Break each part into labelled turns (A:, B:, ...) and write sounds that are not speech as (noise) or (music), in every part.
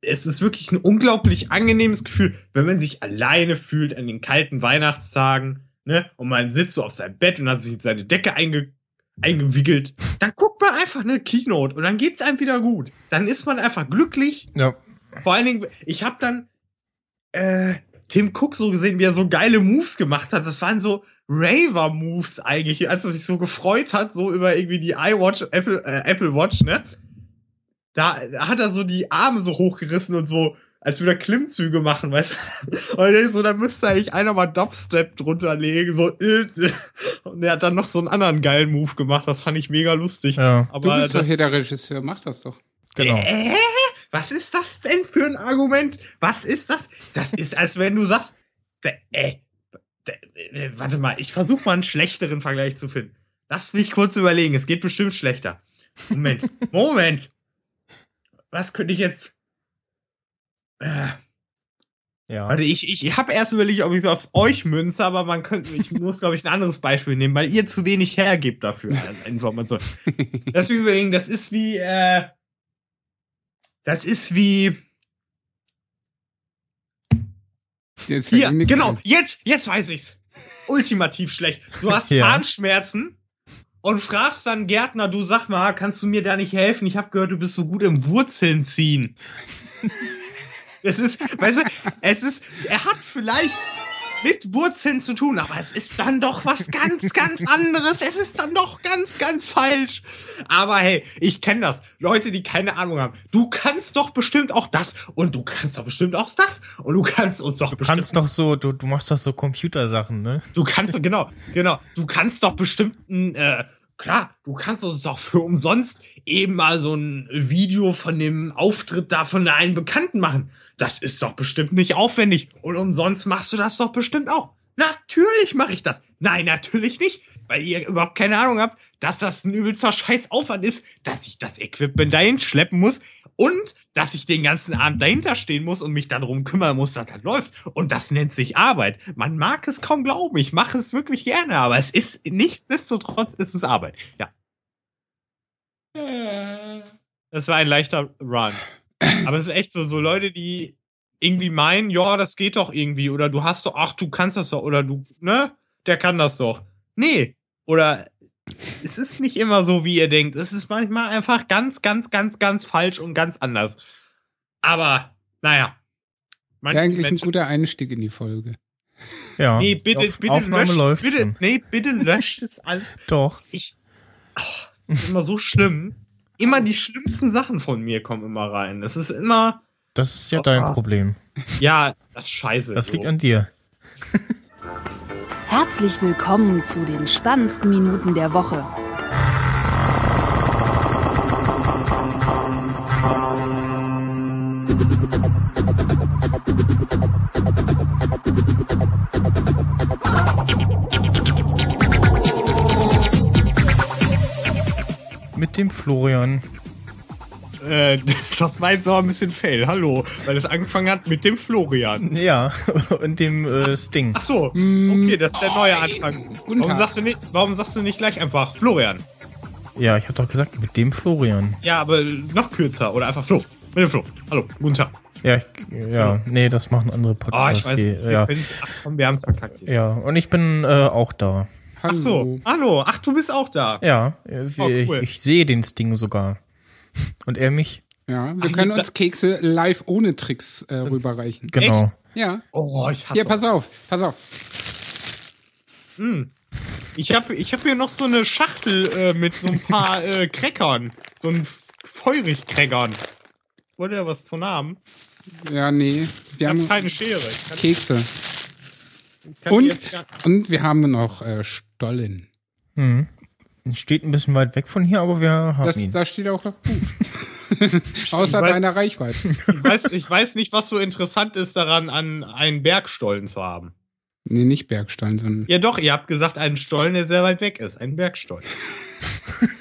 A: es ist wirklich ein unglaublich angenehmes Gefühl, wenn man sich alleine fühlt an den kalten Weihnachtstagen, ne? Und man sitzt so auf seinem Bett und hat sich in seine Decke einge eingewickelt. (laughs) Dann guckt man einfach eine Keynote und dann geht's einem wieder gut. Dann ist man einfach glücklich.
B: Ja.
A: Vor allen Dingen, ich habe dann äh, Tim Cook so gesehen, wie er so geile Moves gemacht hat. Das waren so Raver-Moves eigentlich, als er sich so gefreut hat, so über irgendwie die iWatch, Apple, äh, Apple Watch, ne? Da, da hat er so die Arme so hochgerissen und so, als würde er Klimmzüge machen, weißt du? Und ich so, da müsste eigentlich einer mal Dubstep drunter legen, so, und er hat dann noch so einen anderen geilen Move gemacht, das fand ich mega lustig.
B: Ja.
A: Aber
C: du bist doch
A: das-
C: hier der Regisseur, mach das doch.
B: Genau.
A: Äh? Was ist das denn für ein Argument? Was ist das? Das ist, als wenn du sagst, äh, äh, äh, warte mal, ich versuche mal einen schlechteren Vergleich zu finden. Lass mich kurz überlegen, es geht bestimmt schlechter. Moment, Moment. Was könnte ich jetzt? Äh,
B: Ja.
A: warte, ich, ich, habe erst überlegt, ob ich es aufs euch münze, aber man könnte, ich muss, glaube ich, ein anderes Beispiel nehmen, weil ihr zu wenig hergebt dafür Information. (laughs) Lass mich überlegen, das ist wie, äh, das ist wie,
C: Jetzt
A: hier, genau, jetzt, jetzt weiß ich's. Ultimativ schlecht. Du hast (laughs)
B: Ja.
A: Zahnschmerzen und fragst dann Gärtner, du sag mal, kannst du mir da nicht helfen? Ich habe gehört, du bist so gut im Wurzeln ziehen. (laughs) es ist, weißt du, es ist, er hat vielleicht mit Wurzeln zu tun, aber es ist dann doch was ganz, ganz anderes. Es ist dann doch ganz, ganz falsch. Aber hey, ich kenne das. Leute, die keine Ahnung haben. Du kannst doch bestimmt auch das und du kannst doch bestimmt auch das und du kannst uns doch
B: Du
A: bestimmt
B: kannst doch so, du, du machst doch so Computersachen, ne?
A: Du kannst, genau, genau, du kannst doch bestimmt, ein, äh, klar, du kannst uns doch für umsonst eben mal so ein Video von dem Auftritt da von einem Bekannten machen. Das ist doch bestimmt nicht aufwendig. Und umsonst machst du das doch bestimmt auch. Natürlich mache ich das. Nein, natürlich nicht, weil ihr überhaupt keine Ahnung habt, dass das ein übelster Scheißaufwand ist, dass ich das Equipment dahin schleppen muss und dass ich den ganzen Abend dahinter stehen muss und mich darum kümmern muss, dass das läuft. Und das nennt sich Arbeit. Man mag es kaum glauben, ich mache es wirklich gerne, aber es ist nichtsdestotrotz ist es Arbeit. Ja. Das war ein leichter Run. Aber es ist echt so, so Leute, die irgendwie meinen, ja, das geht doch irgendwie, oder du hast doch, ach, du kannst das doch, oder du, ne, der kann das doch. Nee, oder es ist nicht immer so, wie ihr denkt. Es ist manchmal einfach ganz, ganz, ganz, ganz falsch und ganz anders. Aber, naja. Manche
C: Wäre eigentlich ein
A: Menschen-
C: guter Einstieg in die Folge.
B: Ja.
A: Nee, bitte,
B: Auf-
A: bitte
B: Aufnahme
A: löscht,
B: läuft
A: bitte, nee, bitte löscht es alles. (laughs)
B: Doch.
A: Ich, ach, das ist immer so schlimm. Immer die schlimmsten Sachen von mir kommen immer rein. Das ist immer,
B: Das ist ja dein
A: Ah.
B: Problem.
A: ja, das ist scheiße.
B: Das
A: so.
B: liegt an dir.
D: Herzlich willkommen zu den spannendsten Minuten der Woche.
B: Mit dem Florian.
A: Äh, das war jetzt aber ein bisschen fail. Hallo. Weil es angefangen hat mit dem Florian.
B: Ja, (laughs) und dem äh, Sting.
A: Ach so. Okay, das ist der neue Anfang.
C: Guten
A: Warum
C: Tag.
A: sagst, du nicht, warum sagst du nicht gleich einfach Florian?
B: Ja, ich hab doch gesagt, mit dem Florian.
A: Ja, aber noch kürzer. Oder einfach Flo. Mit dem Flo. Hallo. Guten Tag.
B: Ja, ich, ja, nee, das machen andere
A: Oh,
B: Podcasts.
A: ich weiß.
B: die,
A: Wir
B: ja.
A: Ach komm, wir haben's verkackt. hier.
B: ja, und ich bin äh, auch da.
C: Hallo.
A: Ach so. Hallo. Ach, du bist auch da.
B: Ja, äh,
A: Oh,
B: ich,
A: cool.
B: ich sehe den Sting sogar. Und er mich.
C: Ja, wir
A: Ach,
C: können uns Kekse live ohne Tricks äh, rüberreichen.
B: Genau.
C: Ja.
A: Oh, ich hasse
C: Hier, pass auf, pass auf.
A: Hm. Ich habe ich hab hier noch so eine Schachtel äh, mit so ein paar äh, Crackern. So ein Feurig-Crackern. Wollt ihr was von haben?
C: Ja, nee.
A: Ich
C: Wir
A: habe
C: haben
A: keine Schere. Ich kann,
C: Kekse. Und, und wir haben noch äh, Stollen.
B: Hm. Steht ein bisschen weit weg von hier, aber wir haben
C: Das,
B: ihn.
C: da steht auch noch gut. (laughs) Außer
A: weiß-
C: deiner Reichweite.
A: ich, weiß, ich weiß nicht, was so interessant ist daran, an einen Bergstollen zu haben.
C: Nee, nicht Bergstein, sondern.
A: Ja doch, ihr habt gesagt, einen Stollen, der sehr weit weg ist. Ein Bergstollen. (laughs)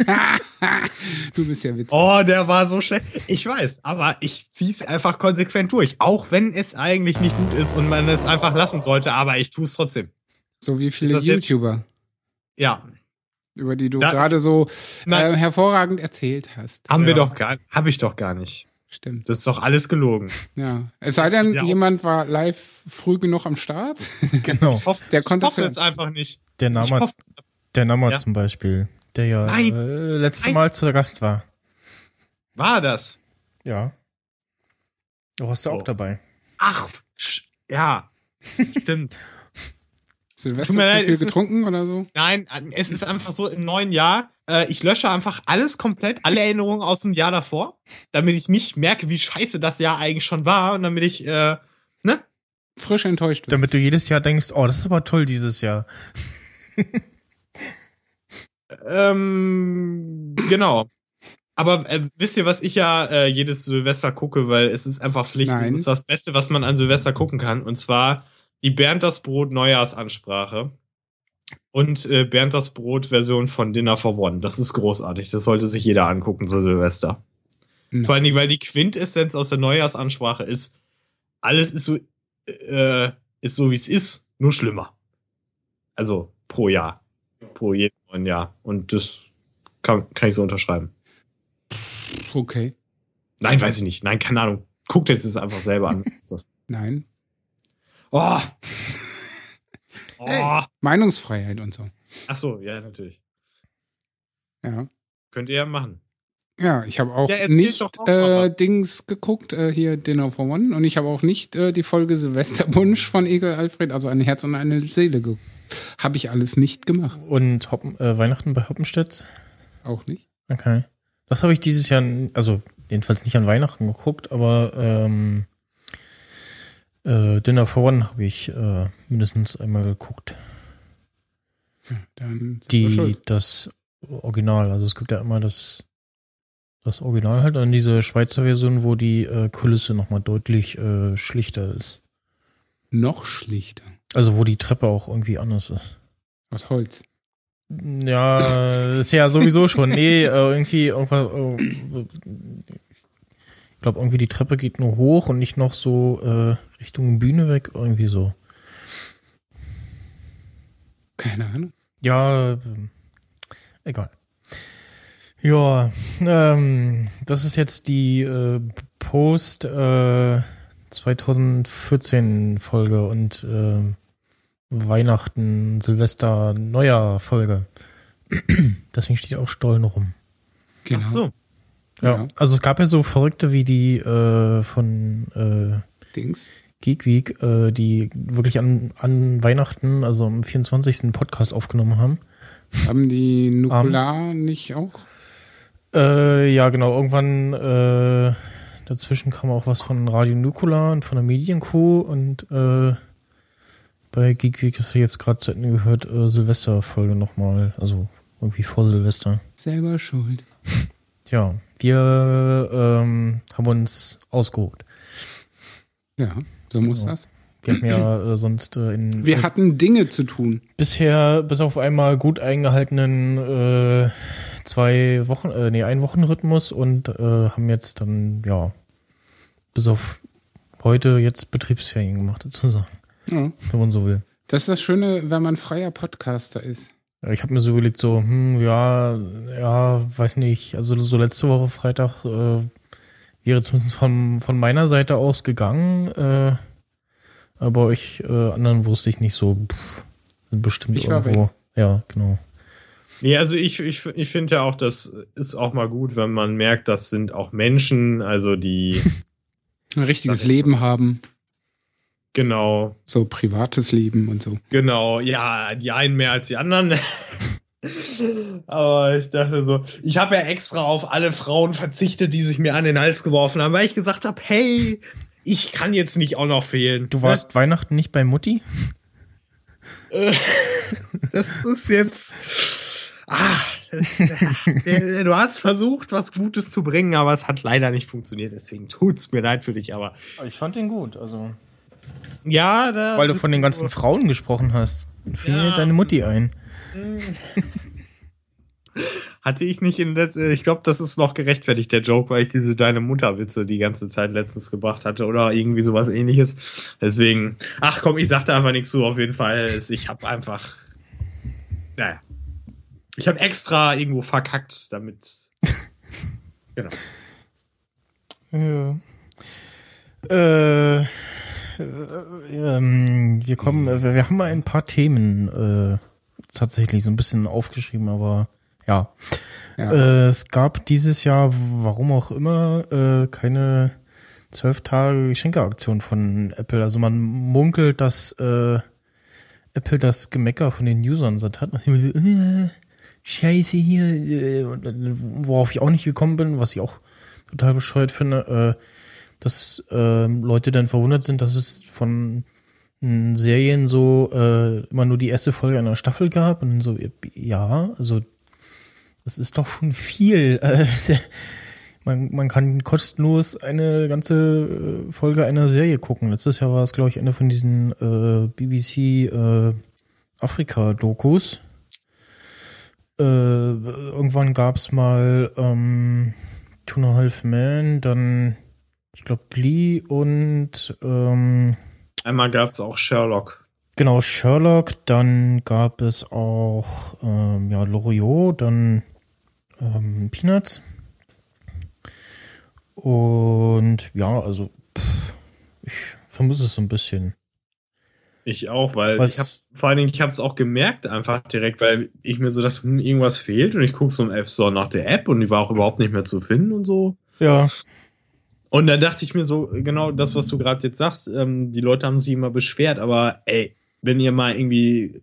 C: du bist ja witzig.
A: Oh, der war so schlecht. Ich weiß, aber ich zieh's einfach konsequent durch. Auch wenn es eigentlich nicht gut ist und man es einfach lassen sollte, aber ich tue es trotzdem.
C: So wie viele
A: das jetzt-
C: YouTuber,
A: Ja.
C: Über die du
A: Da-
C: gerade so äh, hervorragend erzählt hast.
A: Haben wir
B: Ja.
A: doch gar, habe ich doch gar nicht.
C: Stimmt.
A: Das ist doch alles gelogen.
C: Ja. Es sei denn,
A: Ja,
C: jemand war live früh genug am Start.
B: Genau. (laughs)
A: Ich hoffe,
C: Der
A: ich
C: konnte
A: hoffe
C: es
A: einfach nicht.
B: Der
A: Ich es-
B: der Name
A: Ja.
B: zum Beispiel, der ja äh, letzte
A: Nein.
B: Mal zu Gast war.
A: war das.
B: Ja. Du warst ja
A: Oh.
B: auch dabei.
A: Ach, ja. Stimmt. (laughs)
C: Silvester zu
A: leid,
C: viel
A: es ist-
C: getrunken oder so?
A: Nein, es ist einfach so im neuen Jahr. Äh, ich lösche einfach alles komplett, alle Erinnerungen aus dem Jahr davor, damit ich nicht merke, wie scheiße das Jahr eigentlich schon war und damit ich, äh, ne?
C: Frisch enttäuscht wird.
B: Damit du jedes Jahr denkst, oh, das ist aber toll dieses Jahr.
A: Ähm, genau. Aber äh, wisst ihr, was ich ja äh, jedes Silvester gucke, weil es ist einfach Pflicht.
C: Nein.
A: Es ist das Beste, was man an Silvester gucken kann. Und zwar die Bernd das Brot Neujahrsansprache. Und äh, Bernd das Brot Version von Dinner for One. Das ist großartig. Das sollte sich jeder angucken zu Silvester.
C: Ja.
A: Vor allen Dingen, weil die Quintessenz aus der Neujahrsansprache ist, alles ist so, äh, ist so wie es ist, nur schlimmer. Also pro Jahr. Pro jedem neuen Jahr. Und das kann, kann ich so unterschreiben.
C: Okay.
A: Nein, weiß ich nicht. Nein, keine Ahnung. Guckt jetzt es einfach selber an. (laughs)
C: Nein.
A: Oh! (laughs) Oh!
C: Hey. Meinungsfreiheit und so.
A: Ach so, ja, natürlich.
C: Ja.
A: Könnt ihr ja machen.
C: Ja, ich habe auch
A: Ja,
C: nicht
A: auch
C: äh. Dings geguckt, äh, hier Dinner for One. Und ich habe auch nicht äh, die Folge Silvesterbunsch von Egel Alfred, also ein Herz und eine Seele geguckt. Habe ich alles nicht gemacht.
B: Und Hoppen, äh, Weihnachten bei Hoppenstedt?
C: Auch nicht.
B: Okay. Das habe ich dieses Jahr, also jedenfalls nicht an Weihnachten geguckt, aber ähm, äh, Dinner for One habe ich äh, mindestens einmal geguckt.
C: Dann sind wir
B: Die, das Original, also es gibt ja immer das, das Original halt, dann diese Schweizer Version, wo die äh, Kulisse nochmal deutlich äh, schlichter ist.
C: noch schlichter.
B: Also wo die Treppe auch irgendwie anders ist.
C: Aus Holz.
B: Ja, ist ja sowieso schon. Nee, äh, irgendwie irgendwas. Äh, ich glaube, irgendwie die Treppe geht nur hoch und nicht noch so äh, Richtung Bühne weg. Irgendwie so.
C: Keine Ahnung.
B: Ja, ähm, egal. Ja, ähm, das ist jetzt die äh, Post äh, 2014 Folge und äh, Weihnachten, Silvester, Neujahr Folge. (clears throat) Deswegen steht auch Stollen rum.
C: Genau.
A: Ach so.
B: Ja.
C: Ja.
B: Also es gab ja so Verrückte wie die äh, von äh,
C: Dings.
B: Geek Week, äh, die wirklich an, an Weihnachten, also am 24. einen Podcast aufgenommen haben.
C: Haben die Nukular nicht auch?
B: Äh, ja, genau. Irgendwann äh, dazwischen kam auch was von Radio Nukular und von der Medienco und äh, bei Geek Week ist jetzt gerade zu Ende gehört, äh, Silvesterfolge nochmal, also irgendwie vor Silvester.
C: Selber schuld. (laughs)
B: Ja, wir ähm, haben uns ausgeholt.
C: Ja, so muss
B: Genau.
C: das.
B: Wir hatten ja äh, sonst äh, in
C: Wir hatten Dinge zu tun.
B: bisher bis auf einmal gut eingehaltenen äh, zwei Wochen, äh, nee, ein Wochenrhythmus und äh, haben jetzt dann, ja, bis auf heute jetzt Betriebsferien gemacht, sozusagen,
C: Ja.
B: wenn man so will.
C: Das ist das Schöne, wenn man freier Podcaster ist.
B: Ich habe mir so überlegt, so, hm, ja, ja, weiß nicht, also so letzte Woche Freitag äh, wäre zumindest von, von meiner Seite aus gegangen, äh, aber euch äh, anderen wusste ich nicht so, pff, sind bestimmt
C: Ich war
B: irgendwo. Ja, genau.
A: Nee, also ich, ich, ich finde ja auch, das ist auch mal gut, wenn man merkt, das sind auch Menschen, also die, (laughs)
C: Ein richtiges Leben haben.
A: genau,
C: So privates Leben und so.
A: genau, ja, die einen mehr als die anderen. (laughs) Aber ich dachte so, ich habe ja extra auf alle Frauen verzichtet, die sich mir an den Hals geworfen haben, weil ich gesagt habe, hey, ich kann jetzt nicht auch noch fehlen.
B: Du warst Weihnachten nicht bei Mutti? (laughs)
A: Das ist jetzt. Ah, du hast versucht, was Gutes zu bringen, aber es hat leider nicht funktioniert. Deswegen tut's mir leid für dich. Aber
B: Ich fand den gut, also.
A: ja, da
B: Weil du von den ganzen Frauen gesprochen hast. Fiel
A: Ja.
B: mir deine Mutti ein. (laughs)
A: hatte ich nicht in letzter. Ich glaube, das ist noch gerechtfertigt der Joke, weil ich diese deine Mutterwitze die ganze Zeit letztens gebracht hatte oder irgendwie sowas Ähnliches. Deswegen, ach komm, ich sagte einfach nichts zu. Auf jeden Fall, ich habe einfach. Naja. Ich habe extra irgendwo verkackt, damit. (laughs) genau.
B: Ja. Äh, äh, ähm, wir kommen, äh, wir haben mal ein paar Themen äh, tatsächlich so ein bisschen aufgeschrieben, aber ja.
C: Ja.
B: Äh, es gab dieses Jahr, warum auch immer, äh, keine zwölf Tage Geschenkeaktion von Apple. Also man munkelt, dass äh, Apple das Gemecker von den Usern satt hat. Äh, Scheiße hier, äh, äh, worauf ich auch nicht gekommen bin, was ich auch total bescheuert finde, dass äh, Leute dann verwundert sind, dass es von Serien so äh, immer nur die erste Folge einer Staffel gab und so, ja, also das ist doch schon viel. Äh, (laughs) man, man kann kostenlos eine ganze äh, Folge einer Serie gucken. Letztes Jahr war es, glaube ich, eine von diesen äh, BBC äh, Afrika-Dokus. Äh, irgendwann gab's mal ähm, Two and a Half Men, dann, ich glaube, Glee und ähm,
A: Einmal gab es auch Sherlock.
B: Genau, Sherlock, dann gab es auch ähm, ja, Loriot, dann ähm, Peanuts. Und ja, also pff, ich vermisse es so ein bisschen.
A: Ich auch, weil
B: Was-
A: ich habe vor allen Dingen, ich habe es auch gemerkt einfach direkt, weil ich mir so dachte, hm, irgendwas fehlt und ich gucke so im App Store nach der App und die war auch überhaupt nicht mehr zu finden und so.
B: Ja,
A: Und dann dachte ich mir so, genau das, was du gerade jetzt sagst, ähm, die Leute haben sich immer beschwert, aber ey, wenn ihr mal irgendwie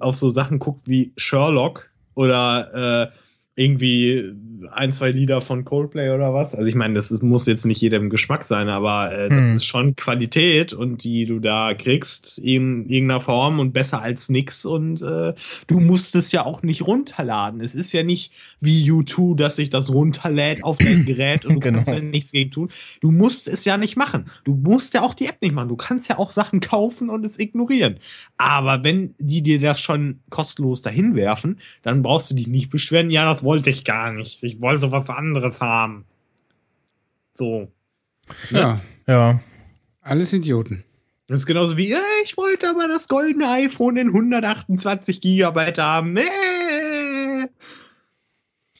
A: auf so Sachen guckt wie Sherlock oder äh, irgendwie ein, zwei Lieder von Coldplay oder was. Also ich meine, das ist, muss jetzt nicht jedem Geschmack sein, aber äh, das
B: Hm.
A: ist schon Qualität und die du da kriegst in irgendeiner Form und besser als nix. Und äh, du musst es ja auch nicht runterladen. Es ist ja nicht wie U2, dass sich das runterlädt auf dein (clears throat) Gerät und du
B: Genau.
A: kannst ja nichts gegen tun. Du musst es ja nicht machen. Du musst ja auch die App nicht machen. Du kannst ja auch Sachen kaufen und es ignorieren. Aber wenn die dir das schon kostenlos dahin werfen, dann brauchst du dich nicht beschweren. Ja, das wollte ich gar nicht. Ich wollte was anderes haben. So.
C: Ja,
B: ja.
C: alles Idioten.
A: Das ist genauso wie, äh, ich wollte aber das goldene iPhone in 128 Gigabyte haben. Äh.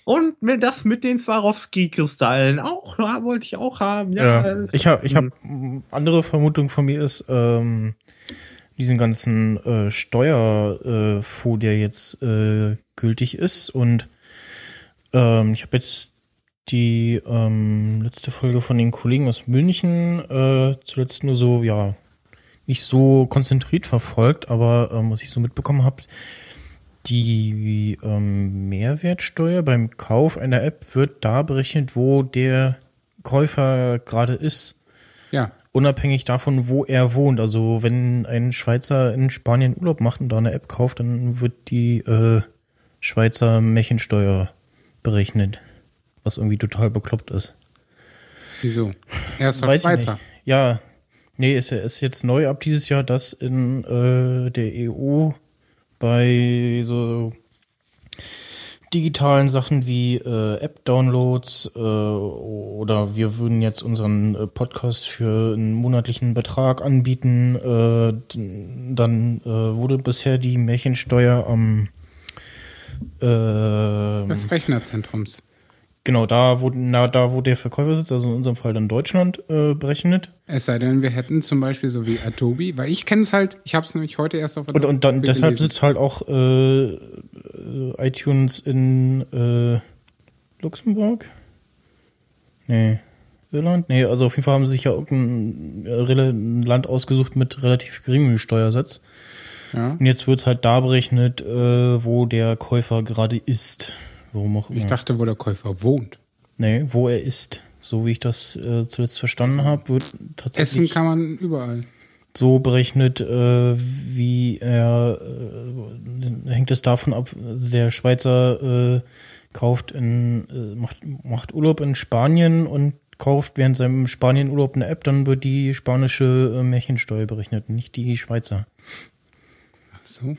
A: Und mir das mit den Swarovski-Kristallen auch, ja, wollte ich auch haben. Ja,
B: Ja, ich habe, ich habe andere Vermutung von mir ist ähm, diesen ganzen äh, Steuerfonds, der jetzt äh, gültig ist und ähm, ich habe jetzt die ähm, letzte Folge von den Kollegen aus München äh, zuletzt nur so ja nicht so konzentriert verfolgt, aber ähm, was ich so mitbekommen habe, die ähm, Mehrwertsteuer beim Kauf einer App wird da berechnet, wo der Käufer gerade ist,
C: Ja,
B: unabhängig davon, wo er wohnt. Also wenn ein Schweizer in Spanien Urlaub macht und da eine App kauft, dann wird die äh, Schweizer Märchensteuer berechnet, was irgendwie total bekloppt ist.
C: wieso? Er ist
B: Weiß ich
C: Schweizer.
B: nicht. Ja, nee, ist, ist jetzt neu ab dieses Jahr, dass in äh, der EU bei so digitalen Sachen wie äh, App-Downloads äh, oder wir würden jetzt unseren äh, Podcast für einen monatlichen Betrag anbieten, äh, dann äh, wurde bisher die Märchensteuer am äh,
C: Des Rechnerzentrums.
B: genau da wo na, da wo der Verkäufer sitzt, also in unserem Fall dann Deutschland äh, berechnet.
C: Es sei denn, wir hätten zum Beispiel so wie Adobe, weil ich kenne es halt, ich habe es nämlich heute erst auf
B: Und, und dann
C: Adobe
B: deshalb
C: gelesen.
B: sitzt halt auch äh, äh, iTunes in äh, Luxemburg? Nee. Irland? Nee, also auf jeden Fall haben sie sich ja irgendein äh, Land ausgesucht mit relativ geringem Steuersatz.
C: Ja.
B: Und jetzt wird's halt da berechnet, äh, wo der Käufer gerade ist. Warum auch immer.
C: Ich dachte, wo der Käufer wohnt.
B: nee, wo er ist. So wie ich das äh, zuletzt verstanden habe, wird
C: Essen
B: tatsächlich
C: kann man überall.
B: so berechnet, äh, wie er äh, hängt es davon ab, der Schweizer äh, kauft in äh, macht, macht Urlaub in Spanien und kauft während seinem Spanienurlaub eine App, dann wird die spanische Märchensteuer berechnet, nicht die Schweizer.
C: So.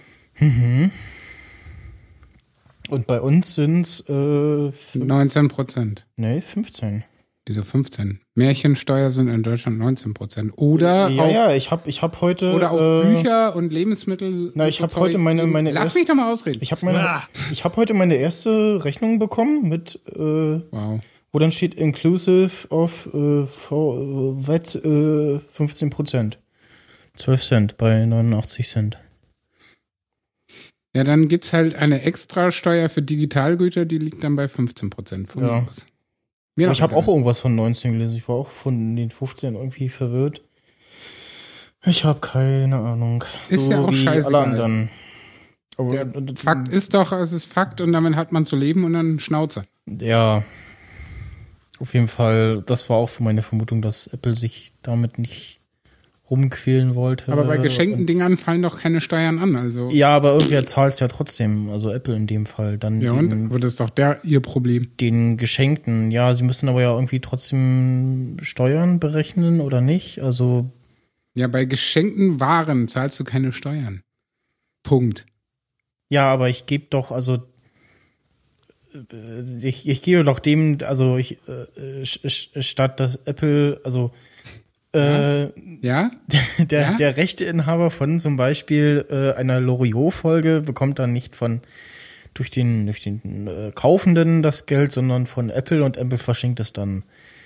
B: Und bei uns sind's äh, fünf,
C: 19 Prozent.
B: nee, 15.
C: Wieso 15? Märchensteuer sind in Deutschland 19 Prozent. Oder
B: ja,
C: auch,
B: ja, ich habe ich hab heute
C: oder auch
B: äh,
C: Bücher und Lebensmittel.
B: na, ich
C: so
B: hab heute meine- meine
C: Lass
B: erst-
C: mich doch mal ausreden.
B: Ich habe meine,
A: Ah.
B: ich habe heute meine erste Rechnung bekommen mit äh,
C: wow.
B: wo dann steht inclusive of äh, for, äh, VAT äh, 15 Prozent. 12 Cent bei 89 Cent.
C: Ja, dann gibt's halt eine Extrasteuer für Digitalgüter, die liegt dann bei 15 Prozent.
B: Ja.
C: Mir
B: ich habe auch irgendwas von 19 gelesen. Ich war auch von den 15 irgendwie verwirrt. Ich habe keine Ahnung.
C: Ist ja auch
B: alle anderen. Aber,
C: Der Fakt ist doch, es ist Fakt und damit hat man zu leben und dann Schnauze.
B: Ja. Auf jeden Fall, das war auch so meine Vermutung, dass Apple sich damit nicht rumquälen wollte.
C: Aber bei geschenkten Dingern fallen doch keine Steuern an. Also
B: Ja, aber irgendwer zahlt es ja trotzdem. Also Apple in dem Fall. Dann
C: ja,
B: den,
C: und? Aber das ist doch der ihr Problem.
B: den Geschenkten. Ja, sie müssen aber ja irgendwie trotzdem Steuern berechnen oder nicht. Also
C: Ja, bei geschenkten Waren zahlst du keine Steuern. Punkt.
B: Ja, aber ich gebe doch, also äh, ich, ich gebe doch dem, also ich äh, sch- statt dass Apple, also äh,
C: Ja? (laughs)
B: der,
C: Ja?
B: der Rechteinhaber von zum Beispiel äh, einer Loriot-Folge bekommt dann nicht von durch den durch den äh, Kaufenden das Geld, sondern von Apple und Apple verschenkt es dann.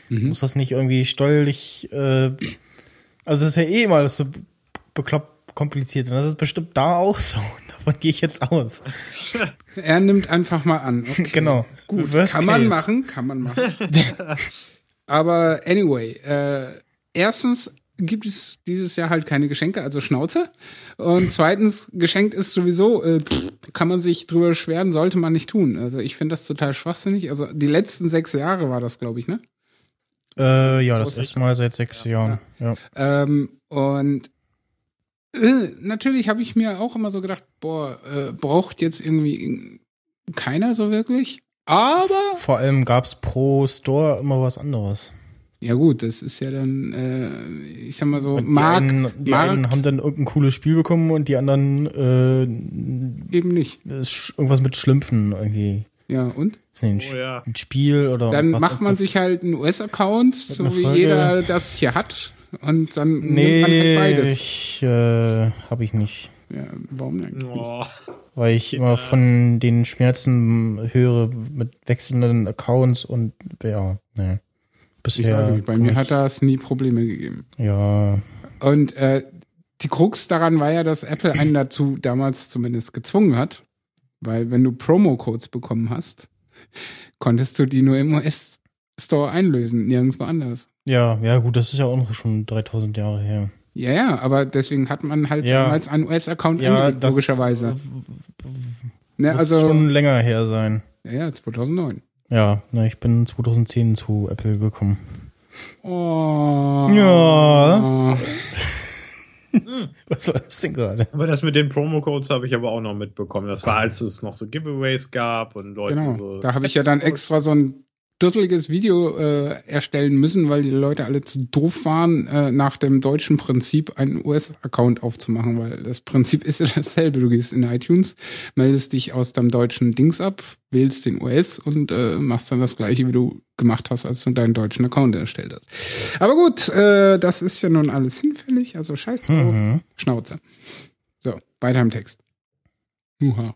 C: Mhm.
B: Muss das nicht irgendwie steuerlich, äh, also es ist ja eh immer alles so bekloppt kompliziert und das ist bestimmt da auch so. (laughs) Davon gehe ich jetzt aus. (laughs)
C: Er nimmt einfach mal an. Okay.
B: Genau.
C: Gut,
B: Worst
C: kann man
B: case.
C: machen, kann man machen. Aber anyway, äh, erstens gibt es dieses Jahr halt keine Geschenke, also Schnauze. Und zweitens, geschenkt ist sowieso, äh, kann man sich drüber beschweren, sollte man nicht tun. Also ich finde das total schwachsinnig. Also die letzten sechs Jahre war das, glaube ich, ne?
B: Äh, ja, das erste Mal seit sechs Jahren. Ja.
C: Ähm, und äh, natürlich habe ich mir auch immer so gedacht, boah, äh, braucht jetzt irgendwie keiner so wirklich. Aber
B: Vor allem gab's pro Store immer was anderes.
C: Ja gut, das ist ja dann, äh, ich sag mal so,
B: die,
C: Mark,
B: einen, die
C: Mark
B: einen haben dann irgendein cooles Spiel bekommen und die anderen äh,
C: eben nicht.
B: ist irgendwas mit Schlümpfen irgendwie.
C: Ja, und?
B: Ist ein,
A: Oh ja.
B: ein Spiel oder
C: Dann
B: was
C: macht man sich halt einen US-Account, so wie jeder das hier hat. Und dann nimmt man
B: Nee,
C: halt beides.
B: ich äh, habe ich nicht.
C: Ja, warum denn?
A: Oh.
B: Weil ich immer von den Schmerzen höre mit wechselnden Accounts und ja, ne. Bisher.
C: Ich weiß nicht, bei mir hat das nie Probleme gegeben.
B: Ja,
C: Und äh, die Krux daran war ja, dass Apple einen dazu damals zumindest gezwungen hat. Weil wenn du Promo-Codes bekommen hast, konntest du die nur im US-Store einlösen, nirgendwo anders.
B: ja, ja, gut, das ist ja auch noch schon 3000 Jahre her.
C: Ja, ja, aber deswegen hat man halt
B: Ja.
C: damals einen US-Account
B: Ja,
C: angelegt,
B: das
C: logischerweise. Ne,
B: muss
C: also,
B: schon länger her sein.
C: ja, ja, 2009.
B: Ja, ne, ich bin 2010 zu Apple gekommen.
C: Oh.
B: Ja. (laughs) Was war das denn gerade?
A: Aber das mit den Promo-Codes habe ich aber auch noch mitbekommen. Das war, als es noch so Giveaways gab und Leute
C: Genau.
A: so.
C: Da habe ich ja dann extra so ein dusseliges Video äh, erstellen müssen, weil die Leute alle zu doof waren, äh, nach dem deutschen Prinzip einen US-Account aufzumachen, weil das Prinzip ist ja dasselbe. Du gehst in iTunes, meldest dich aus deinem deutschen Dings ab, wählst den US und äh, machst dann das gleiche, wie du gemacht hast, als du deinen deutschen Account erstellt hast. Aber gut, äh, das ist ja nun alles hinfällig, also scheiß drauf.
B: Mhm.
C: Schnauze. So, weiter im Text. Uha.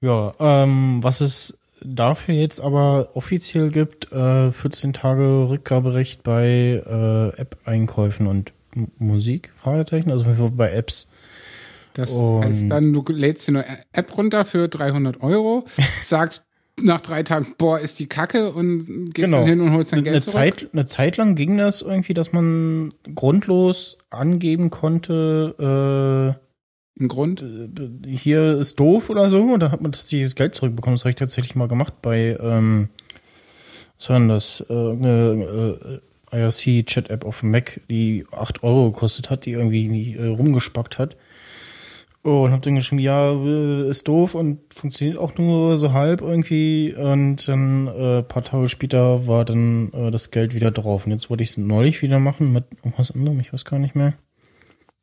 B: Ja, ähm, was es dafür jetzt aber offiziell gibt, äh, 14 Tage Rückgaberecht bei äh, App-Einkäufen und M Musik, Fragezeichen, also bei Apps.
C: Das
B: Und-
C: heißt dann, du lädst dir eine App runter für 300 Euro, (laughs) sagst nach drei Tagen, boah, ist die Kacke und gehst
B: Genau.
C: dann hin und holst dein Geld
B: eine,
C: zurück.
B: Zeit, eine Zeit lang ging das irgendwie, dass man grundlos angeben konnte,
C: Ein Grund.
B: äh, hier ist doof oder so, und dann hat man tatsächlich das Geld zurückbekommen. Das habe ich tatsächlich mal gemacht bei, ähm, was war denn das? Äh, eine äh, IRC-Chat-App auf dem Mac, die 8 Euro gekostet hat, die irgendwie äh, rumgespackt hat. Oh, und hab dann geschrieben, ja, äh, ist doof und funktioniert auch nur so halb irgendwie. Und dann äh, paar Tage später war dann äh, das Geld wieder drauf. Und jetzt wollte ich es neulich wieder machen mit irgendwas anderem, ich weiß gar nicht mehr.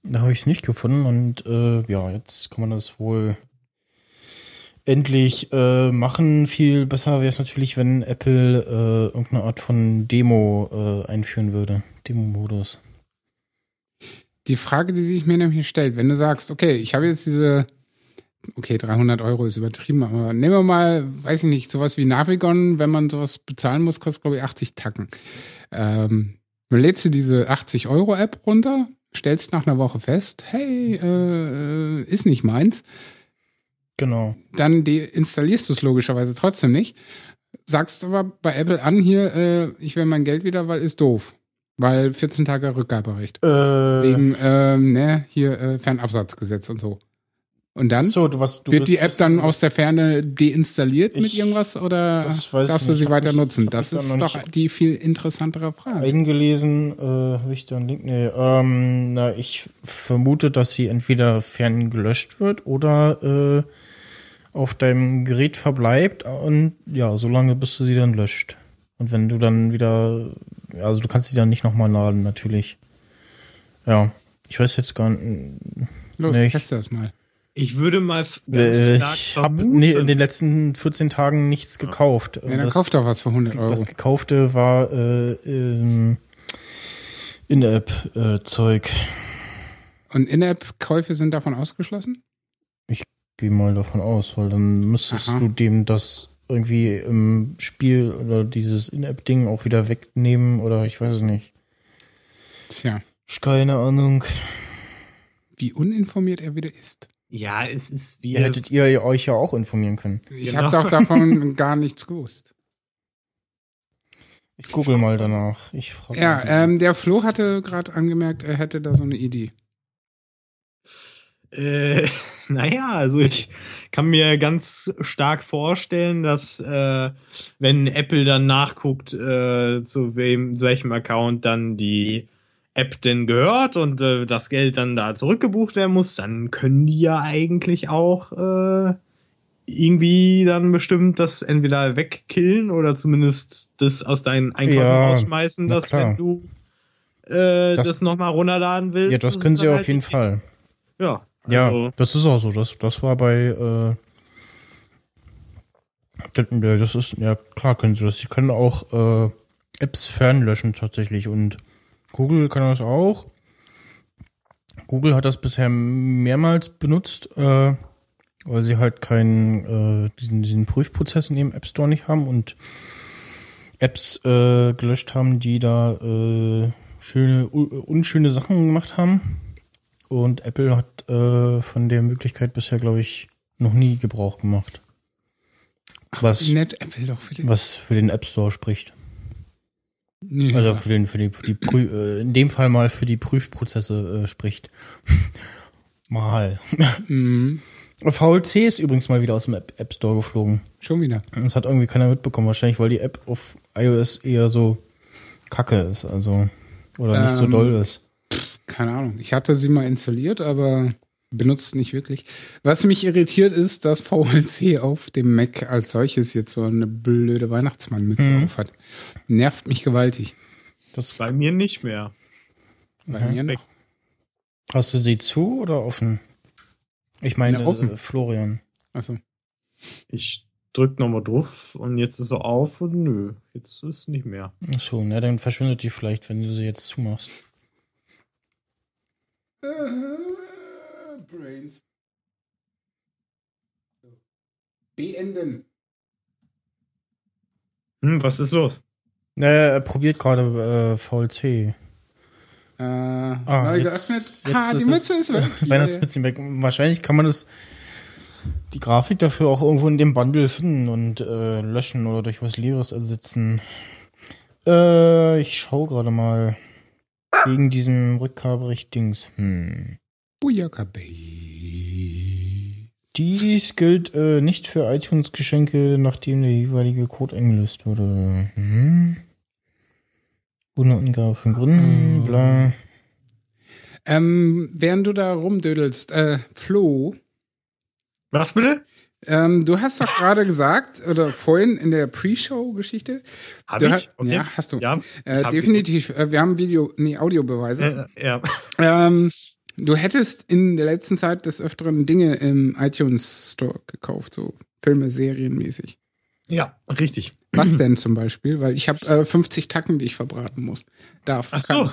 B: Da habe ich es nicht gefunden und äh, ja, jetzt kann man das wohl endlich äh, machen. Viel besser wäre es natürlich, wenn Apple äh, irgendeine Art von Demo äh, einführen würde. Demo-Modus.
C: Die Frage, die sich mir nämlich stellt, wenn du sagst, okay, ich habe jetzt diese okay, 300 Euro ist übertrieben, aber nehmen wir mal, weiß ich nicht, sowas wie Navigon, wenn man sowas bezahlen muss, kostet glaube ich 80 Tacken. Ähm, lädst du diese 80 Euro App runter, stellst nach einer Woche fest, hey, äh, ist nicht meins.
B: Genau.
C: Dann installierst du es logischerweise trotzdem nicht. Sagst aber bei Apple an hier, äh, ich will mein Geld wieder, weil ist doof. Weil 14 Tage Rückgaberecht.
B: Äh,
C: Wegen, ähm, ne, hier äh, Fernabsatzgesetz und so. Und dann
B: so, du, was, du
C: wird die App dann aus der Ferne deinstalliert mit
B: Ich-
C: irgendwas oder darfst du
B: nicht.
C: sie weiter
B: ich-
C: nutzen? Das ist doch
B: nicht-
C: die viel interessantere Frage.
B: eingelesen, äh, habe ich da einen Link? Nee, ähm, na, ich vermute, dass sie entweder fern gelöscht wird oder äh, auf deinem Gerät verbleibt und ja, so lange bis du sie dann löscht. Und wenn du dann wieder, also du kannst sie dann nicht nochmal laden, natürlich. Ja, ich weiß jetzt gar nicht.
C: Los,
B: nee, ich-
C: teste das mal.
A: Ich würde mal
B: Äh, ich habe nee, in den letzten 14 Tagen nichts gekauft.
C: Ja, dann
B: das,
C: kauft doch was für 100
B: das,
C: Euro.
B: das gekaufte war äh, ähm, In-App-Zeug.
C: Und In-App-Käufe sind davon ausgeschlossen?
B: Geh mal davon aus, weil dann müsstest
C: Aha.
B: du dem das irgendwie im Spiel oder dieses In-App-Ding auch wieder wegnehmen oder ich weiß es nicht.
C: Tja,
B: Ich keine Ahnung.
C: wie uninformiert er wieder ist.
A: Ja, es ist wie.
B: Ihr hättet ihr euch ja auch informieren können.
C: Ich
A: Genau.
C: habe doch davon (laughs) gar nichts gewusst.
B: Ich google mal danach. Ich frage
C: Ja, ähm, der Flo hatte gerade angemerkt, er hätte da so eine Idee.
A: Äh, (laughs) naja, also ich kann mir ganz stark vorstellen, dass äh, wenn Apple dann nachguckt, äh, zu wem, zu welchem Account dann die App denn gehört und äh, das Geld dann da zurückgebucht werden muss, dann können die ja eigentlich auch äh, irgendwie dann bestimmt das entweder wegkillen oder zumindest das aus deinen Einkäufen
B: Ja,
A: rausschmeißen, dass
B: klar.
A: wenn du äh,
B: Das-
A: das, nochmal runterladen willst.
B: ja, das können sie auf
A: halt
B: jeden Fall.
A: Ja,
B: Ja,
A: also,
B: das ist auch so. Das, das war bei, äh, das, ja, das ist, ja klar können sie das. Sie können auch äh, Apps fernlöschen tatsächlich und Google kann das auch. Google hat das bisher mehrmals benutzt, äh, weil sie halt keinen, äh, diesen, diesen Prüfprozess in ihrem App Store nicht haben und Apps äh, gelöscht haben, die da äh, schöne, unschöne Sachen gemacht haben. Und Apple hat äh, von der Möglichkeit bisher, glaube ich, noch nie Gebrauch gemacht. Was,
C: Wie nett Apple doch für den.
B: was für den App Store spricht.
C: Nee,
B: Also für den, für die, für die Prü äh, in dem Fall mal für die Prüfprozesse äh, spricht. (laughs) mal.
C: Mhm.
B: VLC ist übrigens mal wieder aus dem App, Store geflogen.
C: Schon wieder.
B: Das hat irgendwie keiner mitbekommen, wahrscheinlich, weil die App auf iOS eher so kacke ist, also. Oder nicht so
C: Ähm,
B: doll ist.
C: Keine Ahnung. Ich hatte sie mal installiert, aber benutzt nicht wirklich. Was mich irritiert ist, dass VLC auf dem Mac als solches jetzt so eine blöde Weihnachtsmannmütze
B: Mhm.
C: auf hat. Nervt mich gewaltig.
B: Das,
A: bei mir nicht mehr.
C: Bei
B: Mhm.
C: mir noch.
B: hast du sie zu oder offen? Ich meine,
C: offen.
B: äh, Florian.
C: Achso.
A: Ich drück nochmal drauf und jetzt ist er auf und nö, jetzt ist nicht mehr.
B: Ach so, na, dann verschwindet die vielleicht, wenn du sie jetzt zumachst.
C: Brains. Beenden.
A: Hm, was ist los?
B: Naja, er probiert gerade äh, VLC.
C: Äh,
B: Ah,
C: neu
B: jetzt-
C: geöffnet.
B: jetzt
C: Ha, die Mütze ist weg. (laughs)
B: Weihnachtsmützen weg. Wahrscheinlich kann man das die Grafik dafür auch irgendwo in dem Bundle finden und äh, löschen oder durch was Leeres ersetzen. Äh, ich schaue gerade mal. Wegen diesem Rückgaberecht-Dings. Hm.
C: Bujaka Bay.
B: Dies gilt äh, nicht für iTunes-Geschenke, nachdem der jeweilige Code eingelöst wurde. Hm. Von Gründen, bla.
C: Ähm, während du da rumdödelst, äh, Flo,
A: Was bitte?
C: ähm, du hast doch gerade gesagt, oder vorhin in der Pre-Show-Geschichte,
A: Hab
C: Du
A: ich?
C: hast- ja, hast du.
A: Ja,
C: äh, definitiv, äh, wir haben Video, nee, Audiobeweise.
A: äh, ja.
C: Ähm, du hättest in der letzten Zeit des Öfteren Dinge im iTunes Store gekauft, so Filme, Serien mäßig.
A: ja, richtig.
C: Was (clears throat) denn zum Beispiel? Weil ich habe äh, 50 Tacken, die ich verbraten muss. Darf.
A: Ach so.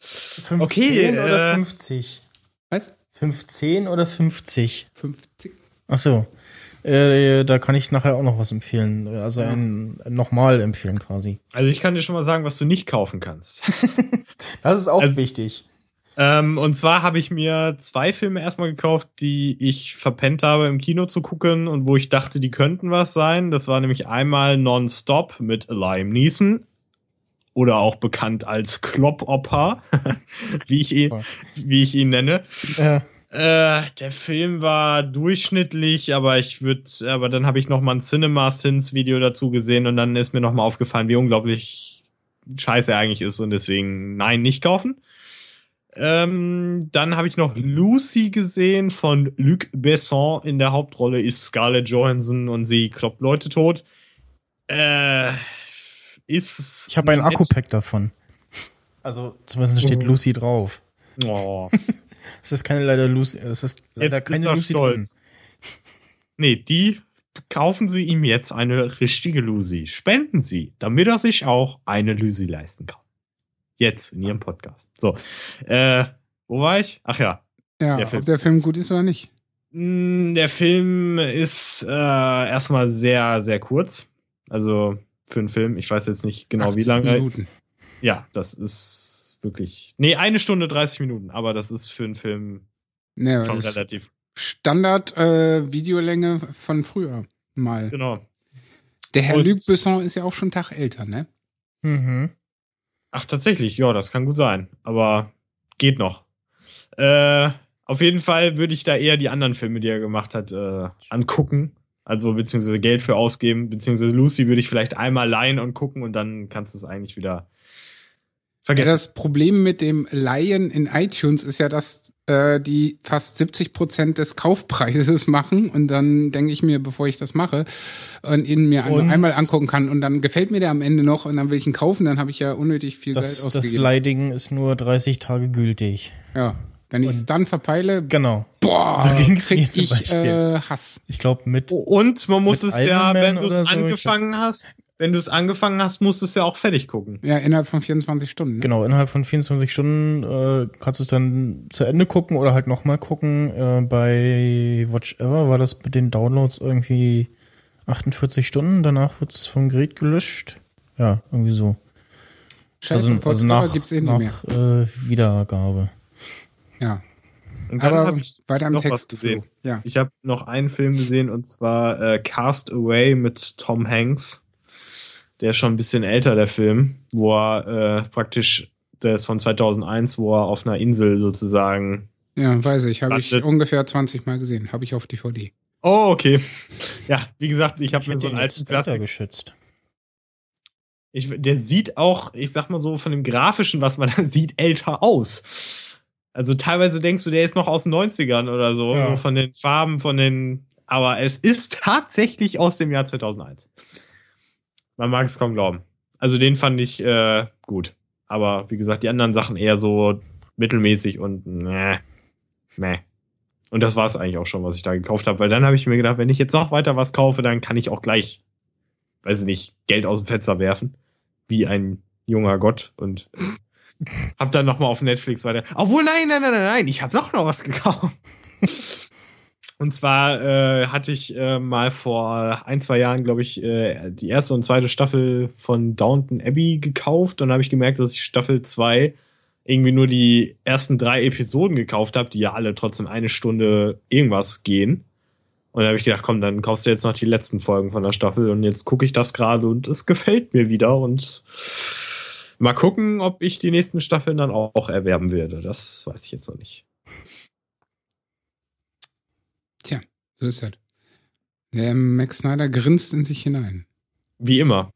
B: 15
A: Okay,
B: oder
A: äh,
B: 50?
C: Was?
B: 15 oder 50?
C: 50.
B: Ach so. Äh, da kann ich nachher auch noch was empfehlen. Also ein nochmal empfehlen quasi.
A: Also ich kann dir schon mal sagen, was du nicht kaufen kannst. (laughs)
B: Das ist auch
A: Also-
B: wichtig.
A: Ähm, und zwar habe ich mir zwei Filme erstmal gekauft, die ich verpennt habe im Kino zu gucken und wo ich dachte, die könnten was sein. Das war nämlich einmal Non-Stop mit Liam Neeson. Oder auch bekannt als Klopp-Opa, (laughs) wie, ich ihn- wie ich ihn nenne.
B: Ja.
A: Äh, der Film war durchschnittlich, aber ich würde, aber dann habe ich noch mal ein Cinema Sins Video dazu gesehen und dann ist mir noch mal aufgefallen, wie unglaublich scheiße er eigentlich ist und deswegen nein, nicht kaufen. Ähm, dann habe ich noch Lucy gesehen von Luc Besson. In der Hauptrolle ist Scarlett Johansson und sie kloppt Leute tot. Äh, ist
B: Ich habe ein. Akku-Pack davon. Also zumindest steht
A: Oh.
B: Lucy drauf.
A: Oh. (laughs)
B: Es ist keine leider Lucy. Es ist leider
A: Jetzt
B: keine
A: ist
B: Lucy
A: stolz. Nee, die kaufen Sie ihm jetzt eine richtige Lucy. Spenden Sie, damit er sich auch eine Lucy leisten kann. Jetzt in Ihrem Podcast. So, äh, wo war ich? Ach ja,
C: Ja,
A: Der Film.
C: ob der Film gut ist oder nicht.
A: Mm, Der Film ist äh, erstmal sehr, sehr kurz. Also für einen Film, ich weiß jetzt nicht genau wie
C: 80
A: lange.
C: Minuten.
A: Ja, das ist wirklich. Nee, eine Stunde 30 Minuten, aber das ist für einen Film
C: Nee,
A: schon relativ.
C: Standard äh, Videolänge von früher mal.
A: Genau.
C: Der Herr
A: Und-
C: Luc Besson ist ja auch schon einen Tag älter, ne?
B: Mhm.
A: Ach, tatsächlich, ja, das kann gut sein. Aber geht noch. Äh, auf jeden Fall würde ich da eher die anderen Filme, die er gemacht hat, äh, angucken. Also, beziehungsweise Geld für ausgeben. Beziehungsweise Lucy würde ich vielleicht einmal leihen und gucken und dann kannst du es eigentlich wieder
C: Ja,
A: vergessen.
C: das Problem mit dem Leihen in iTunes ist ja, dass äh, die fast 70 Prozent des Kaufpreises (laughs) machen und dann denke ich mir, bevor ich das mache und ihn mir
B: Und-
C: einmal angucken kann und dann gefällt mir der am Ende noch und dann will ich ihn kaufen, dann habe ich ja unnötig viel
B: Das,
C: Geld
B: das
C: ausgegeben.
B: Leiding ist nur 30 Tage gültig.
C: ja, wenn ich es dann verpeile,
B: Genau.
C: boah,
B: So ging's
C: krieg
B: mir zum
C: ich
B: Beispiel.
C: äh, Hass.
B: Ich glaube mit.
A: und man muss es ja, wenn du es
B: so,
A: angefangen hast, wenn du es angefangen hast, musst du es ja auch fertig gucken.
C: Ja, innerhalb von 24 Stunden. Ne?
B: Genau, innerhalb von 24 Stunden äh, kannst du es dann zu Ende gucken oder halt nochmal gucken. Äh, bei Watch Ever war das mit den Downloads irgendwie 48 Stunden, danach wird es vom Gerät gelöscht. Ja, irgendwie so.
C: Scheiße,
B: also also nach,
C: gibt's eh nicht mehr.
B: nach äh, Wiedergabe.
C: Ja,
A: Und dann
C: aber
A: habe ich
C: weiter im
A: noch was
C: Text.
A: gesehen.
C: Flo. Ja.
A: Ich habe noch einen Film gesehen und zwar äh, Cast Away mit Tom Hanks. Der ist schon ein bisschen älter, der Film, wo er äh, praktisch, der ist von 2001, wo er auf einer Insel sozusagen.
C: Ja, weiß ich. Habe ich ungefähr 20 Mal gesehen. Habe ich auf DVD.
A: Oh, okay. Ja, wie gesagt, ich habe mir so einen alten Klassiker.
B: geschützt.
A: Ich, der sieht auch, ich sag mal so, von dem Grafischen, was man da (laughs) sieht, älter aus. Also teilweise denkst du, der ist noch aus den 90ern oder so,
B: Ja.
A: so von den Farben, von den. Aber es ist tatsächlich aus dem Jahr 2001. Man mag es kaum glauben. Also den fand ich äh, gut. Aber wie gesagt, die anderen Sachen eher so mittelmäßig und ne, ne. Und das war es eigentlich auch schon, was ich da gekauft habe, weil dann habe ich mir gedacht, wenn ich jetzt noch weiter was kaufe, dann kann ich auch gleich, weiß ich nicht, Geld aus dem Fenster werfen, wie ein junger Gott und hab dann noch mal auf Netflix weiter. Obwohl nein, nein, nein, nein, nein, ich habe doch noch was gekauft. Und zwar äh, hatte ich äh, mal vor ein, zwei Jahren, glaube ich, äh, die erste und zweite Staffel von Downton Abbey gekauft. Und habe ich gemerkt, dass ich Staffel 2 irgendwie nur die ersten drei Episoden gekauft habe, die ja alle trotzdem eine Stunde irgendwas gehen. Und dann habe ich gedacht, komm, dann kaufst du jetzt noch die letzten Folgen von der Staffel und jetzt gucke ich das gerade und es gefällt mir wieder und mal gucken, ob ich die nächsten Staffeln dann auch erwerben werde. Das weiß ich jetzt noch nicht.
C: So ist das. Der Max Snyder grinst in sich hinein.
A: Wie immer.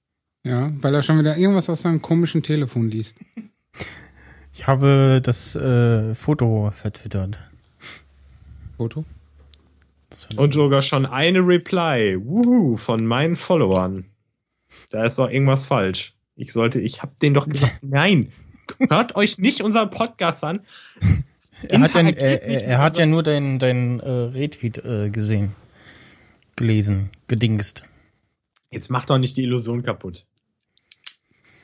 C: Ja, weil er schon wieder irgendwas aus seinem komischen Telefon liest.
B: Ich habe das äh, Foto vertwittert.
C: Foto?
A: Und sogar schon eine Reply. Wuhu, von meinen Followern. Da ist doch irgendwas falsch. Ich sollte, ich hab denen doch gesagt, (laughs) nein, hört euch nicht unseren Podcast an.
B: Er hat ja, er, er, er hat ja nur dein, dein äh, Retweet äh, gesehen. Gelesen. Gedingst.
A: Jetzt macht doch nicht die Illusion kaputt.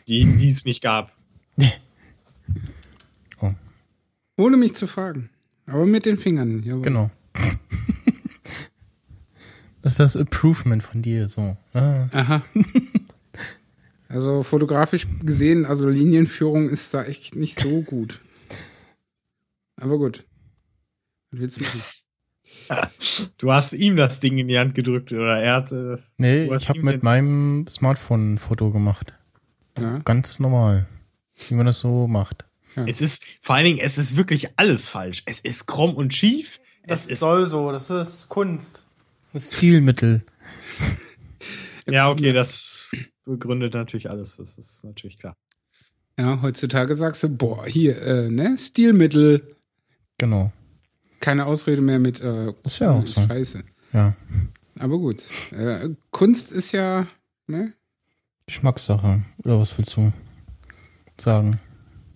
A: Die, die es nicht gab. (laughs)
C: Ohne mich zu fragen. Aber mit den Fingern. Jawohl.
B: Genau. (laughs) Das ist das Improvement von dir, so. Ah.
C: Aha. (laughs) Also fotografisch gesehen, also Linienführung ist da echt nicht so gut. Aber gut. Was willst du machen? (laughs)
A: Du hast ihm das Ding in die Hand gedrückt oder er hat. Äh,
B: Nee, ich habe mit meinem Smartphone ein Foto gemacht.
C: Ja,
B: Ganz normal. Wie man das so macht.
A: Es ist, vor allen Dingen, es ist wirklich alles falsch. Es ist krumm und schief. Es ist,
B: so, das ist Kunst. Das Stilmittel. (laughs)
A: ja, okay, das begründet natürlich alles. Das ist natürlich klar.
C: ja, heutzutage sagst du, boah, hier, äh, ne, Stilmittel.
B: Genau.
C: Keine Ausrede mehr mit, äh,
B: Ist ja auch
C: ist
B: so.
C: scheiße.
B: Ja.
C: Aber gut. Äh, Kunst ist ja, ne,
B: Geschmackssache. Oder was willst du sagen?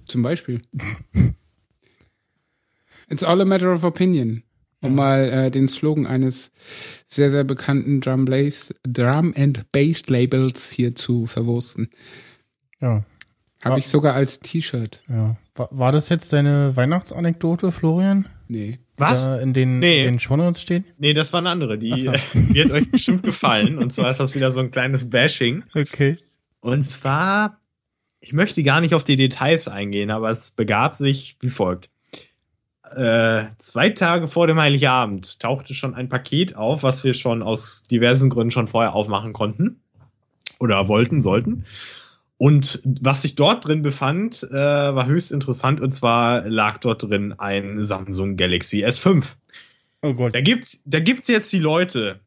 C: zum Beispiel. (laughs) It's all a matter of opinion. Um mal äh, den Slogan eines sehr, sehr bekannten Drum, Bass, Drum and Bass Labels hier zu verwursten.
B: Ja.
C: Habe ich sogar als T-Shirt.
B: Ja. War, war das jetzt deine Weihnachtsanekdote, Florian?
C: Nee.
A: Was?
B: Da in den,
A: Nee.
B: den Shownotes steht?
A: Nee, das war eine andere. Die
B: so. (laughs)
A: wird euch bestimmt gefallen. Und zwar ist das wieder so ein kleines Bashing.
B: Okay.
A: Und zwar, ich möchte gar nicht auf die Details eingehen, aber es begab sich wie folgt. Äh, zwei Tage vor dem Heiligabend tauchte schon ein Paket auf, was wir schon aus diversen Gründen schon vorher aufmachen konnten. Oder wollten, sollten. Und was sich dort drin befand, äh, war höchst interessant. Und zwar lag dort drin ein Samsung Galaxy S5.
B: Oh Gott.
A: Da gibt's, da gibt's jetzt die Leute,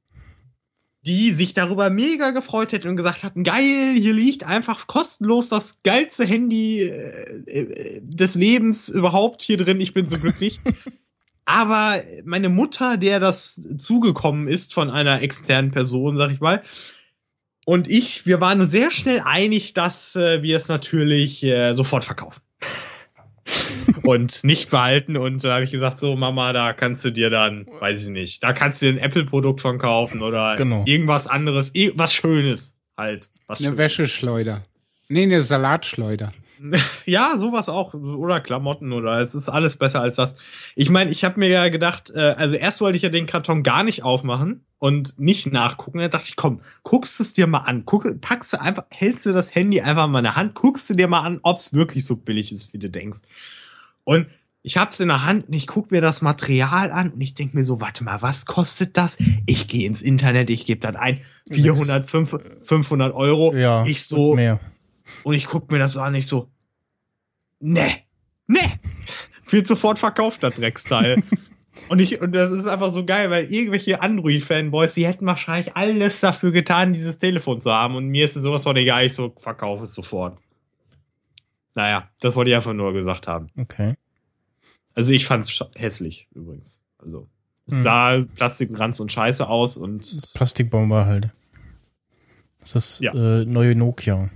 A: die sich darüber mega gefreut hätten und gesagt hatten, geil, hier liegt einfach kostenlos das geilste Handy äh, äh, des Lebens überhaupt hier drin, ich bin so glücklich. (laughs) Aber meine Mutter, der das zugekommen ist von einer externen Person, sag ich mal, und ich, wir waren uns sehr schnell einig, dass äh, wir es natürlich äh, sofort verkaufen. (laughs) und nicht behalten. Und da habe ich gesagt, so Mama, da kannst du dir dann, weiß ich nicht, da kannst du dir ein Apple-Produkt von kaufen oder
B: Genau.
A: irgendwas anderes, eh- was Schönes halt. Was
C: Eine
A: Schönes.
C: Wäscheschleuder. Nee, eine Salatschleuder. (laughs)
A: Ja, sowas auch. Oder Klamotten oder es ist alles besser als das. Ich meine, ich habe mir ja gedacht, äh, also erst wollte ich ja den Karton gar nicht aufmachen und nicht nachgucken. Da dachte ich, komm, guckst es dir mal an. Guck, packst du einfach, hältst du das Handy einfach mal in der Hand, guckst du dir mal an, ob es wirklich so billig ist, wie du denkst. Und ich hab's in der Hand und ich guck mir das Material an und ich denk mir so, warte mal, was kostet das? Ich gehe ins Internet, ich gebe das ein, 400, 500, 500 Euro.
B: Ja.
A: Ich so,
B: Mehr.
A: Und ich guck mir das an, ich so, ne, ne, wird sofort verkauft, das Drecksteil. (laughs) und ich, und das ist einfach so geil, weil irgendwelche Android-Fanboys, die hätten wahrscheinlich alles dafür getan, dieses Telefon zu haben. Und mir ist es sowas von egal, ich so, verkaufe es sofort. Naja, das wollte ich einfach nur gesagt haben.
B: Okay.
A: Also ich fand's sch- hässlich, übrigens. Also, es
B: Hm.
A: sah Plastikranz und Scheiße aus und
B: Plastikbomber halt. Das ist
A: Ja.
B: äh, neue Nokia.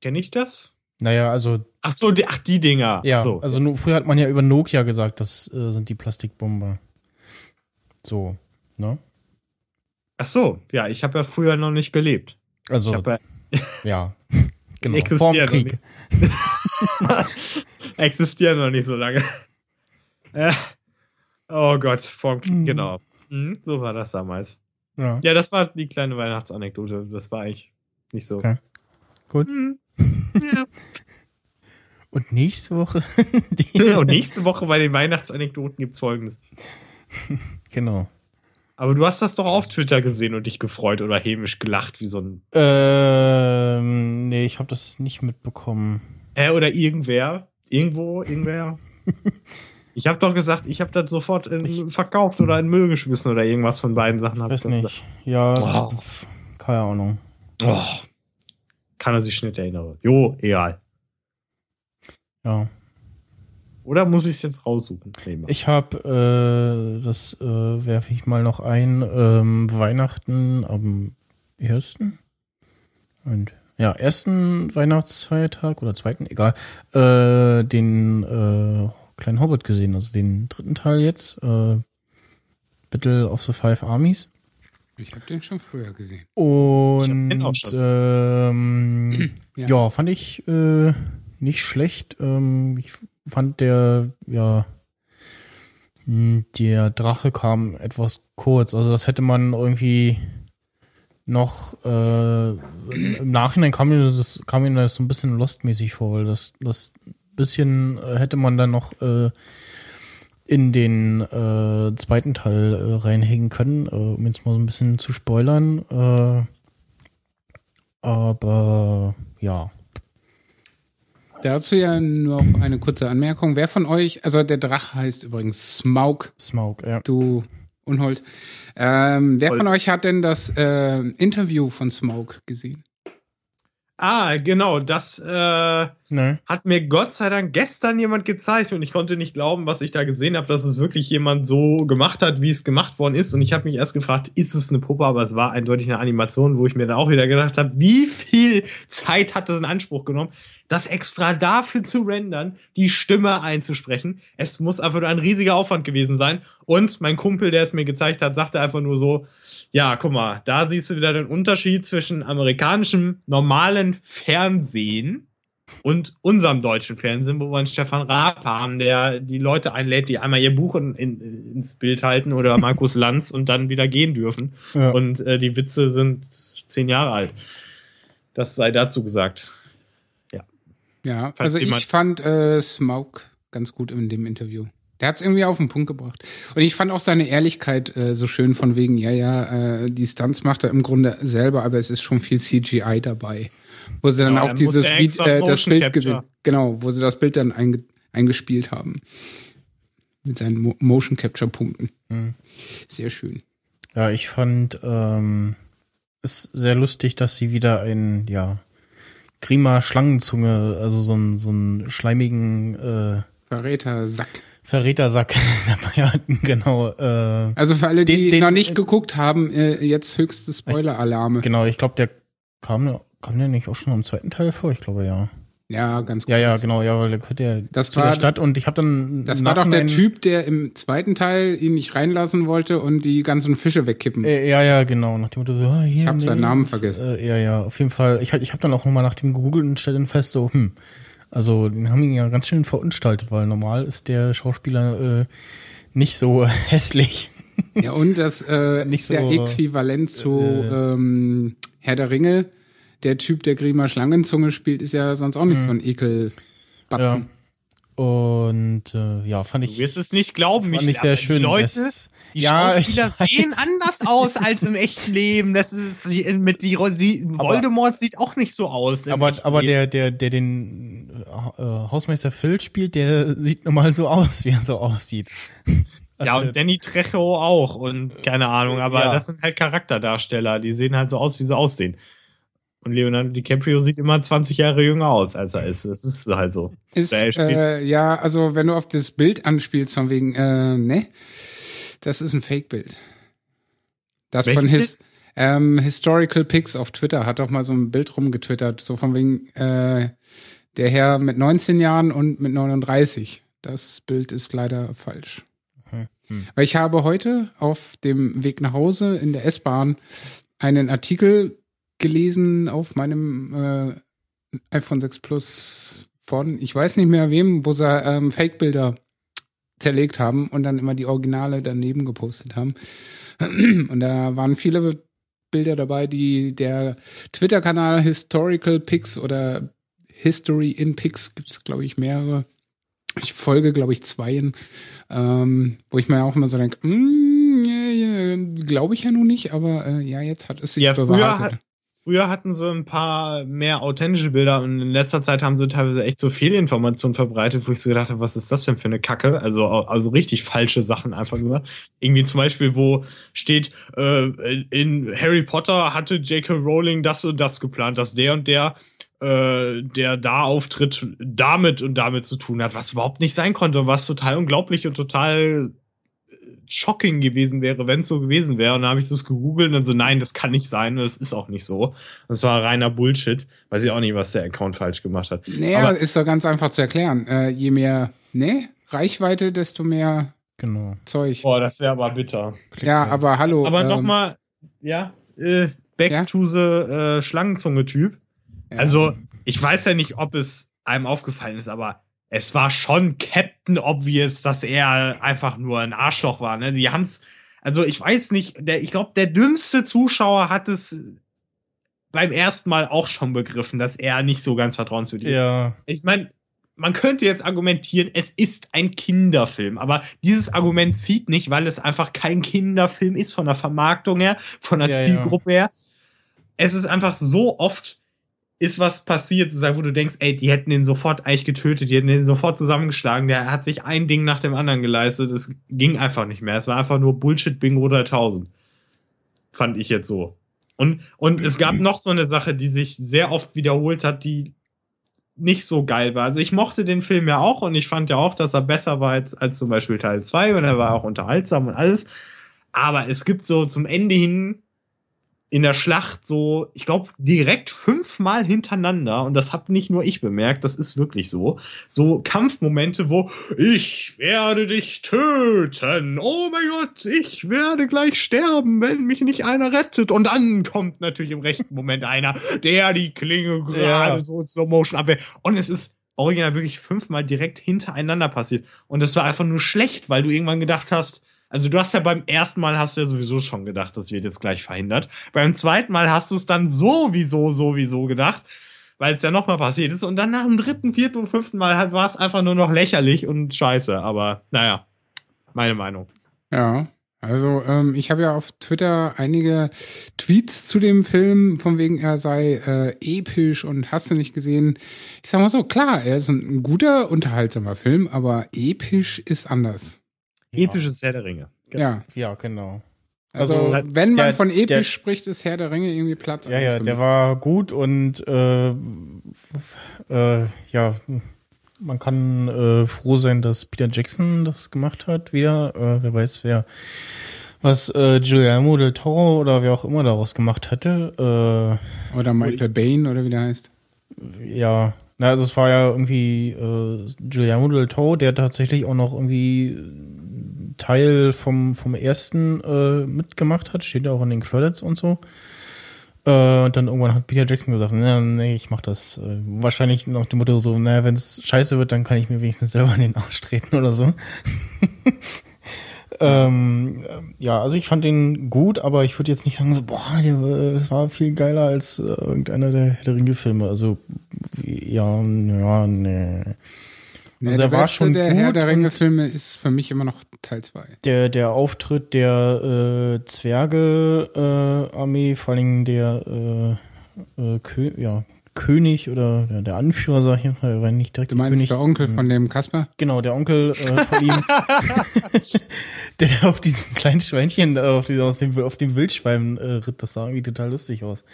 A: Kenne ich das?
B: Naja, also,
A: Ach so, die, ach, die Dinger.
B: ja,
A: so.
B: also nur, früher hat man ja über Nokia gesagt, das äh, sind die Plastikbomber. So, ne?
A: Ach so, ja, ich habe ja früher noch nicht gelebt.
B: Also,
A: Ich ja (laughs)
B: ja. (laughs) Genau.
A: existieren
B: Vorm
A: noch
B: Krieg. (laughs)
A: existieren noch nicht so lange. Ja. Oh Gott, vorm Krieg,
B: Mhm.
A: genau. Mhm, so war das damals.
B: Ja.
A: Ja, das war die kleine Weihnachtsanekdote. Das war eigentlich nicht so.
B: Okay. Gut.
A: Mhm. Ja. (laughs)
B: Und nächste Woche? (laughs) die,
A: Und nächste Woche bei den Weihnachtsanekdoten gibt's folgendes. (laughs)
B: genau.
A: Aber du hast das doch auf Twitter gesehen und dich gefreut oder hämisch gelacht wie so ein.
B: Ähm, nee, ich habe das nicht mitbekommen.
A: Äh, oder irgendwer. Irgendwo, irgendwer. Ich habe doch gesagt, ich habe das sofort in, verkauft oder in Müll geschmissen oder irgendwas von beiden Sachen. Hab
B: Weiß
A: ich doch gesagt.
B: nicht. Ja,
A: Oh.
B: keine Ahnung.
A: Oh, kann er sich nicht erinnern. Jo, egal.
B: Ja.
A: Oder muss ich es jetzt raussuchen? Nee.
B: Ich habe, äh, das äh, werfe ich mal noch ein, ähm, Weihnachten am ersten und ja, ersten Weihnachtsfeiertag oder zweiten, egal, äh, den äh, kleinen Hobbit gesehen, also den dritten Teil jetzt, äh, Battle of the Five Armies.
C: Ich habe den schon früher gesehen.
B: Und
A: den auch schon.
B: ähm, (clears throat)
C: Ja.
B: ja. fand ich äh, nicht schlecht. Ähm, ich fand der, ja, Hm, Der Drache kam etwas kurz. Also das hätte man irgendwie noch äh, im Nachhinein kam mir das kam mir das so ein bisschen lostmäßig vor, weil das das bisschen äh, hätte man dann noch äh, in den äh, zweiten Teil äh, reinhängen können, äh, um jetzt mal so ein bisschen zu spoilern. Äh, aber ja,
C: Dazu ja noch eine kurze Anmerkung. Wer von euch, also der Drache heißt übrigens Smaug,
B: Smaug, ja.
C: du Unhold. Ähm, wer
A: Voll.
C: von euch hat denn das äh, Interview von Smaug gesehen?
A: Ah, genau, das äh,
B: Ne?
A: hat mir Gott sei Dank gestern jemand gezeigt und ich konnte nicht glauben, was ich da gesehen habe, dass es wirklich jemand so gemacht hat, wie es gemacht worden ist. Und ich habe mich erst gefragt, ist es eine Puppe, aber es war eindeutig eine Animation, wo ich mir dann auch wieder gedacht habe, wie viel Zeit hat es in Anspruch genommen, das extra dafür zu rendern, die Stimme einzusprechen. Es muss einfach nur ein riesiger Aufwand gewesen sein. Und mein Kumpel, der es mir gezeigt hat, sagte einfach nur so, ja, guck mal, da siehst du wieder den Unterschied zwischen amerikanischem normalen Fernsehen und unserem deutschen Fernsehen, wo wir einen Stefan Raab haben, der die Leute einlädt, die einmal ihr Buch in, in, ins Bild halten oder Markus Lanz und dann wieder gehen dürfen.
B: Ja.
A: Und äh, die Witze sind zehn Jahre alt. Das sei dazu gesagt.
C: Ja,
A: Falls
C: also ich fand äh, Smaug ganz gut in dem Interview. Der hat es irgendwie auf den Punkt gebracht. Und ich fand auch seine Ehrlichkeit äh, so schön von wegen, ja, ja, äh, die Stunts macht er im Grunde selber, aber es ist schon viel CGI dabei. Wo sie dann
A: Genau,
C: auch
A: er
C: dieses
A: extra
C: äh, das
A: Motion
C: Bild
A: Capture.
C: gesehen. Genau, wo sie das Bild dann einge eingespielt haben. Mit seinen Mo Motion Capture Punkten.
B: Mhm.
C: Sehr schön.
B: Ja, ich fand ähm, es sehr lustig, dass sie wieder ein, ja, Grima Schlangenzunge, also so einen so einen schleimigen äh,
C: Verräter Sack.
B: Verrätersack dabei hatten, (laughs) genau. Äh,
C: Also für alle, die
B: Den- den-
C: noch nicht geguckt haben, äh, jetzt höchste Spoiler-Alarme.
B: genau, ich glaube, der kam, kam der nicht auch schon im zweiten Teil vor? Ich glaube, ja.
C: Ja, ganz
B: Ja, ja,
C: kurz.
B: genau, ja, weil der gehört ja
C: Das
B: zu
C: war-
B: der Stadt und ich habe dann
C: Das war doch der Typ, der im zweiten Teil ihn nicht reinlassen wollte und die ganzen Fische wegkippen.
B: Äh, ja, ja, genau. Nach dem Motto, so, ah, hier,
C: Ich hab seinen Namen vergessen.
B: Äh, ja, ja, auf jeden Fall. Ich, ich habe dann auch nochmal nach dem gegoogelt und stellte dann fest, so, hm, also den haben ihn ja ganz schön verunstaltet, weil normal ist der Schauspieler äh, nicht so (laughs) hässlich.
C: Ja, und das äh,
B: Nicht
C: ja
B: so,
C: äquivalent zu
B: äh,
C: ähm, Herr der Ringe. Der Typ, der Grima Schlangenzunge spielt, ist ja sonst auch nicht so ein Ekelbatzen.
B: Und äh, ja, fand
A: Du
B: ich,
A: wirst es nicht glauben.
B: fand ich sehr schön.
A: Leute,
B: Es-
A: die
B: ja,
A: Schauspieler sehen anders aus als im echten Leben. Das ist mit die, die Voldemort sieht auch nicht so aus.
B: aber aber
A: Leben.
B: der der der den äh, Hausmeister Phil spielt, der sieht normal so aus, wie er so aussieht. (laughs)
A: Ja,
B: Also-
A: und Danny Trejo auch und keine Ahnung, aber
B: Ja.
A: das sind halt Charakterdarsteller, die sehen halt so aus, wie sie aussehen. Und Leonardo DiCaprio sieht immer 20 Jahre jünger aus, als er ist. Das ist halt so.
C: Ist, äh, ja, also wenn du auf das Bild anspielst, von wegen, äh, ne, das ist ein Fake-Bild. Das von
A: Welches
C: His,
A: ist?
C: ähm, Historical Pics auf Twitter hat doch mal so ein Bild rumgetwittert, so von wegen, äh, der Herr mit 19 Jahren und mit 39. Das Bild ist leider falsch.
B: Hm.
C: Weil ich habe heute auf dem Weg nach Hause in der S-Bahn einen Artikel gelesen auf meinem äh, iPhone 6 Plus von, ich weiß nicht mehr wem, wo sie ähm, Fake-Bilder zerlegt haben und dann immer die Originale daneben gepostet haben. (clears throat) Und da waren viele Bilder dabei, die der Twitter-Kanal Historical Pics oder History in Pics gibt es, glaube ich, mehrere. Ich folge, glaube ich, zweien, ähm, wo ich mir auch immer so denke, mm, ja, ja, glaube ich ja nun nicht, aber äh, ja, jetzt hat es sich
A: Ja,
C: bewahrheitet.
A: Früher hatten sie ein paar mehr authentische Bilder und in letzter Zeit haben sie teilweise echt so Fehlinformationen verbreitet, wo ich so gedacht habe, was ist das denn für eine Kacke? Also, also richtig falsche Sachen einfach nur. Irgendwie zum Beispiel, wo steht, äh, in Harry Potter hatte J.K. Rowling das und das geplant, dass der und der äh, der da auftritt, damit und damit zu tun hat, was überhaupt nicht sein konnte und was total unglaublich und total shocking gewesen wäre, wenn es so gewesen wäre. Und dann habe ich das gegoogelt und dann so, nein, das kann nicht sein und das ist auch nicht so. Das war reiner Bullshit. Weiß ich auch nicht, was der Account falsch gemacht hat.
C: Naja,
A: Aber-
C: ist doch ganz einfach zu erklären. Äh, je mehr, ne, Reichweite, desto mehr
B: Genau.
C: Zeug.
A: Boah, das wäre aber bitter.
C: ja, aber hallo.
A: Aber
C: ähm,
A: nochmal, ja, äh, back
C: Ja?
A: to the äh, Schlangenzunge-Typ.
C: ja.
A: Also, ich weiß ja nicht, ob es einem aufgefallen ist, aber es war schon Captain Obvious, dass er einfach nur ein Arschloch war. Ne? Die haben's, also ich weiß nicht, der, ich glaube, der dümmste Zuschauer hat es beim ersten Mal auch schon begriffen, dass er nicht so ganz vertrauenswürdig ist.
B: Ja.
A: Ich meine, man könnte jetzt argumentieren, es ist ein Kinderfilm, aber dieses Argument zieht nicht, weil es einfach kein Kinderfilm ist von der Vermarktung her, von der
B: Ja, ja.
A: Zielgruppe her. Es ist einfach so oft ist was passiert, sozusagen, wo du denkst, ey, die hätten den sofort eigentlich getötet, die hätten den sofort zusammengeschlagen, der hat sich ein Ding nach dem anderen geleistet, es ging einfach nicht mehr. Es war einfach nur Bullshit Bingo 3000. Fand ich jetzt so. Und, und es gab noch so eine Sache, die sich sehr oft wiederholt hat, die nicht so geil war. Also ich mochte den Film ja auch und ich fand ja auch, dass er besser war als, als zum Beispiel Teil 2 und er war auch unterhaltsam und alles. Aber es gibt so zum Ende hin in der Schlacht so, ich glaube, direkt fünfmal hintereinander, und das hab nicht nur ich bemerkt, das ist wirklich so, so Kampfmomente, wo ich werde dich töten, oh mein Gott, ich werde gleich sterben, wenn mich nicht einer rettet. Und dann kommt natürlich im rechten Moment einer, der die Klinge gerade
B: Ja.
A: so in Slow Motion abwehrt. Und es ist original wirklich fünfmal direkt hintereinander passiert. Und das war einfach nur schlecht, weil du irgendwann gedacht hast, also du hast ja beim ersten Mal hast du ja sowieso schon gedacht, das wird jetzt gleich verhindert. Beim zweiten Mal hast du es dann sowieso, sowieso gedacht, weil es ja nochmal passiert ist. Und dann nach dem dritten, vierten und fünften Mal war es einfach nur noch lächerlich und scheiße. Aber naja, meine Meinung.
C: Ja. Also ähm, ich habe ja auf Twitter einige Tweets zu dem Film, von wegen er sei äh, episch und hast du nicht gesehen. Ich sag mal so, klar, er ist ein guter, unterhaltsamer Film, aber episch ist anders.
A: Episches Herr der Ringe.
C: Ja.
B: Ja, genau.
C: Also,
B: Also,
C: wenn man
B: der-
C: von episch
B: der-
C: spricht, ist Herr der Ringe irgendwie Platz.
B: Ja, ja, der war gut und äh, äh, ja, man kann äh, froh sein, dass Peter Jackson das gemacht hat wieder. Äh, wer weiß, wer was äh, Guillermo del Toro oder wer auch immer daraus gemacht hätte.
C: Oder Michael Bain oder wie der heißt.
B: Äh, ja, na, also es war ja irgendwie äh, Guillermo del Toro, der tatsächlich auch noch irgendwie Teil vom, vom ersten äh, mitgemacht hat, steht ja auch in den Credits und so. Äh, und dann irgendwann hat Peter Jackson gesagt, nee, nee, ich mach das. Äh, wahrscheinlich nach dem Motto so, naja, wenn es scheiße wird, dann kann ich mir wenigstens selber in den Arsch treten oder so. (laughs) ähm, äh, ja, also ich fand den gut, aber ich würde jetzt nicht sagen, so, boah, der, äh, das war viel geiler als äh, irgendeiner der, der Ringe-Filme. Also, ja, ja, nee.
C: Nee,
B: Also
C: der
B: er war schon
C: der
B: gut
C: Herr der Ringe-Filme ist für mich immer noch Teil 2.
B: Der, der Auftritt der äh, Zwerge-Armee, vor allen Dingen der äh, äh, Kö ja, König oder ja, der Anführer, sag ich mal, war nicht direkt
C: Du meinst
B: König.
C: der Onkel von dem Kasper?
B: Genau, der Onkel äh, von ihm, (laughs) der auf diesem kleinen Schweinchen äh, auf, die, aus dem, auf dem Wildschwein äh, ritt, das sah irgendwie total lustig aus.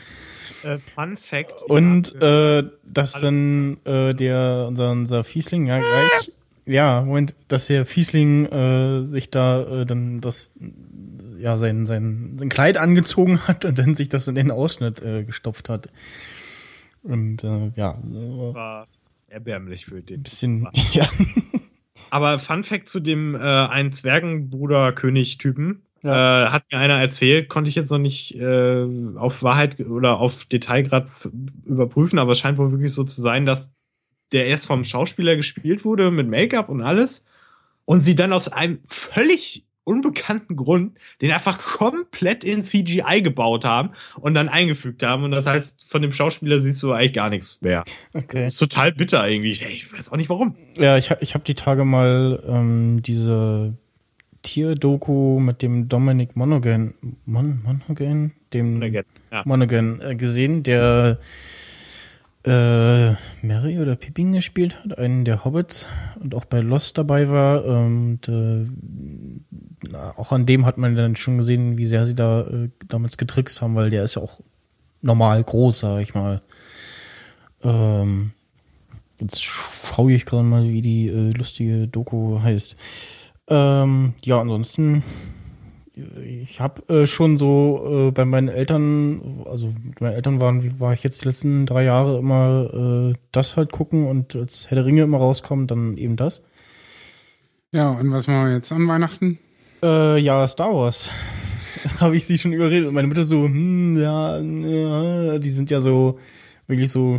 A: Äh, Fun Fact.
B: Und
A: ja,
B: äh, dass dann äh, der unser, unser Fiesling, ja, gleich, ja, Moment, dass der Fiesling äh, sich da äh, dann das ja sein, sein, sein Kleid angezogen hat und dann sich das in den Ausschnitt äh, gestopft hat. Und äh, ja, so
A: war erbärmlich für den.
B: bisschen, (laughs) ja.
A: Aber Fun Fact zu dem äh, einen Zwergenbruder-König-Typen.
B: Ja.
A: Äh, hat mir einer erzählt, konnte ich jetzt noch nicht äh, auf Wahrheit oder auf Detailgrad überprüfen, aber es scheint wohl wirklich so zu sein, dass der erst vom Schauspieler gespielt wurde mit Make-up und alles und sie dann aus einem völlig unbekannten Grund den einfach komplett in CGI gebaut haben und dann eingefügt haben und das heißt, von dem Schauspieler siehst du eigentlich gar nichts mehr.
B: Okay.
A: Das ist total bitter irgendwie. Ich weiß auch nicht warum.
B: Ja, ich, hab- ich habe die Tage mal ähm, diese Tierdoku mit dem Dominic Monaghan, Mon, Monaghan, dem
A: Ja.
B: Monaghan äh, gesehen, der äh, Mary oder Pippin gespielt hat, einen der Hobbits und auch bei Lost dabei war. Und äh, na, auch an dem hat man dann schon gesehen, wie sehr sie da äh, damals getrickst haben, weil der ist ja auch normal groß, sag ich mal. Ähm, jetzt schaue ich gerade mal, wie die äh, lustige Doku heißt. Ähm, ja, ansonsten ich habe äh, schon so äh, bei meinen Eltern, also mit meinen Eltern waren, wie war ich jetzt die letzten drei Jahre immer äh, das halt gucken und als Herr der Ringe immer rauskommt, dann eben das.
C: Ja, und was machen wir jetzt an Weihnachten?
B: Äh, ja, Star Wars. (laughs) habe ich sie schon überredet und meine Mutter so, hm, ja, ja, die sind ja so wirklich so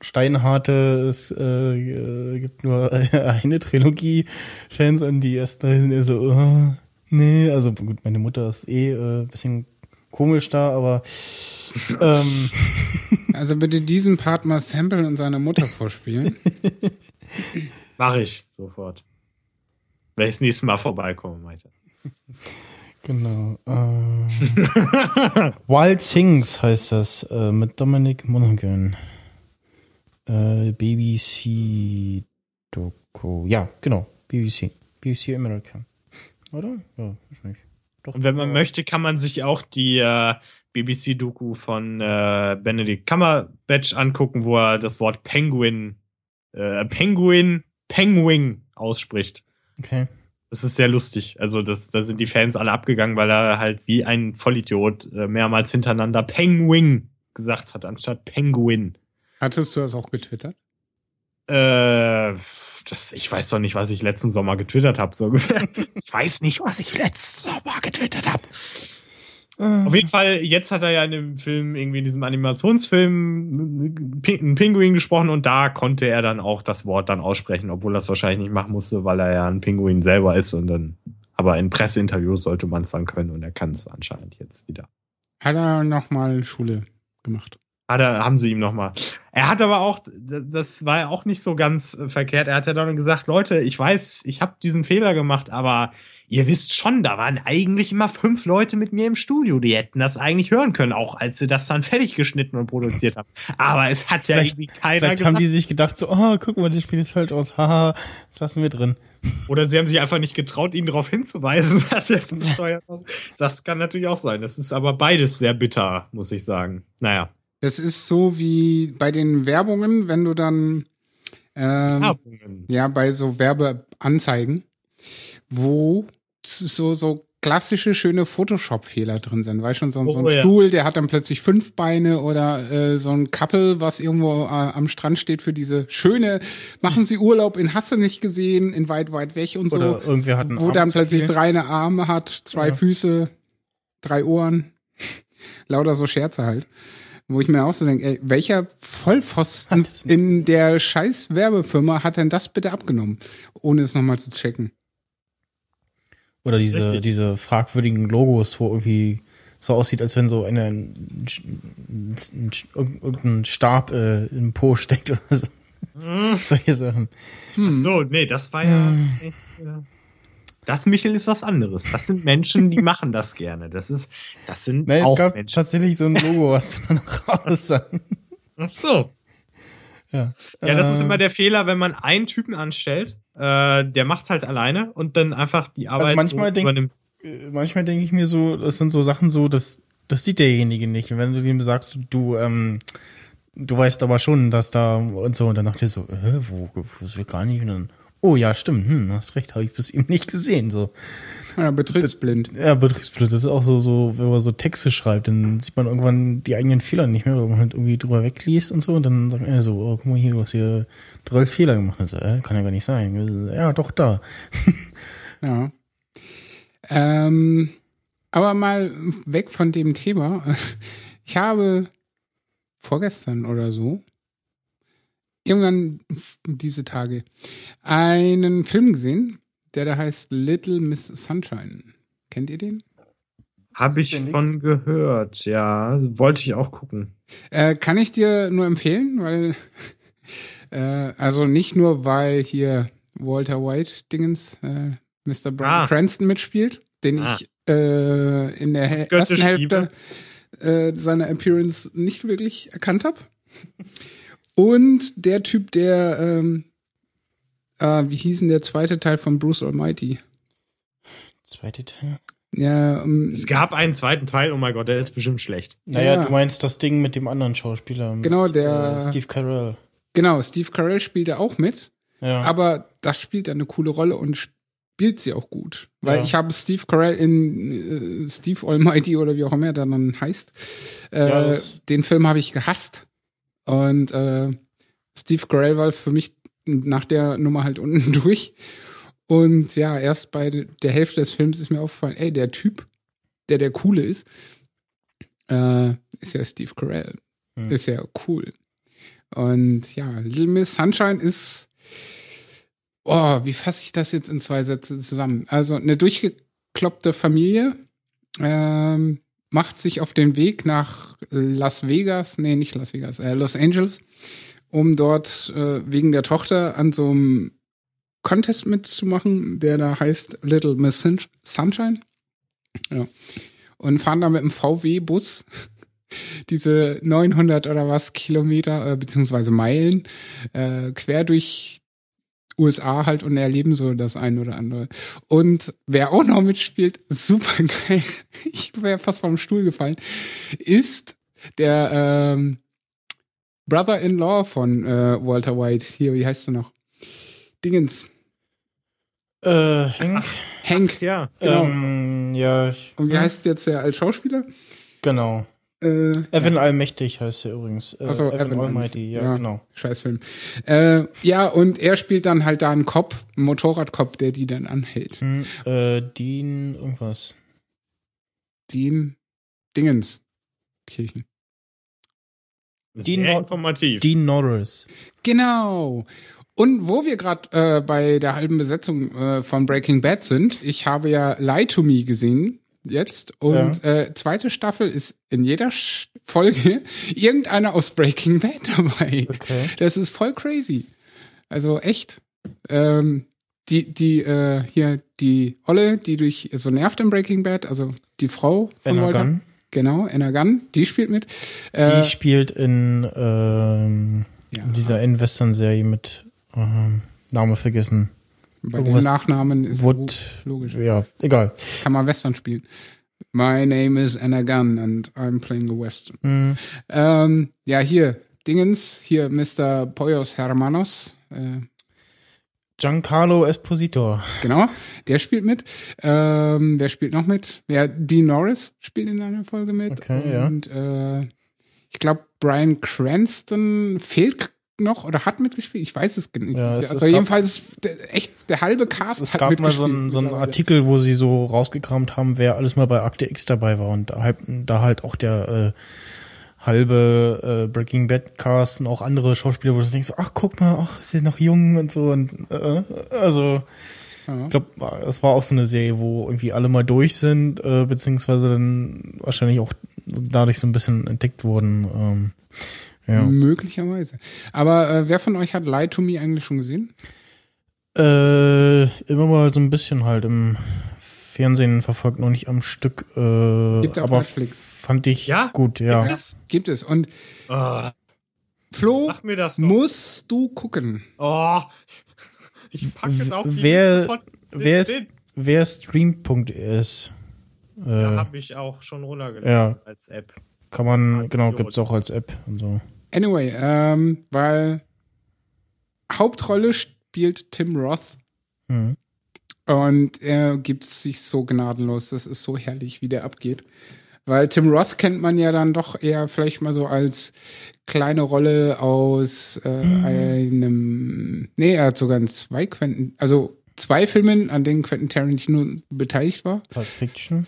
B: steinharte, es äh, gibt nur (laughs) eine Trilogie Fans und die ersten sind eher so, oh, nee, also gut, meine Mutter ist eh äh, bisschen komisch da, aber ähm, (laughs)
C: Also bitte diesen Part mal samplen und seiner Mutter vorspielen.
A: Mach ich sofort. Wenn ich das nächste Mal vorbeikomme, meinte. (laughs)
B: Genau. Äh, (laughs) Wild Things heißt das äh, mit Dominic Monaghan. Äh, BBC Doku. Ja, genau. BBC. BBC America. Oder? Ja,
A: ich nicht. Doch, Und wenn man möchte, kann man sich auch die äh, BBC-Doku von äh, Benedict Cumberbatch angucken, wo er das Wort Penguin, äh, Penguin, Penguin ausspricht.
B: Okay.
A: Das ist sehr lustig. Also, das, da sind die Fans alle abgegangen, weil er halt wie ein Vollidiot äh, mehrmals hintereinander Penguin gesagt hat, anstatt Penguin.
C: Hattest du das auch getwittert?
A: Äh, das, ich weiß doch nicht, was ich letzten Sommer getwittert habe. So (laughs) ich weiß nicht, was ich letzten Sommer getwittert habe. Auf jeden Fall, jetzt hat er ja in dem Film, irgendwie in diesem Animationsfilm, einen Pinguin gesprochen und da konnte er dann auch das Wort dann aussprechen, obwohl er es wahrscheinlich nicht machen musste, weil er ja ein Pinguin selber ist und dann, aber in Presseinterviews sollte man es dann können und er kann es anscheinend jetzt wieder.
C: Hat er nochmal Schule gemacht?
A: Hat er, haben sie ihm nochmal. Er hat aber auch, das war ja auch nicht so ganz verkehrt. Er hat ja dann gesagt, Leute, ich weiß, ich habe diesen Fehler gemacht, aber ihr wisst schon, da waren eigentlich immer fünf Leute mit mir im Studio, die hätten das eigentlich hören können, auch als sie das dann (laughs) fertig geschnitten und produziert haben. Aber es hat ja irgendwie keiner
B: Vielleicht gesagt. haben die sich gedacht so, oh, guck mal, das Spiel ist falsch aus, haha, das lassen wir drin.
A: Oder sie haben sich einfach nicht getraut, ihn darauf hinzuweisen, (laughs) dass er steuert. Das kann natürlich auch sein. Das ist aber beides sehr bitter, muss ich sagen. Naja.
C: Das ist so wie bei den Werbungen, wenn du dann ähm, ja bei so Werbeanzeigen, wo so, so klassische, schöne Photoshop-Fehler drin sind. Weißt schon, so, oh, so ein ja. Stuhl, der hat dann plötzlich fünf Beine oder äh, so ein Couple, was irgendwo äh, am Strand steht für diese schöne, machen sie Urlaub in Hasse nicht gesehen, in weit, weit weg und so. Oder
B: irgendwer hat einen
C: Wo Arm dann plötzlich drei Arme hat, zwei ja. Füße, drei Ohren. (laughs) Lauter so Scherze halt. Wo ich mir auch so denke, ey, welcher Vollpfosten in der scheiß Werbefirma hat denn das bitte abgenommen? Ohne es nochmal zu checken.
B: Oder diese, diese fragwürdigen Logos, wo irgendwie so aussieht, als wenn so eine, ein, ein, irgendein Stab äh, im Po steckt oder so. Hm. Solche Sachen.
A: Hm. So, nee, das war ja. Echt, äh, das, Michel, ist was anderes. Das sind Menschen, die machen das gerne. Das ist, das sind
B: Nein,
A: auch
B: es gab
A: Menschen.
B: tatsächlich so ein Logo, was dann noch raus
A: Ach so. Ja. ja, das ist immer der Fehler, wenn man einen Typen anstellt, äh, der macht's halt alleine und dann einfach die also Arbeit
B: also manchmal so übernimmt. Denk, manchmal denke ich mir so, das sind so Sachen so, das, das sieht derjenige nicht. Und wenn du ihm sagst, du, ähm, du weißt aber schon, dass da und so, und dann dachte ich so, äh, wo, wo gar nicht. Und dann, oh ja, stimmt, hm, hast recht, habe ich bis eben nicht gesehen. So.
C: Ja, betriebsblind.
B: Ja, betriebsblind. Das ist auch so, so, wenn man so Texte schreibt, dann sieht man irgendwann die eigenen Fehler nicht mehr, weil man halt irgendwie drüber wegliest und so. Und dann sagt er so, oh, guck mal hier, du hast hier drei Fehler gemacht. Also, äh, kann ja gar nicht sein. Ja, doch, da. (laughs)
C: ja. Ähm, aber mal weg von dem Thema. (laughs) Ich habe vorgestern oder so, irgendwann diese Tage, einen Film gesehen, der da heißt Little Miss Sunshine. Kennt ihr den?
A: Habe ich von gehört, ja. Wollte ich auch gucken.
C: Äh, kann ich dir nur empfehlen, weil, (laughs) äh, also nicht nur, weil hier Walter White Dingens, äh, Mr. Brian ah. Cranston mitspielt, den ah. ich äh, in der Göttisch ersten Hälfte äh, seiner Appearance nicht wirklich erkannt habe. Und der Typ, der ähm, äh, wie hieß denn der zweite Teil von Bruce Almighty?
B: Zweite Teil?
C: Ja, um,
A: ähm, es gab einen zweiten Teil, oh mein Gott, der ist bestimmt schlecht.
B: Naja, ja. du meinst das Ding mit dem anderen Schauspieler.
C: Genau, mit, der.
B: Äh, Steve Carell.
C: Genau, Steve Carell spielt da auch mit. Ja. Aber das spielt eine coole Rolle und spielt sie auch gut. Weil ja. ich habe Steve Carell in äh, Steve Almighty oder wie auch immer der dann heißt. Äh, ja, den Film habe ich gehasst. Und äh, Steve Carell war für mich nach der Nummer halt unten (laughs) durch. Und ja, erst bei der Hälfte des Films ist mir aufgefallen, ey, der Typ, der der Coole ist, äh, ist ja Steve Carell. Hm. Ist ja cool. Und ja, Little Miss Sunshine ist, oh, wie fasse ich das jetzt in zwei Sätze zusammen? Also eine durchgekloppte Familie ähm, macht sich auf den Weg nach Las Vegas, nee, nicht Las Vegas, äh, Los Angeles, um dort äh, wegen der Tochter an so einem Contest mitzumachen, der da heißt Little Miss Sun- Sunshine. Ja. Und fahren da mit dem VW-Bus (laughs) diese 900 oder was Kilometer äh, beziehungsweise Meilen äh, quer durch USA halt und erleben so das ein oder andere. Und wer auch noch mitspielt, (laughs) super geil, ich wäre fast vom Stuhl gefallen, ist der ähm, Brother-in-Law von äh, Walter White. Hier, wie heißt du noch? Dingens.
B: Äh, Hank.
C: Hank.
A: Ja.
C: Genau.
B: Ähm, ja, ich,
C: Und wie heißt jetzt der als Schauspieler?
B: genau.
C: Äh,
B: Evan Allmächtig heißt er übrigens. Äh,
C: Ach so,
B: Evan,
C: Evan
B: Almighty, ja,
C: Ja.
B: genau.
C: Scheißfilm. Äh, ja, und er spielt dann halt da einen Cop, einen Motorradcop, der die dann anhält.
B: Hm, äh, Dean irgendwas.
C: Dean Dingens. Kirchen.
B: Die
A: Sehr informativ.
B: Dean Norris.
C: Genau. Und wo wir gerade äh, bei der halben Besetzung äh, von Breaking Bad sind, ich habe ja Lie to Me gesehen jetzt und äh, zweite Staffel ist in jeder Sch Folge (laughs) irgendeiner aus Breaking Bad (laughs) dabei.
B: Okay.
C: Das ist voll crazy. Also echt. Ähm, die, die, äh, hier, die Olle, die durch so nervt im Breaking Bad, also die Frau von Walter. Genau, Anna Gunn, die spielt mit.
B: Die
C: Äh,
B: spielt in, ähm,
C: Ja.
B: in dieser In-Western-Serie mit ähm, Name vergessen.
C: bei den
B: irgendwas-
C: Nachnamen ist
B: Wood.
C: logisch.
B: Ja, egal.
C: Kann man Western spielen. My name is Anna Gunn and I'm playing a Western.
B: Hm,
C: Ähm, ja, hier, Dingens, hier Mr. Poyos Hermanos. Äh,
B: Giancarlo Esposito.
C: genau, der spielt mit. Ähm, wer spielt noch mit? Ja, Dean Norris spielt in einer Folge mit.
B: Okay, ja.
C: Und äh, ich glaube, Brian Cranston fehlt noch oder hat mitgespielt. Ich weiß es nicht.
B: Ja, es-
C: also
B: gab-
C: jedenfalls echt der halbe Cast
B: Es
C: hat
B: gab mal so einen, so einen. Artikel, wo sie so rausgekramt haben, wer alles mal bei Akte X dabei war und da halt, da halt auch der äh, halbe äh, Breaking Bad Cast und auch andere Schauspieler, wo du denkst, so, ach guck mal, ach ist er noch jung und so und äh, also ich glaube, es war auch so eine Serie, wo irgendwie alle mal durch sind, äh, beziehungsweise dann wahrscheinlich auch dadurch so ein bisschen entdeckt wurden. Ähm, ja.
C: Möglicherweise. Aber äh, wer von euch hat Lie to Me eigentlich schon gesehen?
B: Äh, immer mal so ein bisschen halt im Fernsehen verfolgt, noch nicht am Stück. Äh,
C: Gibt's auf
B: aber
C: Netflix.
B: Fand ich
A: Ja?
B: gut, ja.
A: Was?
C: Gibt es. Und
A: Oh,
C: Flo,
A: sag mir das doch.
C: musst du gucken.
A: Oh, ich packe es auf
B: Wer-
A: Pod-
B: wer ist- Wer stream.is
A: Da
B: äh,
A: habe ich auch schon runtergeladen
B: ja.
A: als App.
B: kann man,
A: Ah,
B: genau,
A: Idiot.
B: gibt's auch als App und so.
C: Anyway, ähm, weil Hauptrolle spielt Tim Roth
B: Mhm.
C: und er gibt sich so gnadenlos. Das ist so herrlich, wie der abgeht. Weil Tim Roth kennt man ja dann doch eher vielleicht mal so als kleine Rolle aus äh, einem. Nee, er hat sogar in zwei Quentin, also zwei Filmen, an denen Quentin Tarantino beteiligt war.
B: Pulp Fiction.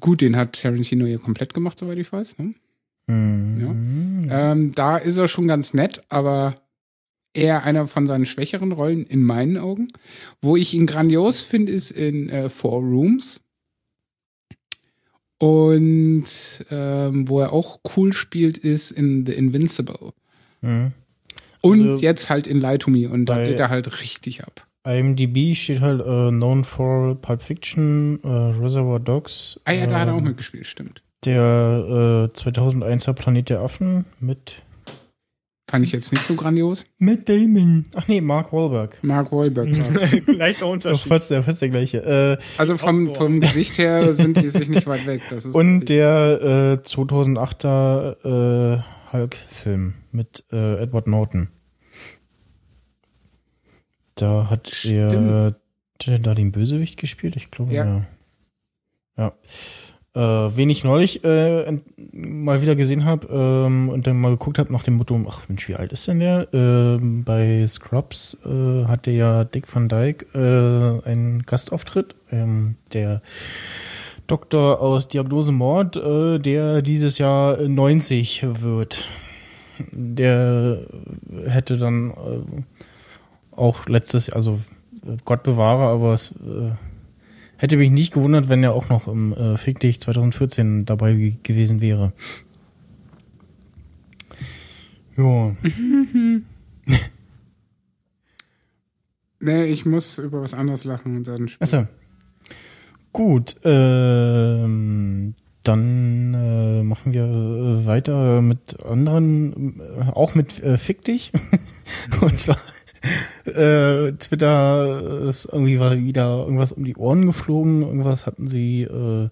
C: Gut, den hat Tarantino ja komplett gemacht, soweit ich weiß. Ne?
B: Mhm.
C: Ähm, da ist er schon ganz nett, aber eher einer von seinen schwächeren Rollen in meinen Augen. Wo ich ihn grandios finde, ist in äh, Four Rooms. Und ähm, wo er auch cool spielt, ist in The Invincible.
B: Mhm.
C: Und
B: Also
C: jetzt halt in Lie to Me. Und da geht er halt richtig ab.
B: IMDb steht halt äh, known for Pulp Fiction, äh, Reservoir Dogs.
C: Ah ja, da hat er auch
B: ähm,
C: mitgespielt, stimmt.
B: Der äh, 2001er Planet der Affen mit
C: Fand ich jetzt nicht so grandios.
B: Matt Damon. Ach nee, Mark Wahlberg.
C: Mark Wahlberg
B: Ja, (laughs)
A: Unterschied.
B: fast, der, fast der gleiche. Äh,
C: Also vom, vom Gesicht her (laughs) sind die sich nicht weit weg. Das ist
B: und
C: richtig.
B: der äh, 2008er äh, Hulk-Film mit äh, Edward Norton. Da hat er
C: Stimmt.
B: hat er da den Bösewicht gespielt, ich glaube.
C: Ja.
B: Ja. ja. Äh, wen ich neulich äh, mal wieder gesehen habe ähm, und dann mal geguckt habe nach dem Motto, ach Mensch, wie alt ist denn der? Ähm, bei Scrubs äh, hatte ja Dick Van Dyke äh, einen Gastauftritt. Ähm, der Doktor aus Diagnose Mord, äh, der dieses Jahr 90 wird. der hätte dann äh, auch letztes, also Gott bewahre, aber es äh, hätte mich nicht gewundert, wenn er auch noch im äh, Fick dich 2014 dabei ge- gewesen wäre. Ja. (laughs)
C: Nee, ich muss über was anderes lachen und dann
B: Achso. Gut, ähm, dann äh, machen wir äh, weiter mit anderen, äh, auch mit äh, Fick dich. (laughs) Und zwar (laughs) äh, Twitter ist irgendwie war wieder irgendwas um die Ohren geflogen, irgendwas hatten sie, äh,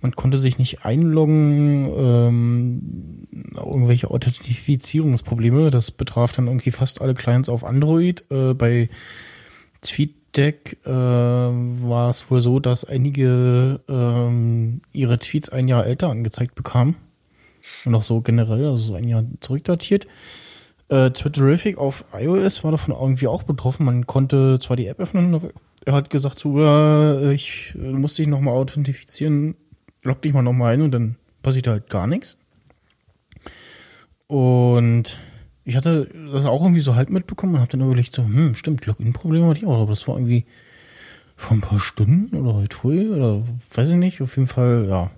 B: man konnte sich nicht einloggen, ähm, irgendwelche Authentifizierungsprobleme, das betraf dann irgendwie fast alle Clients auf Android. Äh, bei TweetDeck äh, war es wohl so, dass einige ähm, ihre Tweets ein Jahr älter angezeigt bekamen. Und auch so generell, also so ein Jahr zurückdatiert. Äh, Twitterific auf iOS war davon irgendwie auch betroffen. Man konnte zwar die App öffnen, aber er hat gesagt, so, äh, ich äh, muss dich nochmal authentifizieren, log dich mal nochmal ein und dann passiert halt gar nichts. Und ich hatte das auch irgendwie so halb mitbekommen und habe dann überlegt, so, hm, stimmt, Login-Probleme hatte ich auch, aber das war irgendwie vor ein paar Stunden oder heute früh oder weiß ich nicht. Auf jeden Fall, ja,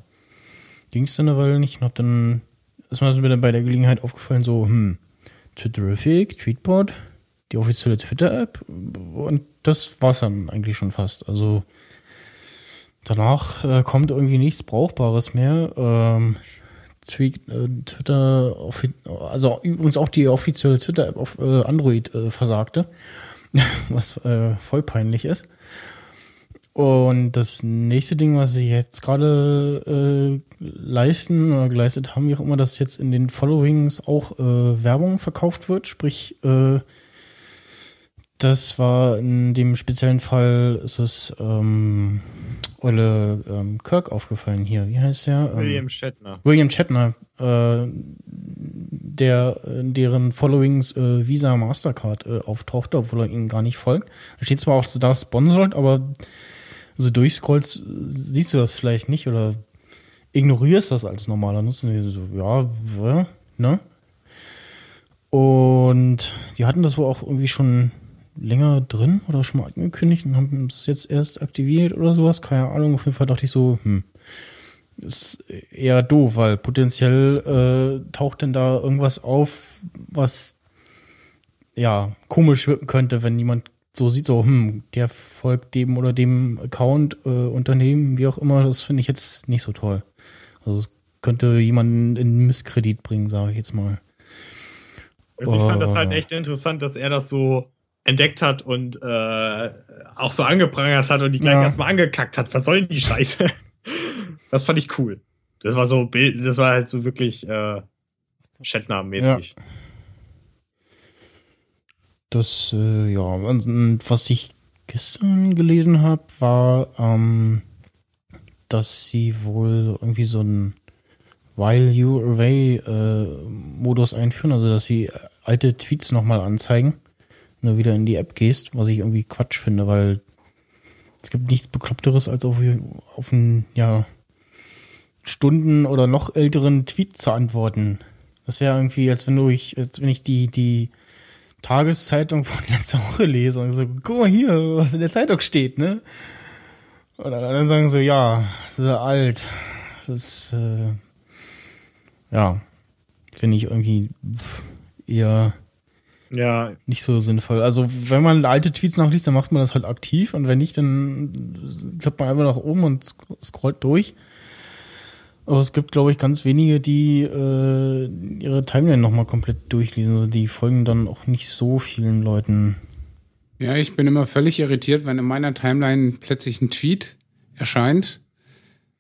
B: ging es dann eine Weile nicht und hab dann, ist mir das bei der Gelegenheit aufgefallen, so, hm, Twitterific, Tweetbot, die offizielle Twitter-App und das war's dann eigentlich schon fast. Also danach äh, kommt irgendwie nichts Brauchbares mehr. Ähm, Tweet, äh, Twitter, also übrigens auch die offizielle Twitter-App auf äh, Android äh, versagte, (laughs) was äh, voll peinlich ist. Und das nächste Ding, was sie jetzt gerade äh, leisten oder geleistet haben, wie auch immer, dass jetzt in den Followings auch äh, Werbung verkauft wird. Sprich, äh, das war in dem speziellen Fall, ist es ähm, Olle ähm, Kirk aufgefallen hier. Wie heißt der? Ähm,
A: William Shatner.
B: William Shatner, äh, der in deren Followings äh, Visa Mastercard äh, auftauchte, obwohl er ihnen gar nicht folgt. Da steht zwar auch da sponsored, aber so durchscrollst, siehst du das vielleicht nicht oder ignorierst das als normaler Nutzer. So, ja, ne? Und die hatten das wohl auch irgendwie schon länger drin oder schon mal angekündigt und haben es jetzt erst aktiviert oder sowas. Keine Ahnung. Auf jeden Fall dachte ich so, hm, ist eher doof, weil potenziell äh, taucht denn da irgendwas auf, was ja komisch wirken könnte, wenn jemand so sieht, so, hm, der folgt dem oder dem Account, äh, Unternehmen, wie auch immer, das finde ich jetzt nicht so toll. Also es könnte jemanden in Misskredit bringen, sage ich jetzt mal.
A: Also ich fand das halt
B: Oh.
A: echt interessant, dass er das so entdeckt hat und äh, auch so angeprangert hat und die gleich
B: Ja.
A: erstmal angekackt hat. Was soll denn die Scheiße? (laughs) das fand ich cool. Das war so Bild, das war halt so wirklich äh, Shatner-mäßig.
B: Das, äh, ja, und, was ich gestern gelesen habe, war, ähm, dass sie wohl irgendwie so einen While You Away äh, Modus einführen, also dass sie alte Tweets nochmal anzeigen, wenn du wieder in die App gehst, was ich irgendwie Quatsch finde, weil es gibt nichts Bekloppteres, als auf, auf einen, ja, Stunden oder noch älteren Tweet zu antworten. Das wäre irgendwie, als wenn du ich, als wenn ich die, die Tageszeitung von (laughs) letzter Woche lese und so, guck mal hier, was in der Zeitung steht, ne? Und dann sagen so, ja, das ist ja alt. Das, äh, ja, finde ich irgendwie eher
A: Ja,
B: nicht so sinnvoll. Also, wenn man alte Tweets nachliest, dann macht man das halt aktiv und wenn nicht, dann klappt man einfach nach oben und sc- scrollt durch. Aber es gibt, glaube ich, ganz wenige, die äh, ihre Timeline nochmal komplett durchlesen. Also die folgen dann auch nicht so vielen Leuten.
C: Ja, ich bin immer völlig irritiert, wenn in meiner Timeline plötzlich ein Tweet erscheint,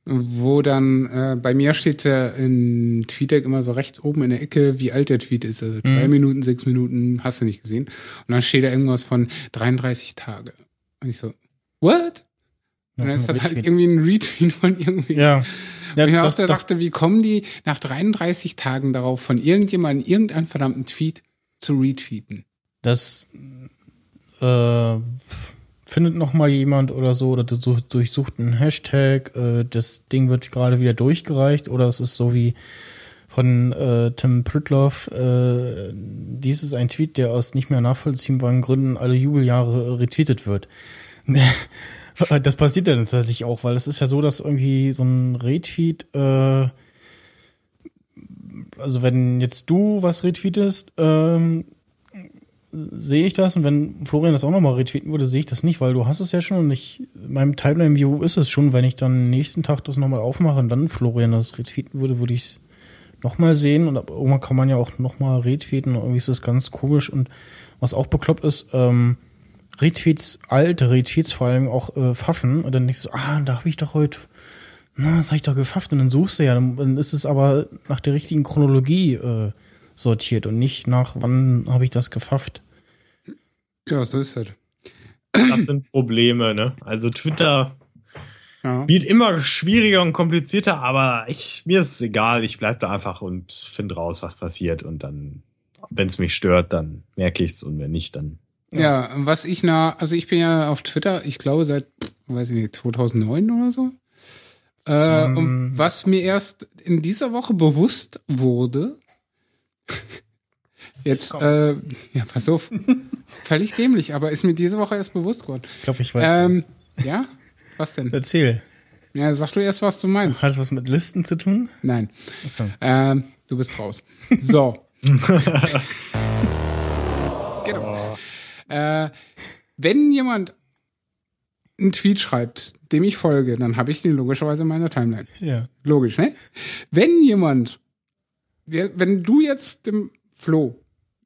C: wo dann äh, bei mir steht ja in TweetDeck immer so rechts oben in der Ecke, wie alt der Tweet ist. Also drei Minuten, sechs Minuten, hast du nicht gesehen. Und dann steht da irgendwas von 33 Tage. Und ich so, what? Und dann ist dann halt irgendwie ein Retweet von irgendwie.
B: Ja. Ja
C: ich
B: das,
C: auch
B: das,
C: dachte, wie kommen die nach 33 Tagen darauf, von irgendjemandem irgendeinen verdammten Tweet zu retweeten?
B: das äh, findet noch mal jemand oder so oder durchsucht, durchsucht einen Hashtag. Äh, das Ding wird gerade wieder durchgereicht oder es ist so wie von äh, Tim Pritloff. Äh, dies ist ein Tweet, der aus nicht mehr nachvollziehbaren Gründen alle Jubeljahre retweetet wird. (laughs) das passiert dann tatsächlich auch, weil es ist ja so, dass irgendwie so ein Retweet, äh, also wenn jetzt du was retweetest, ähm, sehe ich das. Und wenn Florian das auch nochmal retweeten würde, sehe ich das nicht, weil du hast es ja schon. Und ich, in meinem Timeline-View ist es schon, wenn ich dann nächsten Tag das nochmal aufmache und dann Florian das retweeten würde, würde ich es nochmal sehen. Und irgendwann kann man ja auch nochmal retweeten. Und irgendwie ist das ganz komisch. Und was auch bekloppt ist, ähm, Retweets, alte Retweets vor allem auch äh, Pfaffen und dann denkst du, ah, da habe ich doch heute, na, das habe ich doch gefafft und dann suchst du ja, dann, dann ist es aber nach der richtigen Chronologie äh, sortiert und nicht nach, wann habe ich das gefafft.
C: Ja, so ist es.
A: Das sind Probleme, ne? Also Twitter ja. wird immer schwieriger und komplizierter, aber ich, mir ist es egal, ich bleibe da einfach und finde raus, was passiert und dann, wenn es mich stört, dann merke ich es und wenn nicht, dann
C: ja. was ich na, also ich bin ja auf Twitter, ich glaube seit, weiß ich nicht, 2009 oder so. Äh, um. und was mir erst in dieser Woche bewusst wurde, (laughs) jetzt, äh, ja, pass auf, völlig dämlich, aber ist mir diese Woche erst bewusst geworden.
B: Ich glaube, ich weiß.
C: Ähm, ja? Was denn?
B: Erzähl.
C: Ja, sag du erst, was du meinst.
B: Hat es was mit Listen zu tun?
C: Nein. Achso. Ähm, du bist raus. So. (laughs) Äh, wenn jemand einen Tweet schreibt, dem ich folge, dann habe ich den logischerweise in meiner Timeline.
B: Ja.
C: Logisch, ne? Wenn jemand, wenn du jetzt dem Flo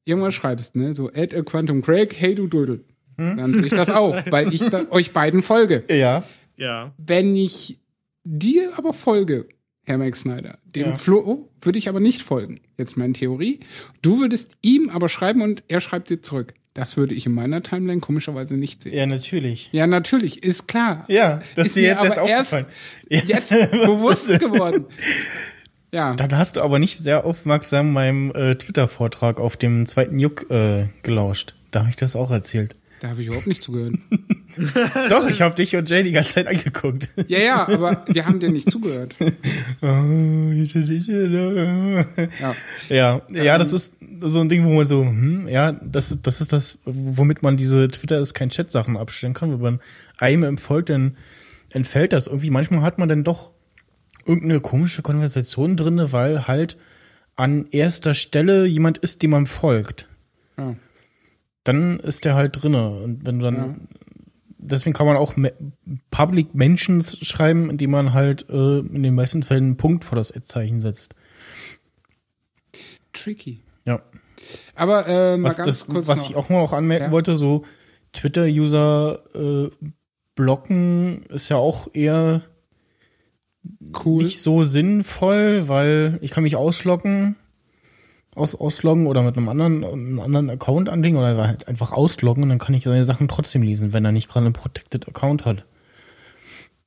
C: irgendwas schreibst, ne, so add a Quantum Craig, hey du Dödel, hm? dann tue ich das auch, weil ich euch beiden folge.
B: Ja.
A: Ja.
C: Wenn ich dir aber folge, Herr Max Snyder, dem ja. Flo würde ich aber nicht folgen. Jetzt meine Theorie. Du würdest ihm aber schreiben und er schreibt dir zurück. Das würde ich in meiner Timeline komischerweise nicht sehen.
B: Ja, natürlich.
C: Ja, natürlich, ist klar.
B: Ja, das ist dir jetzt erst aufgefallen.
C: Erst jetzt (laughs) (laughs) bewusst geworden.
B: Ja. Dann hast du aber nicht sehr aufmerksam meinem äh, Twitter-Vortrag auf dem zweiten Juck äh, gelauscht. Da habe ich das auch erzählt.
C: Da habe ich überhaupt nicht zugehört. (laughs)
B: Doch, ich habe dich und Jay die ganze Zeit angeguckt.
C: Ja, ja, aber wir haben dir nicht zugehört. (laughs)
B: ja, ja, ja das ist so ein Ding, wo man so, hm, ja, das ist, das ist das, womit man diese Twitter ist kein Chat Sachen abstellen kann. Wenn man einem empfolgt, dann entfällt das irgendwie. Manchmal hat man dann doch irgendeine komische Konversation drinne, weil halt an erster Stelle jemand ist, dem man folgt. Ja dann ist der halt drinne. Und wenn du dann, ja. deswegen kann man auch Public Mentions schreiben, indem man halt äh, in den meisten Fällen einen Punkt vor das Ad-Zeichen setzt.
C: Tricky.
B: Ja.
C: Aber äh, mal
B: was,
C: ganz
B: das,
C: kurz
B: was
C: noch.
B: ich auch mal auch anmerken ja. wollte, so Twitter-User äh, blocken ist ja auch eher
C: cool.
B: nicht so sinnvoll, weil ich kann mich ausloggen aus, ausloggen oder mit einem anderen, einem anderen Account anlegen oder halt einfach ausloggen und dann kann ich seine Sachen trotzdem lesen, wenn er nicht gerade einen Protected Account hat.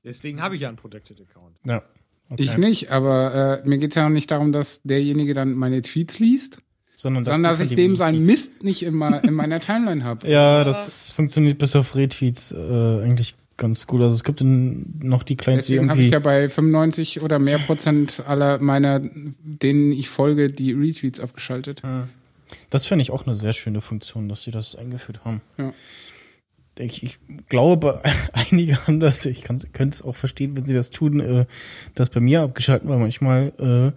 A: Deswegen habe ich ja einen Protected Account.
B: Ja.
C: Okay. Ich nicht, aber äh, mir geht es ja auch nicht darum, dass derjenige dann meine Tweets liest, sondern, sondern dass ich dem seinen Mist nicht immer in meiner Timeline habe. (laughs)
B: Ja, das funktioniert bis auf Retweets äh, eigentlich ganz gut. Also es gibt noch die Clients,
C: Deswegen habe ich ja bei 95 oder mehr Prozent aller meiner, denen ich folge, die Retweets abgeschaltet.
B: Das finde ich auch eine sehr schöne Funktion, dass sie das eingeführt haben.
C: Ja.
B: Ich, ich glaube, (laughs) einige haben das, ich könnte es auch verstehen, wenn sie das tun, äh, das bei mir abgeschalten, weil manchmal äh,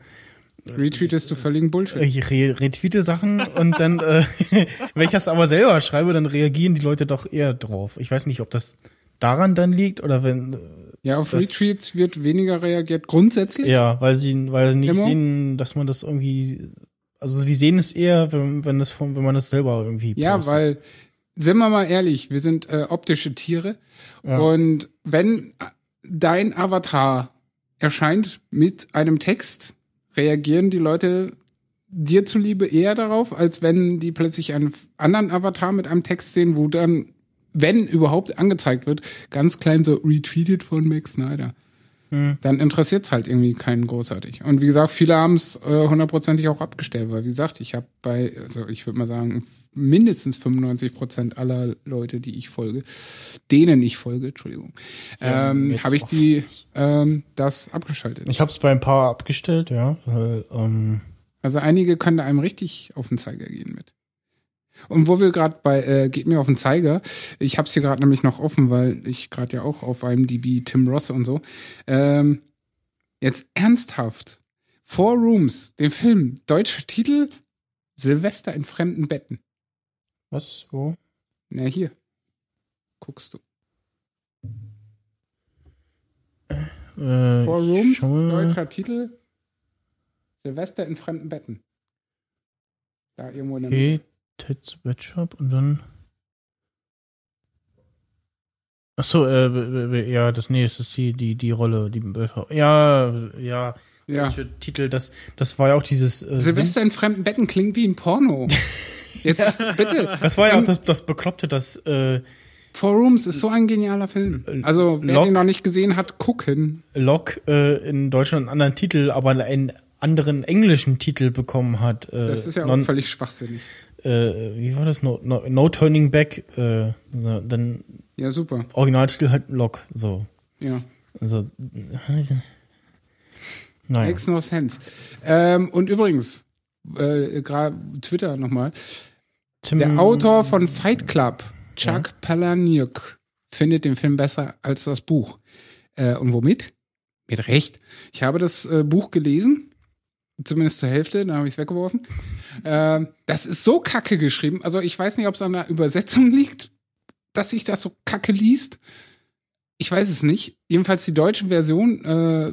C: Retweetest du völligen Bullshit.
B: Ich re retweete Sachen und dann, äh, (laughs) wenn ich das aber selber schreibe, dann reagieren die Leute doch eher drauf. Ich weiß nicht, ob das daran dann liegt oder wenn.
C: Ja, auf Retweets wird weniger reagiert grundsätzlich.
B: Ja, weil sie, weil sie nicht Immer? sehen, dass man das irgendwie, also die sehen es eher, wenn, wenn das von, wenn man das selber irgendwie.
C: Ja, postet. weil, sind wir mal ehrlich, wir sind äh, optische Tiere ja. und wenn dein Avatar erscheint mit einem Text, reagieren die Leute dir zuliebe eher darauf, als wenn die plötzlich einen anderen Avatar mit einem Text sehen, wo dann wenn überhaupt angezeigt wird, ganz klein so retweetet von Max Snyder. Hm. Dann interessiert es halt irgendwie keinen großartig. Und wie gesagt, viele haben es äh, hundertprozentig auch abgestellt, weil wie gesagt, ich habe bei, also ich würde mal sagen, mindestens 95 Prozent aller Leute, die ich folge, denen ich folge, Entschuldigung, ja, ähm, habe ich die ähm, das abgeschaltet.
B: Ich habe es bei ein paar abgestellt, ja, weil ähm,
C: Also einige können da einem richtig auf den Zeiger gehen mit. Und wo wir gerade bei äh, geht mir auf den Zeiger, ich habe es hier gerade nämlich noch offen, weil ich gerade ja auch auf einem DB Tim Ross und so. Ähm, jetzt ernsthaft. Four Rooms, den Film, deutscher Titel, Silvester in fremden Betten.
B: Was? Wo?
C: Na hier. Guckst du.
B: Äh,
C: Four Rooms, deutscher Titel, Silvester in fremden Betten. Da irgendwo in der
B: Okay, Ted's Wetshop und dann. Achso, äh, ja, das nee, das ist die, die, die Rolle, die ja, ja,
C: Ja.
B: Titel, das, das war ja auch dieses äh,
C: Silvester in fremden Betten klingt wie ein Porno. (laughs) Jetzt bitte.
B: Sinn- Das war ja auch das, das Bekloppte, das äh,
C: Four Rooms ist so ein genialer Film. Also, wer
B: Lock-
C: den noch nicht gesehen hat, gucken.
B: Locke äh, in Deutschland einen anderen Titel, aber einen anderen englischen Titel bekommen hat. Äh,
C: Das ist ja auch
B: non,
C: völlig schwachsinnig.
B: Äh, wie war das? No, no, no Turning Back. Äh, so, dann
C: Ja, super.
B: Originaltitel halt Lock. So.
C: Ja.
B: Also, naja.
C: Makes no sense. Ähm, und übrigens, äh, gerade Twitter nochmal. Der Autor von Fight Club, Chuck Palahniuk, findet den Film besser als das Buch. Äh, und womit? Mit Recht. Ich habe das äh, Buch gelesen, zumindest zur Hälfte, dann habe ich es weggeworfen. Ähm, das ist so kacke geschrieben. Also ich weiß nicht, ob es an der Übersetzung liegt, dass sich das so kacke liest. Ich weiß es nicht. Jedenfalls die deutsche Version äh,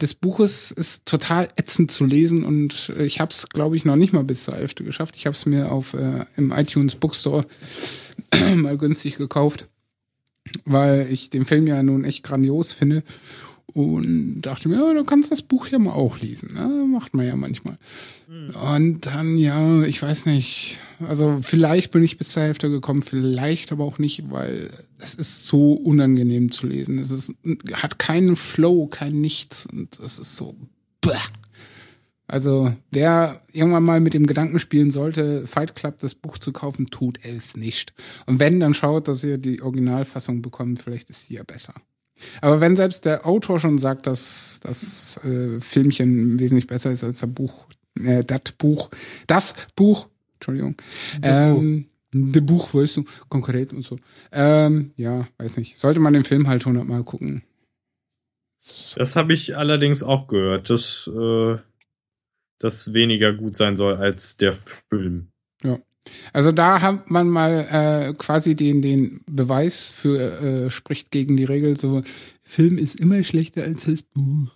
C: des Buches ist total ätzend zu lesen und äh, ich habe es, glaube ich, noch nicht mal bis zur Hälfte geschafft. Ich habe es mir auf äh, im iTunes Bookstore (clears throat) mal günstig gekauft, weil ich den Film ja nun echt grandios finde und dachte mir, ja, du kannst das Buch ja mal auch lesen. Ne? Macht man ja manchmal. Und dann, ja, ich weiß nicht. Also vielleicht bin ich bis zur Hälfte gekommen, vielleicht aber auch nicht, weil es ist so unangenehm zu lesen. Es ist, hat keinen Flow, kein Nichts und es ist so. Bäh. Also wer irgendwann mal mit dem Gedanken spielen sollte, Fight Club das Buch zu kaufen, tut es nicht. Und wenn, dann schaut, dass ihr die Originalfassung bekommt, vielleicht ist die ja besser. Aber wenn selbst der Autor schon sagt, dass das äh, Filmchen wesentlich besser ist als das Buch, äh, das Buch, das Buch, Entschuldigung, ähm, de Buch, weißt du, konkret und so. Ähm, ja, weiß nicht. Sollte man den Film halt hundertmal gucken.
A: Das habe ich allerdings auch gehört, dass äh, das weniger gut sein soll als der Film.
C: Also da hat man mal äh, quasi den, den Beweis für, äh, spricht gegen die Regel, so Film ist immer schlechter als das Buch.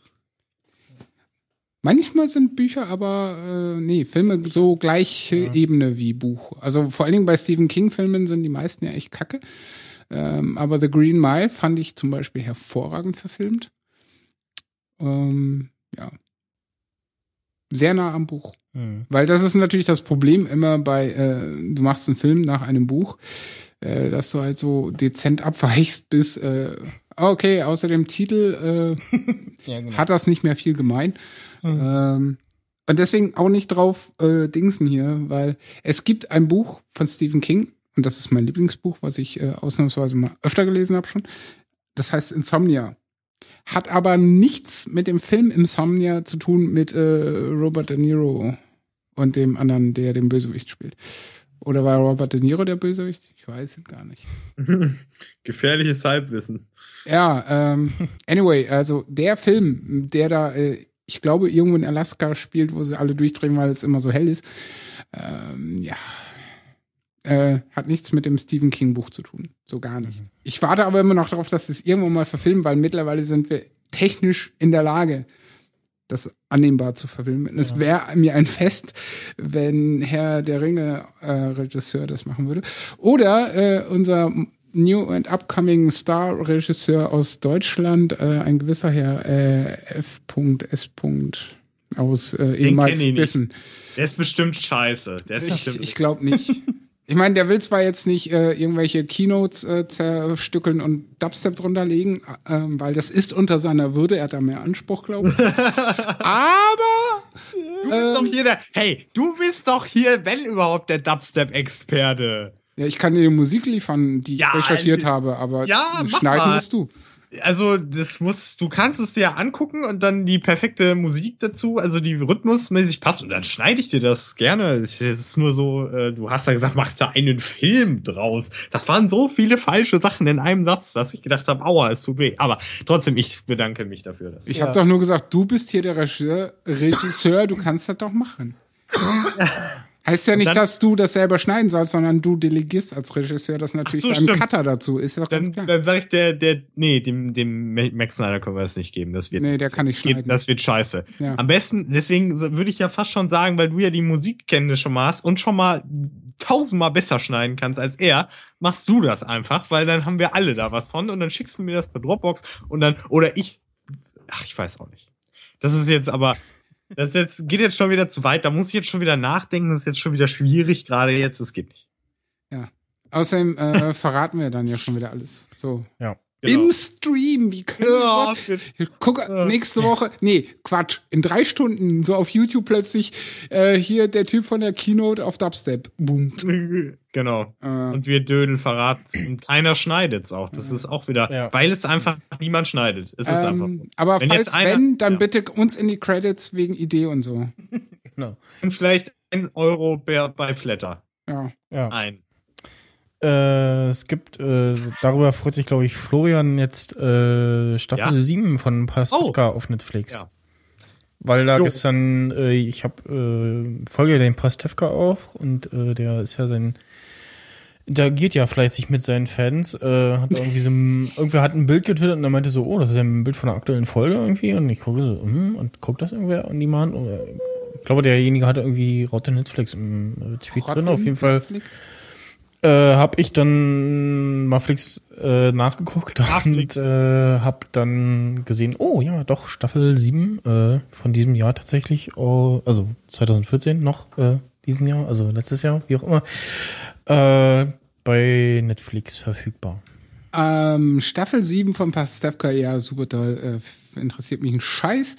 C: Manchmal sind Bücher aber, äh, nee, Filme so gleiche Ebene wie Buch. Also vor allen Dingen bei Stephen King-Filmen sind die meisten ja echt kacke. Ähm, aber The Green Mile fand ich zum Beispiel hervorragend verfilmt. Ähm, ja. Sehr nah am Buch.
B: Hm.
C: Weil das ist natürlich das Problem immer bei, äh, du machst einen Film nach einem Buch, äh, dass du halt so dezent abweichst bis, äh, okay, außer dem Titel äh, (laughs)
B: Ja, genau.
C: hat das nicht mehr viel gemein. Ähm, und deswegen auch nicht drauf äh, dingsen hier, weil es gibt ein Buch von Stephen King, und das ist mein Lieblingsbuch, was ich äh, ausnahmsweise mal öfter gelesen habe schon. Das heißt Insomnia. Hat aber nichts mit dem Film Insomnia zu tun mit äh, Robert De Niro und dem anderen, der den Bösewicht spielt. Oder war Robert De Niro der Bösewicht? Ich weiß es gar nicht. (laughs)
A: Gefährliches Halbwissen.
C: Ja, ähm, anyway, also der Film, der da, äh, ich glaube, irgendwo in Alaska spielt, wo sie alle durchdrehen, weil es immer so hell ist, ähm, ja, äh, hat nichts mit dem Stephen King Buch zu tun. So gar nicht. Ich warte aber immer noch darauf, dass sie es irgendwann mal verfilmen, weil mittlerweile sind wir technisch in der Lage, das annehmbar zu verfilmen. Es wäre mir ein Fest, wenn Herr der Ringe äh, Regisseur das machen würde. Oder äh, unser New and Upcoming Star Regisseur aus Deutschland, äh, ein gewisser Herr äh, F.S. aus äh, ehemals. Dessen.
A: Der ist bestimmt scheiße. Der ist
C: Ich,
A: bestimmt
C: ich glaube nicht. (laughs) Ich meine, der will zwar jetzt nicht äh, irgendwelche Keynotes äh, zerstückeln und Dubstep drunter legen, ähm, weil das ist unter seiner Würde, er hat da mehr Anspruch, glaube ich. (laughs) Aber
A: Du bist doch hier der. Hey, du bist doch hier, wenn überhaupt, der Dubstep-Experte.
C: ja, ich kann dir die Musik liefern, die
A: Ja,
C: ich recherchiert
A: äh,
C: habe, aber
A: ja,
C: schneiden musst du.
A: Also das muss, du kannst es dir angucken und dann die perfekte Musik dazu, also die rhythmusmäßig passt und dann schneide ich dir das gerne. Es ist nur so, äh, du hast ja gesagt, mach da einen Film draus. Das waren so viele falsche Sachen in einem Satz, dass ich gedacht habe, aua, es tut weh. Aber trotzdem, ich bedanke mich dafür. Dass
C: Ich
B: Ja.
C: habe doch nur gesagt, du bist hier der Regisseur, Regisseur du kannst das doch machen. (laughs) Heißt ja nicht, dass du das selber schneiden sollst, sondern du delegierst als Regisseur das natürlich
A: so,
C: deinem
A: stimmt.
C: Cutter dazu. Ist doch ganz
A: dann,
C: klar.
A: dann sage ich der, der, nee, dem, dem Max Snyder können wir das nicht geben. Das wird,
C: Nee, der
A: das,
C: kann nicht
A: geht,
C: schneiden.
A: Das wird scheiße.
C: Ja.
A: Am besten, deswegen würde ich ja fast schon sagen, weil du ja die Musikkenntnis schon mal hast und schon mal tausendmal besser schneiden kannst als er, machst du das einfach, weil dann haben wir alle da was von und dann schickst du mir das per Dropbox und dann, oder ich, ach, ich weiß auch nicht. Das ist jetzt aber, das jetzt, geht jetzt schon wieder zu weit, da muss ich jetzt schon wieder nachdenken, das ist jetzt schon wieder schwierig, gerade jetzt, das geht nicht.
C: Außerdem äh, verraten wir dann ja schon wieder alles. So.
B: Ja.
A: Genau.
C: Im Stream, wie können
A: Ja,
C: wir Guck, nächste Woche, nee, Quatsch, in drei Stunden, so auf YouTube plötzlich, äh, hier der Typ von der Keynote auf Dubstep. Boom. (laughs)
A: genau.
C: Äh,
A: Und wir Dödel verraten und keiner schneidet's auch. Das ist auch wieder,
B: Ja.
A: weil es einfach niemand schneidet. Es ist einfach so.
C: ähm, aber
A: Wenn
C: falls
A: einer-
C: wenn, dann
A: ja.
C: bitte uns in die Credits wegen Idee und so. (laughs)
B: Genau.
A: Und vielleicht ein Euro bei bei Flatter
C: Ja.
B: Ja.
A: ein.
B: Äh, es gibt, äh, darüber freut sich, glaube ich, Florian jetzt äh, Staffel
A: Ja.
B: 7 von Pastewka auf Netflix.
A: Ja.
B: Weil da
A: Jo.
B: gestern, äh, ich habe äh, folge den Pastewka auch und äh, der ist ja sein, interagiert ja fleißig mit seinen Fans. Äh, hat irgendwie so ein, (laughs) irgendwer hat ein Bild getwittert und er meinte so, oh, das ist ja ein Bild von einer aktuellen Folge irgendwie und ich gucke so, hm, und guckt das irgendwer an die Mann? Oder, ich glaube, derjenige hatte irgendwie Raute Netflix im äh, Tweet drin. Auf jeden Fall äh, habe ich dann Maflix äh, nachgeguckt
A: Maflix.
B: und äh, habe dann gesehen, oh ja, doch, Staffel 7 äh, von diesem Jahr tatsächlich, oh, also 2014 noch äh, diesen Jahr, also letztes Jahr, wie auch immer, äh, bei Netflix verfügbar.
C: Ähm, Staffel 7 von Pastewka, ja, super toll. Äh, interessiert mich ein Scheiß.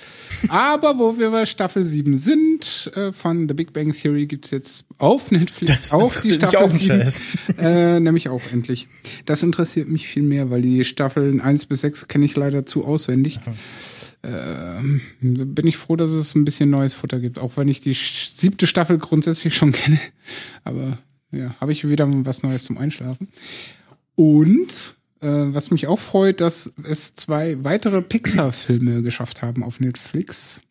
C: Aber wo wir bei Staffel 7 sind, äh, von The Big Bang Theory gibt's jetzt auf Netflix auch die Staffel
B: auch ein
C: 7.
B: Scheiß.
C: Äh, nämlich auch endlich. Das interessiert mich viel mehr, weil die Staffeln 1 bis 6 kenne ich leider zu auswendig. Ähm, bin ich froh, dass es ein bisschen neues Futter gibt, auch wenn ich die siebte Staffel grundsätzlich schon (laughs) kenne. Aber ja, habe ich wieder was Neues zum Einschlafen. Und was mich auch freut, dass es zwei weitere Pixar-Filme geschafft haben auf Netflix.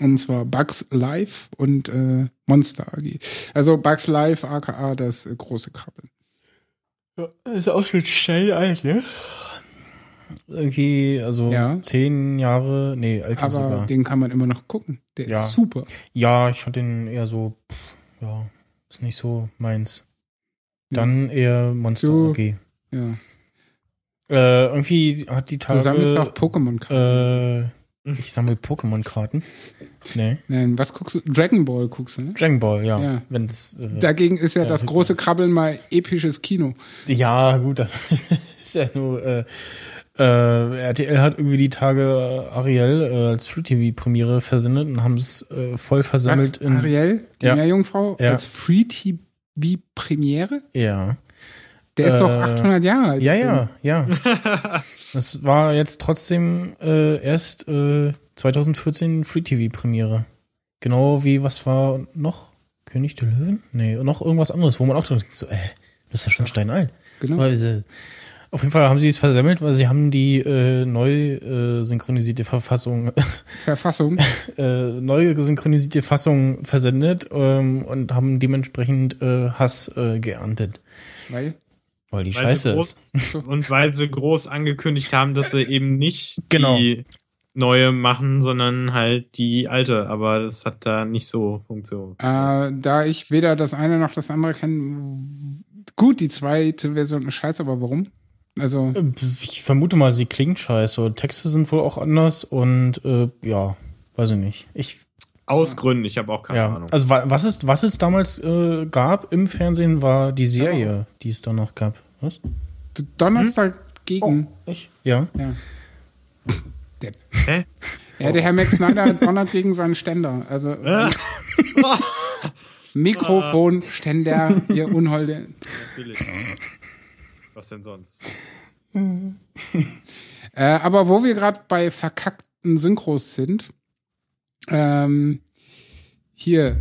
C: Und zwar Bugs Life und äh, Monster AG. Also Bugs Life, aka das äh, große Krabbeln.
B: Ja, ist auch schon schnell alt, ne? Irgendwie, also
C: Ja.
B: zehn Jahre, nee, älter
C: Aber
B: sogar.
C: den kann man immer noch gucken. Der
B: Ja.
C: ist super.
B: Ja, ich fand den eher so, pff, ja, ist nicht so meins. Dann eher Monster
C: Du-
B: AG.
C: Ja.
B: Äh, irgendwie hat die
C: Du sammelst auch
B: Tage,
C: Pokémon-Karten.
B: äh, ich sammle Pokémon-Karten. Nee.
C: Nein, was guckst du? Dragon Ball guckst du, ne?
B: Dragon Ball, ja.
C: Ja.
B: Wenn's, äh,
C: Dagegen ist ja,
B: Ja,
C: das große Krabbeln mal episches Kino.
B: ja, gut, (laughs) das ist ja nur, äh, äh, RTL hat irgendwie die Tage Ariel äh, als Free TV Premiere versendet und haben es äh, voll versammelt
C: Was?
B: in
C: Ariel, die
B: Ja.
C: Meerjungfrau,
B: Ja.
C: als Free-TV-Premiere?
B: ja.
C: Der ist doch
B: Äh,
C: 800 Jahre alt.
B: Ja, ja, ja. (laughs) Das war jetzt trotzdem äh, erst äh, 2014 Free TV Premiere. Genau wie was war noch König der Löwen? Nee, noch irgendwas anderes, wo man auch denkt, so, äh, das ist ja schon steinalt.
C: Genau.
B: Weil sie, auf jeden Fall haben sie es versammelt, weil sie haben die äh, neu äh, synchronisierte Verfassung, (laughs)
C: Verfassung. (laughs)
B: äh, neu synchronisierte Fassung versendet ähm, und haben dementsprechend äh, Hass äh, geerntet.
C: Weil,
B: Weil die
A: Weil
B: scheiße
A: groß,
B: ist. (laughs)
A: Und weil sie groß angekündigt haben, dass sie eben nicht
B: Genau.
A: die neue machen, sondern halt die alte. Aber das hat da nicht so funktioniert.
C: äh, da ich weder das eine noch das andere kenne, gut, die zweite Version ist scheiße, aber warum? Also,
B: Ich vermute mal, sie klingt scheiße. Texte sind wohl auch anders und äh, ja, weiß ich nicht. Ich
A: Aus Gründen, ich habe auch keine
B: ja,
A: Ahnung.
B: also wa- was es was es damals äh, gab im Fernsehen war die Serie, die es danach gab. Was?
C: Donnerstag gegen.
B: Ich? Ja.
C: Ja. Depp.
A: Hä?
C: Ja, der Herr Max Snyder (laughs) donnert gegen seinen Ständer. Also (laughs)
A: Ah,
C: Mikrofon, Ständer, ihr Unholde.
A: natürlich. Was denn sonst?
C: Äh, aber wo wir gerade bei verkackten Synchros sind, ähm, hier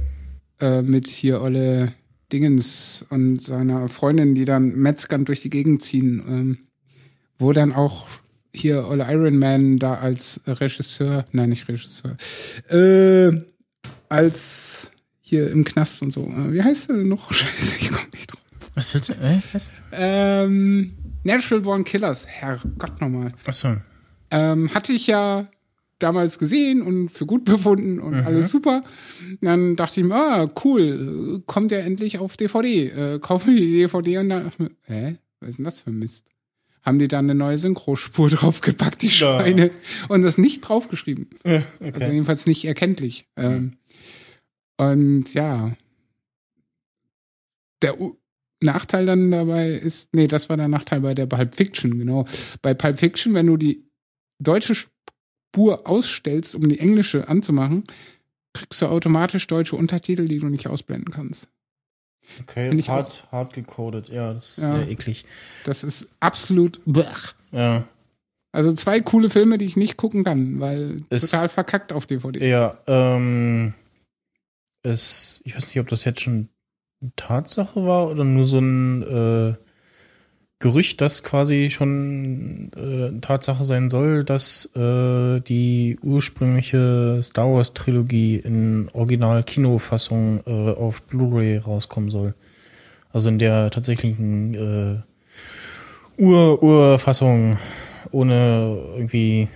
C: äh, mit hier Olle Dingens und seiner Freundin, die dann metzgernd durch die Gegend ziehen, ähm, wo dann auch hier Olle Iron Man da als Regisseur, nein, nicht Regisseur, äh, als hier im Knast und so. Äh, wie heißt der denn noch? (laughs) Scheiße, ich komme nicht drauf.
B: Was willst du? Äh, was?
C: Ähm, Natural Born Killers, Herrgott nochmal.
B: Achso.
C: Ähm, hatte ich ja damals gesehen und für gut (laughs) befunden und
B: Mhm.
C: alles super. Dann dachte ich mir, ah, cool, kommt ja endlich auf DVD. Äh, kaufen die DVD und dann, hä, was ist denn das für ein Mist? Haben die dann eine neue Synchrospur (laughs) draufgepackt, die
B: Ja.
C: Schweine, und das nicht draufgeschrieben.
B: Ja,
C: Also
B: okay.
C: jedenfalls nicht erkenntlich. Ähm, und ja. Der U Nachteil dann dabei ist, nee, das war der Nachteil bei der Pulp Fiction, genau. Bei Pulp Fiction, wenn du die deutsche Spur ausstellst, um die englische anzumachen, kriegst du automatisch deutsche Untertitel, die du nicht ausblenden kannst.
B: Okay,
C: Find ich
B: hart, hart gecodet. Ja, das ist
C: Ja.
B: sehr eklig.
C: Das ist absolut blech.
B: Ja.
C: Also zwei coole Filme, die ich nicht gucken kann, weil
B: Ist-
C: total verkackt auf DVD.
B: Ja, ähm, es, ich weiß nicht, ob das jetzt schon eine Tatsache war oder nur so ein äh, Gerücht, das quasi schon äh, Tatsache sein soll, dass äh, die ursprüngliche Star Wars Trilogie in Original-Kinofassung äh, auf Blu-ray rauskommen soll. Also in der tatsächlichen äh, Ur-Urfassung ohne irgendwie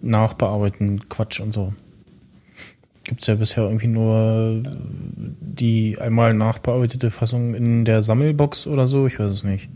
B: nachbearbeiten Quatsch und so. Gibt's ja bisher irgendwie nur die einmal nachbearbeitete Fassung in der Sammelbox oder so, ich weiß es nicht.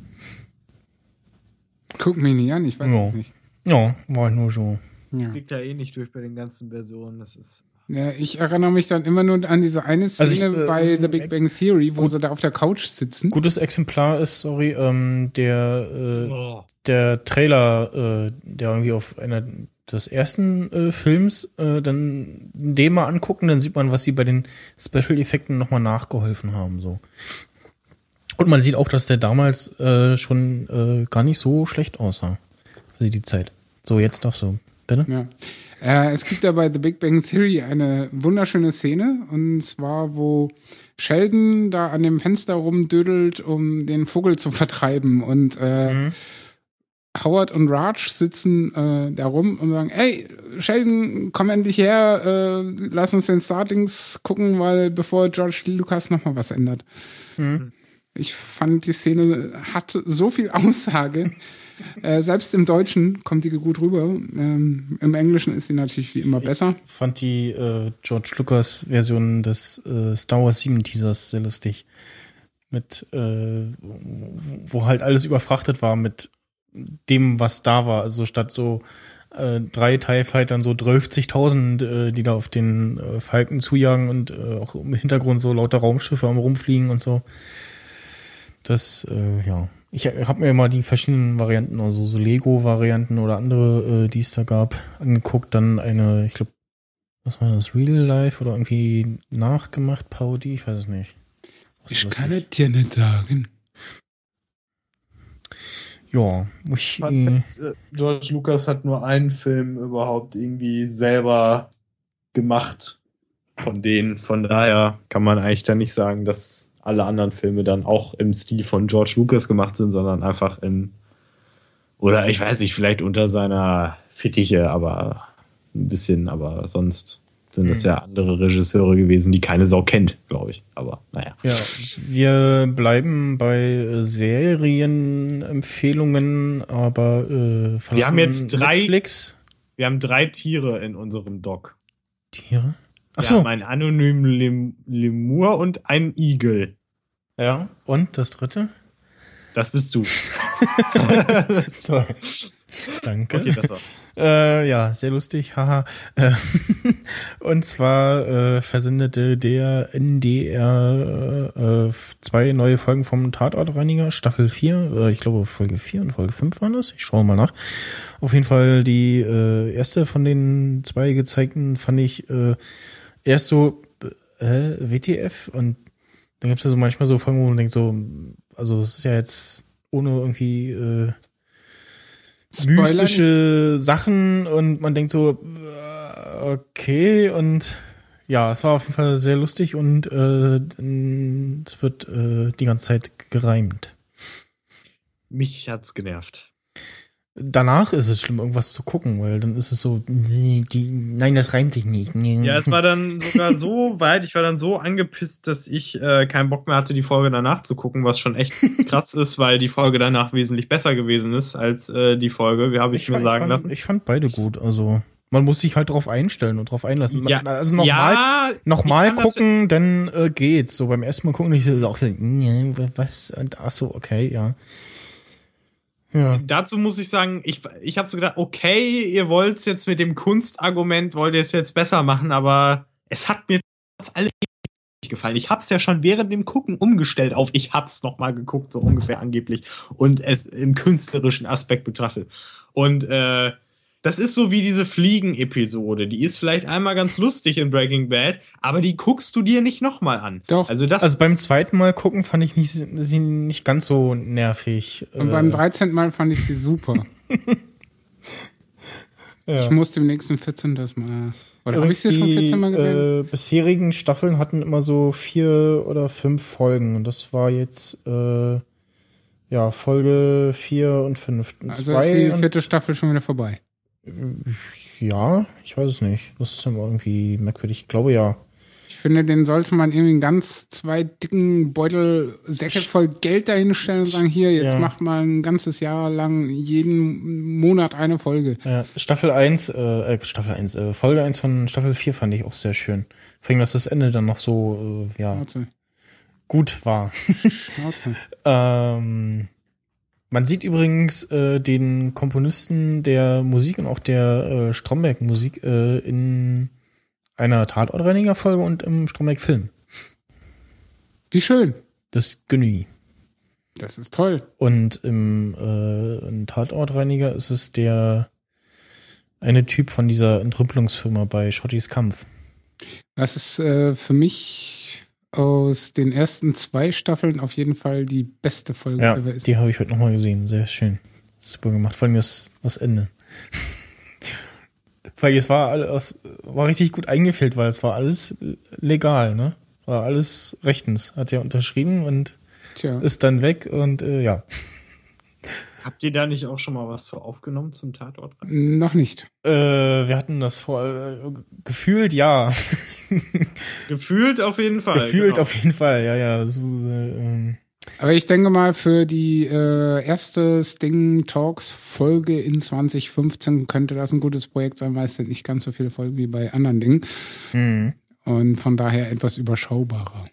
C: Guck mich nicht an, ich weiß
B: Ja.
C: es nicht.
B: Ja, war nur so.
C: Ja.
A: Kriegt da eh nicht durch bei den ganzen Versionen. Das ist.
C: Ja, ich erinnere mich dann immer nur an diese eine Szene
B: Also ich, äh,
C: bei The Big Bang Theory, wo
B: gut.
C: sie da auf der Couch sitzen.
B: Gutes Exemplar ist, sorry, ähm, der, äh,
A: Oh.
B: der Trailer, äh, der irgendwie auf einer des ersten äh, Films äh, dann den mal angucken, dann sieht man, was sie bei den Special Effekten nochmal nachgeholfen haben. so. Und man sieht auch, dass der damals äh, schon äh, gar nicht so schlecht aussah für die Zeit. So, jetzt darfst du. Bitte?
C: Ja. Äh, es gibt da bei The Big Bang Theory eine wunderschöne Szene, und zwar, wo Sheldon da an dem Fenster rumdödelt, um den Vogel zu vertreiben. Und äh,
B: Mhm.
C: Howard und Raj sitzen äh, da rum und sagen, ey, Sheldon, komm endlich her, äh, lass uns den Startings gucken, weil bevor George Lucas nochmal was ändert.
B: Mhm.
C: Ich fand, die Szene hat so viel Aussage. (laughs) äh, selbst im Deutschen kommt die gut rüber. Ähm, Im Englischen ist sie natürlich wie immer besser.
B: fand die äh, George Lucas Version des äh, Star Wars 7 Teasers sehr lustig. Mit, äh, wo halt alles überfrachtet war mit dem, was da war. Also statt so äh, drei TIE Fightern so 12.000, äh, die da auf den äh, Falken zujagen und äh, auch im Hintergrund so lauter Raumschiffe am rumfliegen und so. Das, äh, ja. Ich habe mir mal die verschiedenen Varianten, also so Lego-Varianten oder andere, äh, die es da gab, angeguckt. Dann eine, ich glaube, was war das, Real Life oder irgendwie nachgemacht, Parodie, ich weiß es nicht. Was
C: Ich kann es dir nicht sagen.
B: Ja, ich, äh,
A: äh, George Lucas hat nur einen Film überhaupt irgendwie selber gemacht von denen. Von daher kann man eigentlich dann nicht sagen, dass alle anderen Filme dann auch im Stil von George Lucas gemacht sind, sondern einfach in oder ich weiß nicht, vielleicht unter seiner Fittiche, aber ein bisschen, aber sonst sind das ja andere Regisseure gewesen, die keine Sau kennt, glaube ich. Aber naja.
B: ja, wir bleiben bei äh, Serienempfehlungen, aber äh,
A: Wir haben jetzt drei-
B: Netflix.
A: Wir haben drei Tiere in unserem Doc.
B: Tiere? Ach
A: Wir
B: so,
A: haben einen anonymen Lem Lemur und einen Igel.
B: ja. Und das dritte?
A: Das bist du. (laughs)
B: Toll. Danke.
A: Okay. (laughs)
B: Äh, ja, sehr lustig, haha. Äh, (laughs) Und zwar äh, versendete der NDR äh, zwei neue Folgen vom Tatortreiniger, Staffel 4, äh, ich glaube Folge 4 und Folge 5 waren das, ich schaue mal nach. Auf jeden Fall die äh, erste von den zwei gezeigten fand ich äh, erst so, äh, WTF und dann gibt's ja so manchmal so Folgen, wo man denkt so, also das ist ja jetzt ohne irgendwie äh,
C: Spoiler
B: mystische Sachen und man denkt so, äh, okay, und ja, es war auf jeden Fall sehr lustig und äh, es wird äh, die ganze Zeit gereimt.
A: Mich hat's genervt.
B: Danach ist es schlimm, irgendwas zu gucken, weil dann ist es so, nee, die, nein, das reimt sich nicht. Nee.
A: Ja, es war dann sogar so (laughs) weit, ich war dann so angepisst, dass ich äh, keinen Bock mehr hatte, die Folge danach zu gucken, was schon echt (laughs) krass ist, weil die Folge danach wesentlich besser gewesen ist als äh, die Folge, wie habe ich, mir
B: fand-
A: sagen
B: fand,
A: lassen.
B: Ich fand beide gut, also man muss sich halt drauf einstellen und drauf einlassen.
A: Ja,
B: also nochmal
A: ja,
B: nochmal
A: ich
B: gucken, dann äh, geht's. So beim ersten Mal gucken, ich so was? Und ach so, okay, ja.
A: Dazu muss ich sagen, ich, ich habe so gedacht, okay, ihr wollt's jetzt mit dem Kunstargument, wollt ihr es jetzt besser machen, aber es hat mir nicht gefallen. Ich hab's ja schon während dem Gucken umgestellt auf ich hab's noch mal geguckt, so ungefähr angeblich, und es im künstlerischen Aspekt betrachtet. Und äh, das ist so wie diese Fliegen-Episode. Die ist vielleicht einmal ganz lustig in Breaking Bad, aber die guckst du dir nicht noch mal an.
C: Doch.
A: Also das
B: Also beim zweiten Mal gucken fand ich nicht, sie nicht ganz so nervig.
C: Und
B: Äh,
C: beim 13. Mal fand ich sie super. (laughs)
B: ja.
C: Ich musste im nächsten 14. das mal. Oder habe ich sie schon
B: Die,
C: 14 Mal gesehen?
B: Äh, bisherigen Staffeln hatten immer so vier oder fünf Folgen und das war jetzt äh, ja Folge vier und fünf. Und
C: also
B: zwei
C: ist die vierte Staffel schon wieder vorbei.
B: Ja, ich weiß es nicht. Das ist immer irgendwie merkwürdig. Ich glaube ja.
C: Ich finde, den sollte man irgendwie ganz zwei dicken Beutel Säcke voll Geld dahinstellen und sagen, hier, jetzt
B: Ja.
C: macht mal ein ganzes Jahr lang jeden Monat eine Folge.
B: Ja, Staffel 1, äh, äh, Staffel 1, äh, Folge 1 von Staffel 4 fand ich auch sehr schön. Vor allem, dass das Ende dann noch so, äh, ja,
C: Schnauze.
B: gut war.
C: Schnauze. (laughs)
B: ähm, man sieht übrigens äh, den Komponisten der Musik und auch der äh, Stromberg-Musik äh, in einer Tatortreiniger-Folge und im Stromberg-Film.
C: Wie schön.
B: Das Günni.
C: Das ist toll.
B: Und im, äh, im Tatortreiniger ist es der eine Typ von dieser Entrümpelungsfirma bei Schottys Kampf.
C: Das ist äh, für mich aus den ersten zwei Staffeln auf jeden Fall die beste Folge
B: Ja,
C: ever ist.
B: die habe ich heute nochmal gesehen. Sehr schön. Super gemacht. Vor allem das, das Ende. (laughs) weil es war alles, war richtig gut eingefällt, weil es war alles legal, ne? War alles rechtens. Hat ja unterschrieben und
C: Tja.
B: ist dann weg und äh, ja.
A: Habt ihr da nicht auch schon mal was zu aufgenommen zum Tatort?
C: Noch nicht.
B: Äh, wir hatten das vor äh, gefühlt ja. (laughs)
A: Gefühlt auf jeden Fall.
B: gefühlt
A: genau.
B: auf jeden Fall, ja, ja. Das ist, äh, ähm,
C: Aber ich denke mal, für die äh, erste Sting Talks Folge in 2015 könnte das ein gutes Projekt sein, weil es sind nicht ganz so viele Folgen wie bei anderen Dingen.
B: hm.
C: Und von daher etwas überschaubarer.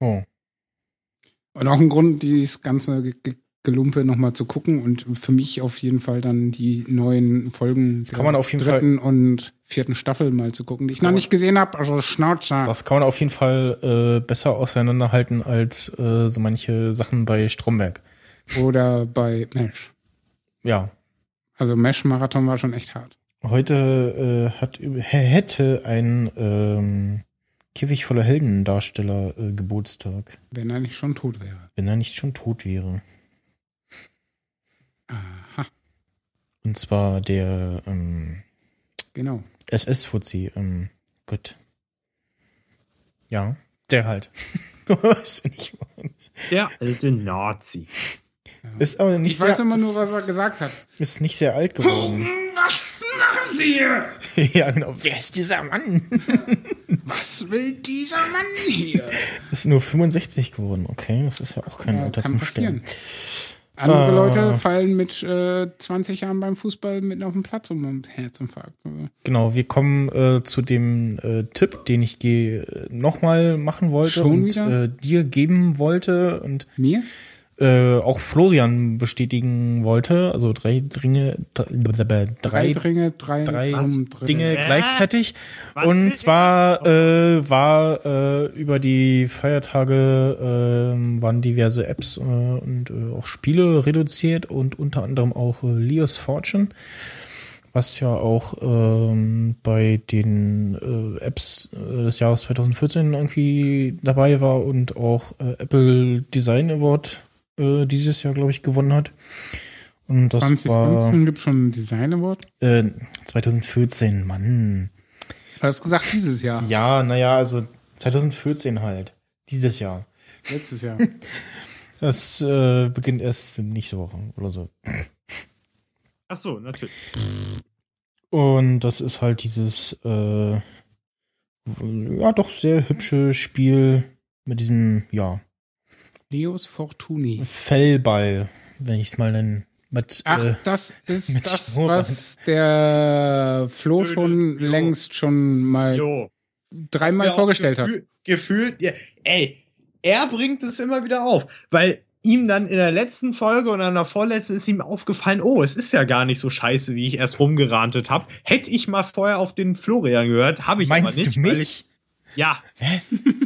B: Oh.
C: Und auch ein Grund, dieses ganze Gelumpe nochmal zu gucken und für mich auf jeden Fall dann die neuen Folgen der
B: kann man auf jeden
C: dritten und vierten Staffel mal zu gucken, die ich noch nicht gesehen habe. Also Schnauze.
B: Das kann man auf jeden Fall äh, besser auseinanderhalten als äh, so manche Sachen bei Stromberg.
C: Oder bei Mesh.
B: Ja.
C: Also Mesh-Marathon war schon echt hart.
B: Heute äh, hat hätte ein ähm, Käfig voller Heldendarsteller äh, Geburtstag,
C: Wenn er nicht schon tot wäre.
B: wenn er nicht schon tot wäre.
C: Aha,
B: Und zwar der ähm,
C: genau.
B: SS-Fuzzi. Ähm, Gott. Ja, der halt. (laughs) Du weißt nicht.
A: Der alte Nazi.
B: Ist aber nicht
C: Ich weiß
B: sehr,
C: immer nur, was er gesagt hat.
B: Ist nicht sehr alt geworden.
C: Was machen Sie hier? (laughs)
B: ja, genau. Wer ist dieser Mann? (laughs)
C: Was will dieser Mann hier?
B: Ist nur 65 geworden. Okay, das ist ja auch kein
C: Ja,
B: Alter
C: kann
B: zum
C: passieren. Andere
B: Äh.
C: Leute fallen mit äh, 20 Jahren beim Fußball mitten auf dem Platz um und Herzinfarkt. Also,
B: Genau, wir kommen äh, zu dem äh, Tipp, den ich ge- nochmal machen wollte
C: Schon
B: und äh, dir geben wollte und
C: Mir?
B: Äh, auch Florian bestätigen wollte. Also drei Dinge, drei,
C: Drei
B: drei,
C: Dringe, drei,
B: drei. Dinge gleichzeitig.
A: Was
B: Und zwar äh, war äh, über die Feiertage äh, waren diverse Apps äh, und äh, auch Spiele reduziert und unter anderem auch äh, Leos Fortune, was ja auch ähm, bei den äh, Apps äh, des Jahres 2014 irgendwie dabei war und auch äh, Apple Design Award äh, dieses Jahr, glaube ich, gewonnen hat. Und das
C: 2015
B: war
C: gibt es schon ein Design Award.
B: äh, 2014, Mann.
C: Du hast gesagt, dieses Jahr.
B: Ja, naja, also 2014 halt. Dieses Jahr.
C: Letztes Jahr. (laughs)
B: Das äh, beginnt erst nächste Woche oder so.
A: Ach so, natürlich.
B: Und das ist halt dieses, äh, ja, doch sehr hübsche Spiel mit diesem, ja,
C: Leos Fortuni.
B: Fellball, wenn ich es mal nennen. Mit,
C: Ach,
B: äh,
C: das ist
B: mit
C: das,
B: Schnurrbart.
C: was der Flo schon
A: jo.
C: längst schon mal
A: Jo.
C: dreimal vorgestellt hat.
A: gefühl- Gefühlt, ja, ey, er bringt es immer wieder auf, weil ihm dann in der letzten Folge oder in der vorletzten ist ihm aufgefallen, oh, es ist ja gar nicht so scheiße, wie ich erst rumgerantet habe. Hätte ich mal vorher auf den Florian gehört, habe ich
B: meinst
A: aber nicht.
B: du
A: weil
B: mich?
A: Ja,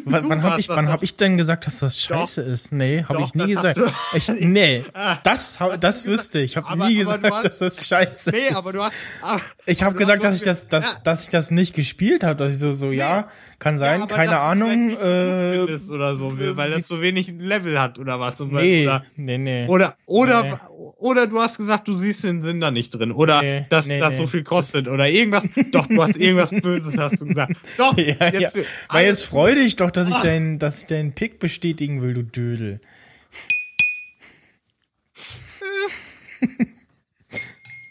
B: wann
A: du
B: wann habe (laughs) ich, wann
A: doch.
B: hab ich denn gesagt, dass das scheiße ist? Nee, habe
A: Doch,
B: ich nie gesagt. (laughs) Ich, nee,
A: Ah,
B: das, das wüsste ich. Ich habe nie gesagt, dass das scheiße
A: nee,
B: ist.
A: aber du hast. Aber,
B: Ich habe
A: du
B: gesagt, dass ich das, dass,
A: ja,
B: dass ich das nicht gespielt habe, dass ich so, so, ja, kann sein,
A: ja,
B: keine Ahnung. Äh,
A: oder so, weil das so wenig Level hat oder was. Und weil-
B: nee,
A: Oder,
B: nee, nee.
A: Oder, oder,
B: Nee.
A: oder du hast gesagt, du siehst den Sinn da nicht drin. Oder
B: Nee,
A: dass
B: nee,
A: das
B: nee.
A: so viel kostet. Oder irgendwas. Doch, du hast irgendwas (laughs) Böses, hast du gesagt. Doch,
B: Ja, ja.
A: jetzt,
B: Weil
A: alles
B: jetzt freu dich doch, dass ich
A: Ah.
B: deinen, dass ich deinen Pick bestätigen will, du Dödel. (laughs)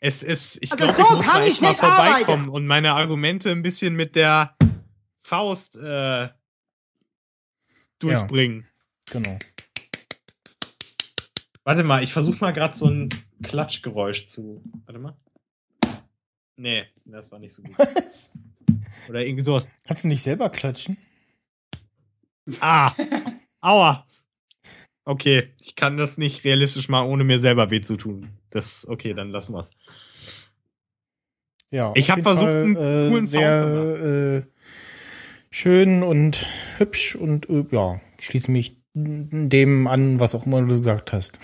A: Es ist, ich
E: Also
A: glaube, ich
E: so
A: muss
E: kann
A: mal
E: ich
A: mal
E: nicht arbeiten.
A: vorbeikommen und meine Argumente ein bisschen mit der Faust äh, durchbringen.
B: Genau.
A: Warte mal, ich versuche mal gerade so ein Klatschgeräusch zu. Warte mal. Nee, das war nicht so gut. (laughs) Oder irgendwie sowas.
B: Kannst du nicht selber klatschen?
A: Ah! Aua! Okay, ich kann das nicht realistisch mal, ohne mir selber weh zu tun. Das, okay, dann lassen wir's.
B: Ja.
A: Ich
B: auf
A: hab
B: jeden
A: versucht,
B: Fall,
A: einen
B: äh,
A: coolen Sound
B: sehr,
A: zu
B: Äh, schön und hübsch und äh, ja, ich schließe mich dem an, was auch immer du gesagt hast.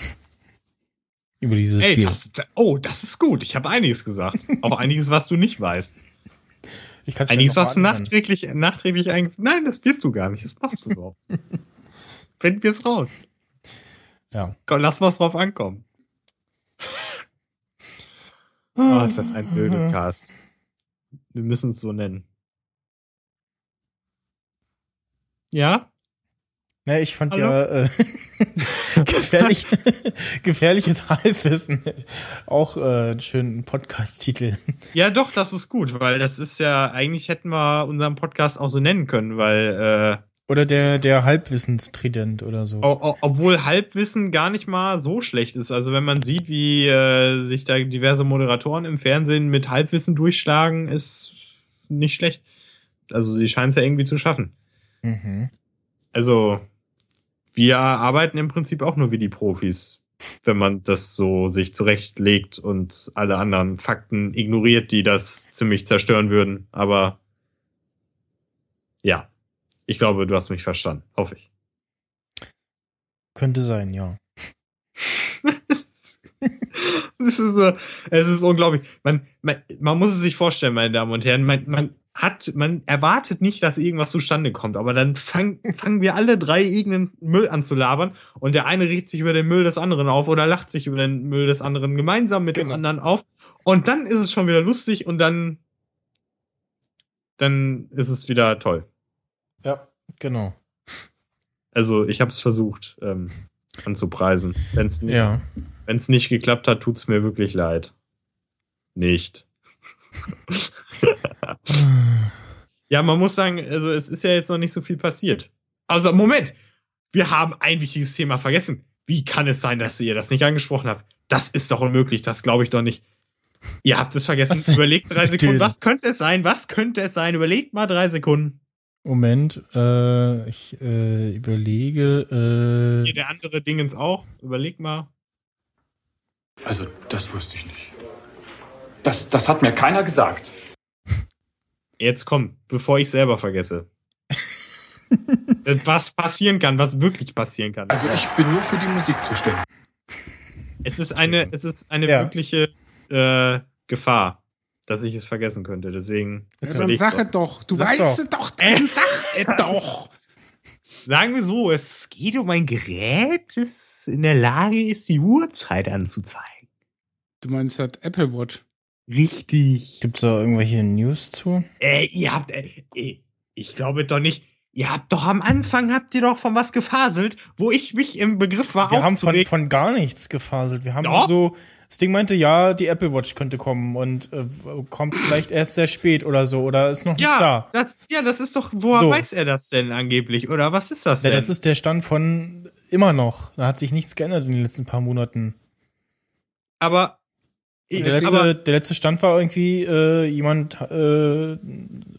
B: Über dieses
A: Ey,
B: Spiel.
A: das, oh, das ist gut. Ich habe einiges gesagt. Auch einiges, was du nicht weißt.
B: ich kann's
A: Einiges, was du nachträglich, nachträglich eigentlich. Nein, das wirst du gar nicht. Das machst du überhaupt. (laughs) Finden wir es raus.
B: Ja.
A: Komm, lass mal drauf ankommen. Oh, ist das ein blöder Cast. Wir müssen es so nennen. Ja?
B: Ja, ich fand
A: Hallo?
B: ja äh, (laughs) gefährlich, (laughs) gefährliches Halbwissen auch äh, einen schönen Podcast-Titel.
A: Ja, doch, das ist gut, weil das ist ja, eigentlich hätten wir unseren Podcast auch so nennen können, weil, äh,
B: Oder der, der Halbwissenstrident oder so.
A: obwohl Halbwissen gar nicht mal so schlecht ist. Also wenn man sieht, wie äh, sich da diverse Moderatoren im Fernsehen mit Halbwissen durchschlagen, ist nicht schlecht. Also sie scheinen es ja irgendwie zu schaffen.
B: Mhm.
A: Also wir arbeiten im Prinzip auch nur wie die Profis, wenn man das so sich zurechtlegt und alle anderen Fakten ignoriert, die das ziemlich zerstören würden. Aber ja, ich glaube, du hast mich verstanden, hoffe ich.
B: Könnte sein, ja. (laughs)
A: Es ist, so, es ist unglaublich. Man, man, man muss es sich vorstellen, meine Damen und Herren. Man, man hat, man erwartet nicht, dass irgendwas zustande kommt, aber dann fang, (laughs) fangen wir alle drei irgendeinen Müll an zu labern und der eine regt sich über den Müll des anderen auf oder lacht sich über den Müll des anderen gemeinsam mit dem
B: Genau.
A: anderen auf und dann ist es schon wieder lustig und dann, dann ist es wieder toll.
B: Ja, genau.
A: Also ich habe es versucht ähm, anzupreisen. Wenn es
B: Ja.
A: Wenn es nicht geklappt hat, tut's mir wirklich leid. Nicht. (laughs) Ja, man muss sagen, also es ist ja jetzt noch nicht so viel passiert. Also, Moment! Wir haben ein wichtiges Thema vergessen. Wie kann es sein, dass ihr das nicht angesprochen habt? Das ist doch unmöglich, das glaube ich doch nicht. Ihr habt es vergessen. Überlegt drei Sekunden. Was könnte es sein? Was könnte es sein? Überlegt mal drei Sekunden.
B: Moment, äh, ich äh, überlege.
A: Hier
B: Äh,
A: der andere Dingens auch. Überlegt mal.
E: Also, das wusste ich nicht. Das, das hat mir keiner gesagt.
A: Jetzt komm, bevor ich selber vergesse. (laughs) was passieren kann, was wirklich passieren kann.
E: Also, ich bin nur für die Musik zuständig.
A: Es ist eine, es ist eine
B: Ja.
A: wirkliche äh, Gefahr, dass ich es vergessen könnte. Deswegen
B: Ist
C: Ja, dann sag
A: doch.
C: es doch. Du
B: Sag
C: weißt
B: doch.
C: es doch.
A: Äh,
C: Dann sag es (laughs) doch.
A: Sagen wir so, es geht um ein Gerät, das in der Lage ist, die Uhrzeit anzuzeigen.
C: Du meinst das Apple Watch?
A: Richtig.
B: Gibt's da irgendwelche News zu?
A: Äh, ihr habt, äh, äh, ich glaube doch nicht. Ihr habt doch am Anfang habt ihr doch von was gefaselt, wo ich mich im Begriff war
B: Wir haben von, von gar nichts gefaselt. Wir haben
A: Doch.
B: so, das Ding meinte, ja, die Apple Watch könnte kommen und äh, kommt vielleicht erst sehr spät oder so oder ist noch nicht
A: ja,
B: da.
A: das, ja, das ist doch, woher
B: So.
A: weiß er das denn angeblich? Oder was ist das
B: Ja,
A: denn?
B: das ist der Stand von immer noch. Da hat sich nichts geändert in den letzten paar Monaten.
A: aber,
B: der, letzte,
A: aber
B: der letzte Stand war irgendwie, äh, jemand äh,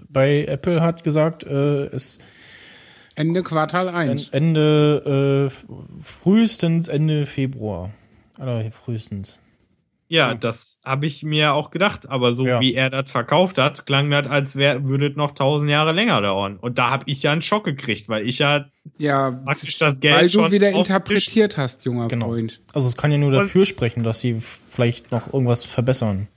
B: bei Apple hat gesagt, äh, es
C: Ende Quartal 1.
B: Ende, äh, frühestens Ende Februar. Oder frühestens.
A: Ja, das habe ich mir auch gedacht. Aber so
B: Ja.
A: wie er das verkauft hat, klang das, als wär, würde es noch tausend Jahre länger dauern. Und da habe ich ja einen Schock gekriegt, weil ich ja
C: Ja,
A: praktisch das Geld
C: weil du
A: schon
C: wieder
A: den Tisch-
C: interpretiert hast, junger
B: Genau.
C: Freund.
B: Also es kann ja nur
A: Und-
B: dafür sprechen, dass sie vielleicht noch irgendwas verbessern.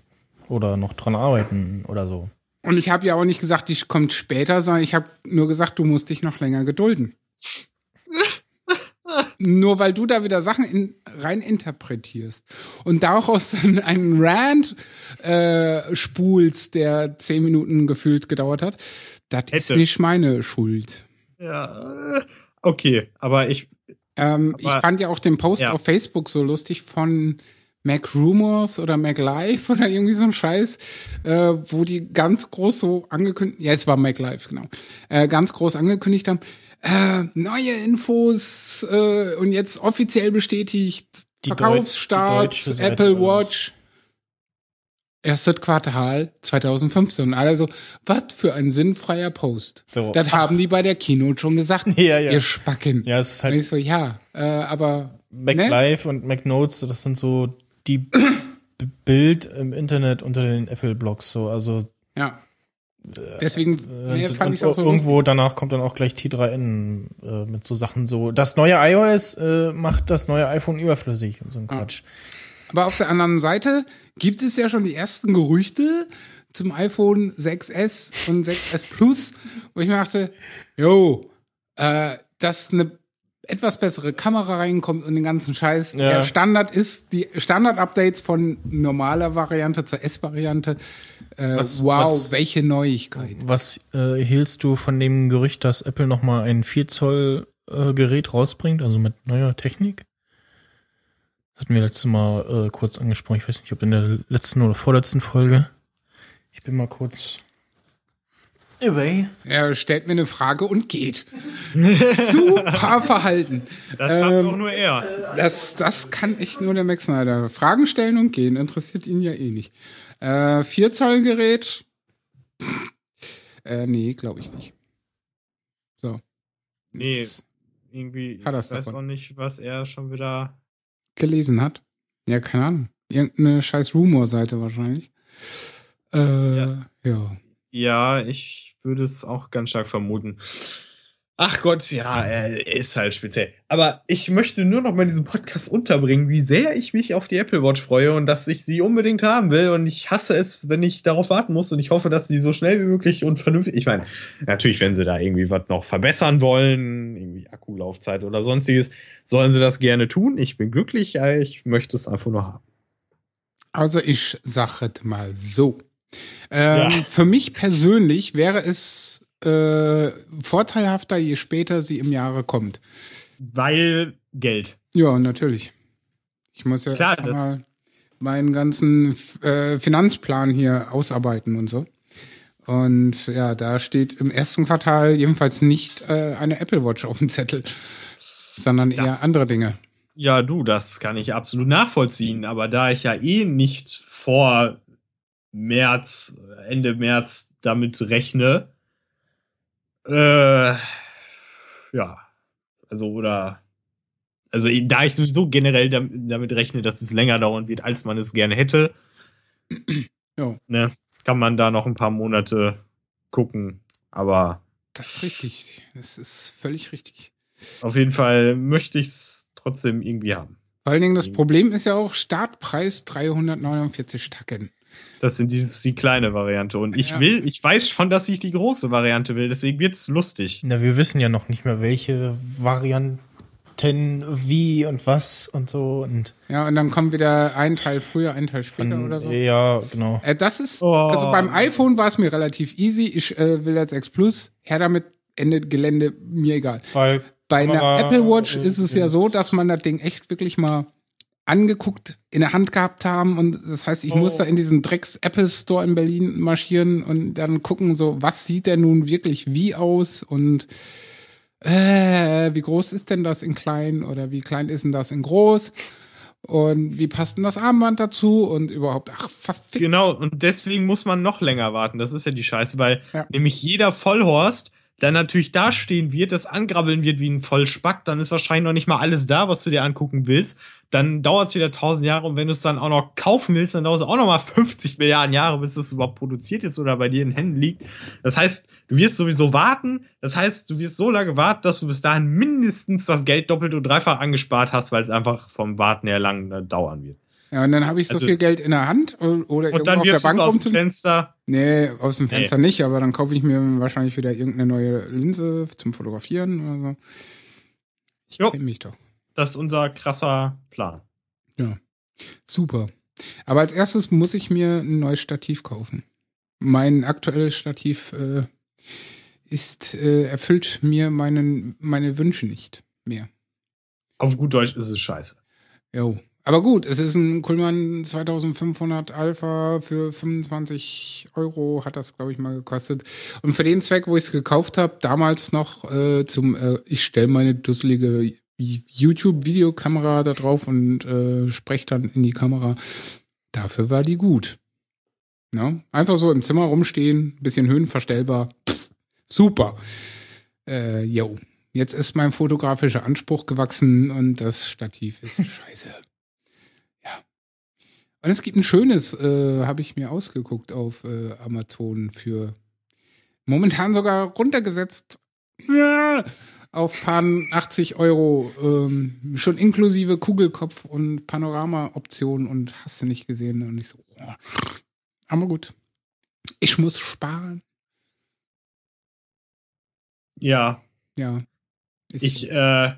B: Oder noch dran arbeiten oder so.
C: Und ich habe ja auch nicht gesagt, die kommt später, sondern ich habe nur gesagt, du musst dich noch länger gedulden. Nur weil du da wieder Sachen in, rein interpretierst und daraus dann einen Rant äh, spulst, der zehn Minuten gefühlt gedauert hat, das ist nicht meine Schuld.
A: Ja, okay, aber ich,
C: Ähm, ich
A: Aber-
C: fand ja auch den Post
A: Ja.
C: auf Facebook so lustig von Mac Rumors oder Mac Live (laughs) oder irgendwie so ein Scheiß, äh, wo die ganz groß so angekündigt, ja, es war Mac Live, genau, äh, ganz groß angekündigt haben, äh, neue Infos äh, und jetzt offiziell bestätigt,
B: Die
C: Verkaufsstart, Apple. Watch. Erstes Quartal 2015. Und alle so, was für ein sinnfreier Post.
B: So.
C: Das haben die bei der Keynote schon gesagt. (laughs)
B: Ja, ja.
C: Ihr Spacken.
B: Ja, es ist
C: Und
B: halt
C: ich so, ja, äh, aber
B: Mac
C: ne?
B: Live und Mac Notes, das sind so die Bild im Internet unter den Apple-Blogs. So, also
C: ja. Deswegen
B: äh,
C: nee, fand ich auch so
B: irgendwo danach kommt dann auch gleich T3N äh, mit so Sachen so. Das neue iOS äh, macht das neue iPhone überflüssig und so ein Quatsch.
C: Aber auf der anderen Seite gibt es ja schon die ersten Gerüchte zum iPhone 6S und 6S Plus, wo ich mir dachte, jo, äh, dass eine etwas bessere Kamera reinkommt und den ganzen Scheiß.
B: Ja.
C: Der Standard ist die Standard-Updates von normaler Variante zur S-Variante. Äh,
B: Was-
C: wow,
B: was-
C: welche Neuigkeit.
B: Was äh, hielst du von dem Gerücht, dass Apple noch mal ein 4 Zoll äh, Gerät rausbringt, also mit neuer Technik? Das hatten wir letztes Mal äh, kurz angesprochen. Ich weiß nicht, ob in der letzten oder vorletzten Folge. Ich bin mal kurz away.
C: Er stellt mir eine Frage und geht. (laughs) Super Verhalten.
A: das macht
C: Ähm,
A: auch nur er.
C: Das, das kann echt nur der Max Snyder. Fragen stellen und gehen, interessiert ihn ja eh nicht. Äh, 4 Zoll Gerät? Äh, nee, glaube ich nicht. So.
A: Nee.
C: Jetzt
A: Irgendwie,
C: Hat
A: ich weiß
C: davon.
A: auch nicht, was er schon wieder.
C: Gelesen hat. Ja, keine Ahnung. Irgendeine scheiß Rumor-Seite wahrscheinlich. Äh,
A: Ja.
C: ja.
A: Ja, ich würde es auch ganz stark vermuten. Ach Gott, ja, er ist halt speziell. Aber ich möchte nur noch mal in diesem Podcast unterbringen, wie sehr ich mich auf die Apple Watch freue und dass ich sie unbedingt haben will. Und ich hasse es, wenn ich darauf warten muss. Und ich hoffe, dass sie so schnell wie möglich und vernünftig. Ich meine, natürlich, wenn sie da irgendwie was noch verbessern wollen, irgendwie Akkulaufzeit oder sonstiges, sollen sie das gerne tun. Ich bin glücklich, ich möchte es einfach nur haben.
C: Also ich sage es mal so. Ähm,
A: Ja.
C: Für mich persönlich wäre es äh, vorteilhafter, je später sie im Jahre kommt.
A: Weil Geld.
C: Ja, natürlich. Ich muss ja
A: Klar,
C: erst mal meinen ganzen äh, Finanzplan hier ausarbeiten und so. Und ja, da steht im ersten Quartal jedenfalls nicht äh, eine Apple Watch auf dem Zettel, sondern eher
A: Das-
C: andere Dinge.
A: Ja, du, das kann ich absolut nachvollziehen. Aber da ich ja eh nicht vor März, Ende März damit rechne, äh, ja, also oder, also da ich sowieso generell dam- damit rechne, dass es länger dauern wird, als man es gerne hätte, ne, kann man da noch ein paar Monate gucken. Aber
C: Das ist richtig. Das ist völlig richtig.
A: auf jeden Fall möchte ich es trotzdem irgendwie haben.
C: Vor allen Dingen,
A: Mhm.
C: das Problem ist ja auch Startpreis 349 Tacken.
A: Das sind dieses die kleine Variante. Und ich
C: Ja.
A: will, ich weiß schon, dass ich die große Variante will, deswegen wird's lustig.
B: Na, wir wissen ja noch nicht mehr, welche Variante warten, wie und was und so und
C: Ja, und dann kommt wieder ein Teil früher, ein Teil später
B: dann,
C: oder so.
B: ja, genau.
C: Äh, das ist,
A: Oh.
C: also beim iPhone war es mir relativ easy. Ich äh, will jetzt X Plus, her damit, endet Gelände, mir egal.
B: Weil
C: Bei einer
B: Kamera,
C: Apple Watch ist es ja so, dass man das Ding echt wirklich mal angeguckt, in der Hand gehabt haben und das heißt, ich
B: Oh.
C: muss da in diesen Drecks Apple Store in Berlin marschieren und dann gucken so, was sieht der nun wirklich wie aus und äh, wie groß ist denn das in klein oder wie klein ist denn das in groß und wie passt denn das Armband dazu und überhaupt, ach, verfickt.
A: Genau, und deswegen muss man noch länger warten. Das ist ja die Scheiße, weil
C: Ja.
A: nämlich jeder Vollhorst dann natürlich da stehen wird, das angrabbeln wird wie ein Vollspack, dann ist wahrscheinlich noch nicht mal alles da, was du dir angucken willst. Dann dauert es wieder tausend Jahre und wenn du es dann auch noch kaufen willst, dann dauert es auch noch mal 50 Milliarden Jahre, bis es überhaupt produziert ist oder bei dir in Händen liegt. Das heißt, du wirst sowieso warten. Das heißt, du wirst so lange warten, dass du bis dahin mindestens das Geld doppelt und dreifach angespart hast, weil es einfach vom Warten her lang äh, dauern wird.
C: Ja, und dann habe ich so
A: Also
C: viel Geld in der Hand oder
A: Und dann
C: auf der Bank
A: aus dem. Fenster.
C: Nee, aus dem
A: Nee.
C: Fenster nicht, aber dann kaufe ich mir wahrscheinlich wieder irgendeine neue Linse zum Fotografieren oder so. Ich kenne mich doch.
A: Das ist unser krasser Plan.
C: Super. Aber als erstes muss ich mir ein neues Stativ kaufen. Mein aktuelles Stativ äh, ist äh, erfüllt mir meinen meine Wünsche nicht mehr.
A: Auf gut Deutsch ist es scheiße.
C: Jo. Aber gut, es ist ein Kuhlmann 2500 Alpha für 25 Euro hat das, glaube ich, mal gekostet. Und für den Zweck, wo ich es gekauft habe, damals noch äh, zum, äh, ich stelle meine dusselige YouTube-Videokamera da drauf und äh, spreche dann in die Kamera. Dafür war die gut. Na? Einfach so im Zimmer rumstehen, bisschen höhenverstellbar. Pff, super. Äh, yo. Jetzt ist mein fotografischer Anspruch gewachsen und das Stativ ist (laughs) scheiße. Und es gibt ein schönes, äh, habe ich mir ausgeguckt auf äh, Amazon für momentan sogar runtergesetzt ja, auf paar 80 Euro, ähm, schon inklusive Kugelkopf und Panorama-Option und hast du nicht gesehen. Und ich so, oh. aber gut. Ich muss sparen.
A: Ja,
C: Ja. Ist
A: ich,
C: so.
A: äh,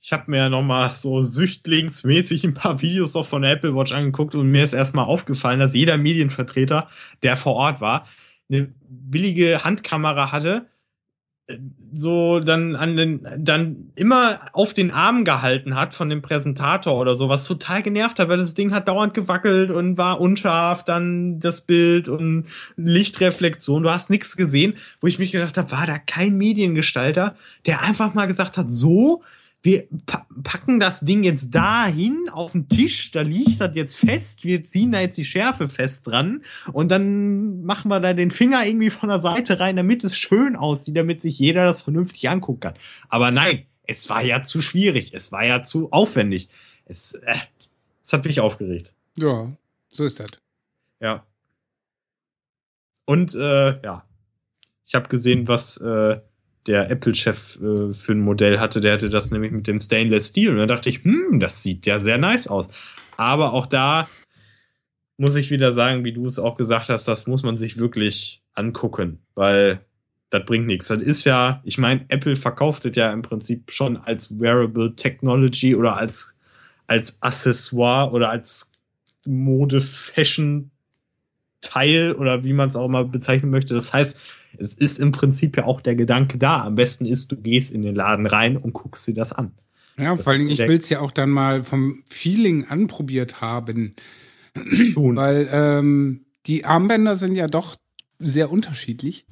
A: ich habe mir noch mal so süchtlingsmäßig ein paar Videos auch von Apple Watch angeguckt und mir ist erstmal aufgefallen, dass jeder Medienvertreter, der vor Ort war, eine billige Handkamera hatte, äh, so dann an den, dann immer auf den Arm gehalten hat von dem Präsentator oder so, was total genervt hat, weil das Ding hat dauernd gewackelt und war unscharf, dann das Bild und Lichtreflexion, du hast nichts gesehen, wo ich mich gedacht habe, war da kein Mediengestalter, der einfach mal gesagt hat, so, wir pa packen das Ding jetzt dahin auf den Tisch, da liegt das jetzt fest, wir ziehen da jetzt die Schärfe fest dran und dann machen wir da den Finger irgendwie von der Seite rein, damit es schön aussieht, damit sich jeder das vernünftig angucken kann. Aber nein, es war ja zu schwierig, es war ja zu aufwendig. Es, äh, es hat mich aufgeregt.
C: ja, so ist das.
A: Ja. Und äh, ja, ich habe gesehen, was äh, der Apple-Chef äh, für ein Modell hatte. Der hatte das nämlich mit dem Stainless Steel. Und da dachte ich, hm, das sieht ja sehr nice aus. Aber auch da muss ich wieder sagen, wie du es auch gesagt hast, das muss man sich wirklich angucken, weil das bringt nichts. Das ist ja, ich meine, Apple verkauft es ja im Prinzip schon als Wearable Technology oder als, als Accessoire oder als Mode-Fashion Teil oder wie man es auch mal bezeichnen möchte. Das heißt, es ist im Prinzip ja auch der Gedanke da. Am besten ist, du gehst in den Laden rein und guckst dir das an.
C: Ja,
A: Das
C: vor allem, ich will es ja auch dann mal vom Feeling anprobiert haben.
A: Tun.
C: Weil ähm, die Armbänder sind ja doch sehr unterschiedlich.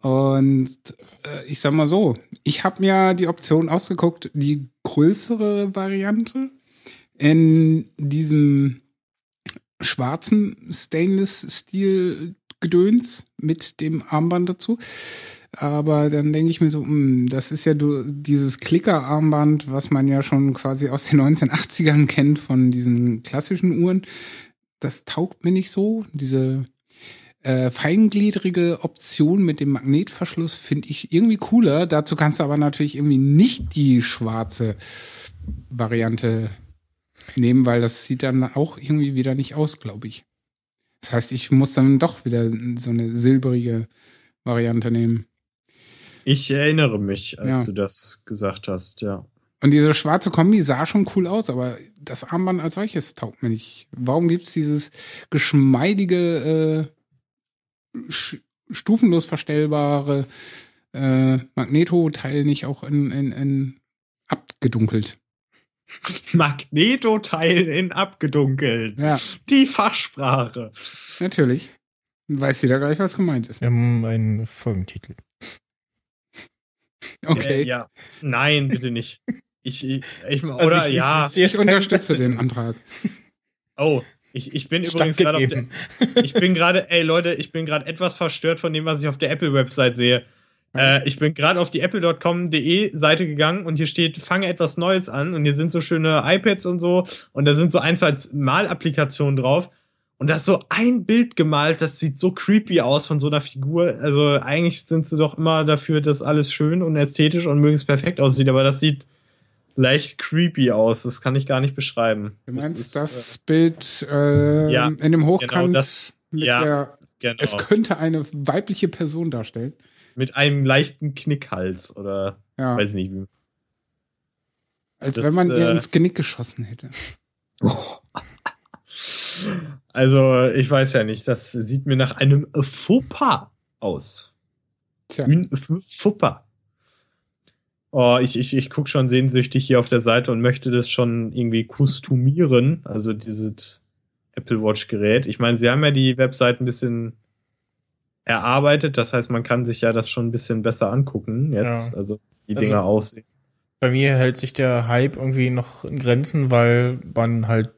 C: Und äh, ich sag mal so, ich habe mir die Option ausgeguckt, die größere Variante in diesem schwarzen Stainless-Stil-Gedöns mit dem Armband dazu. Aber dann denke ich mir so, hm, das ist ja du, dieses Klicker-Armband, was man ja schon quasi aus den (laughs) 1980ern kennt von diesen klassischen Uhren. Das taugt mir nicht so. Diese äh, feingliedrige Option mit dem Magnetverschluss finde ich irgendwie cooler. Dazu kannst du aber natürlich irgendwie nicht die schwarze Variante nehmen, weil das sieht dann auch irgendwie wieder nicht aus, glaube ich. Das heißt, ich muss dann doch wieder so eine silbrige Variante nehmen.
A: Ich erinnere mich, als
C: Ja.
A: du das gesagt hast, ja.
C: Und diese schwarze Kombi sah schon cool aus, aber das Armband als solches taugt mir nicht. Warum gibt's dieses geschmeidige, äh, stufenlos verstellbare äh, Magneto-Teil nicht auch in, in, in abgedunkelt? (laughs)
A: Magneto-Teil in abgedunkelt.
C: Ja,
A: Die Fachsprache.
C: natürlich. Weiß jeder gleich, was gemeint ist.
B: Wir haben einen Folgentitel. (laughs)
C: Okay.
A: Äh, ja. Nein, bitte nicht. Ich, ich, ich
B: Also
A: oder
B: ich-
A: ja.
B: ich
C: unterstütze den Antrag.
A: Oh, ich, ich bin übrigens gerade ich bin gerade, ey Leute, ich bin gerade etwas verstört von dem, was ich auf der Apple-Website sehe. Äh, ich bin gerade auf die apple.com.de Seite gegangen und hier steht, fange etwas Neues an und hier sind so schöne iPads und so und da sind so ein, zwei Malapplikationen drauf und da ist so ein Bild gemalt, das sieht so creepy aus von so einer Figur. Also eigentlich sind sie doch immer dafür, dass alles schön und ästhetisch und möglichst perfekt aussieht, aber das sieht leicht creepy aus. Das kann ich gar nicht beschreiben.
C: Du meinst
A: ist,
C: das Bild äh,
A: ja,
C: in dem Hochkant
A: genau das-
C: mit
A: ja,
C: der,
A: äh, genau.
C: es könnte eine weibliche Person darstellen.
A: Mit einem leichten Knickhals oder
C: Ja,
A: weiß nicht wie.
C: als
A: das,
C: wenn man ihr
A: äh,
C: ins Genick geschossen hätte. (laughs)
A: Also, ich weiß ja nicht, das sieht mir nach einem Fauxpas aus.
C: Tja,
A: Ein Fauxpas. Oh, ich, ich, ich gucke schon sehnsüchtig hier auf der Seite und möchte das schon irgendwie kustomieren, also dieses Apple Watch Gerät. Ich meine, sie haben ja die Website ein bisschen erarbeitet, das heißt, man kann sich ja das schon ein bisschen besser angucken jetzt,
B: Ja.
A: also die
B: Also-
A: Dinger aussehen.
B: Bei mir hält sich der Hype irgendwie noch in Grenzen, weil man halt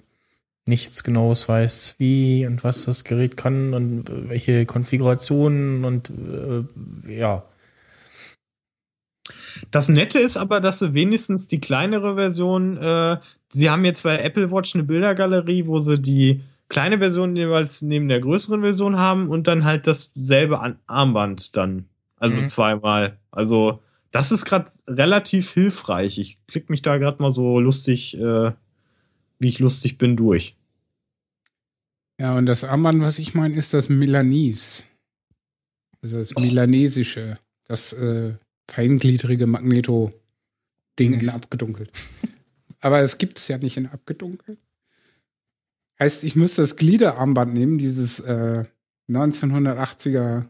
B: nichts Genaues weiß, wie und was das Gerät kann und welche Konfigurationen und äh, ja.
A: Das Nette ist aber, dass sie wenigstens die kleinere Version, äh, sie haben jetzt bei Apple Watch eine Bildergalerie, wo sie die kleine Version jeweils neben der größeren Version haben und dann halt dasselbe An Armband dann. Also
B: Mhm.
A: zweimal. Also das ist gerade relativ hilfreich. Ich klick mich da gerade mal so lustig, äh, wie ich lustig bin, durch.
C: ja, und das Armband, was ich meine, ist das Milanese. Also das Milanesische. Das äh, feingliedrige Magneto-Ding in abgedunkelt. (laughs) Aber es gibt es ja nicht in abgedunkelt. Heißt, ich müsste das Gliederarmband nehmen, dieses äh, 1980er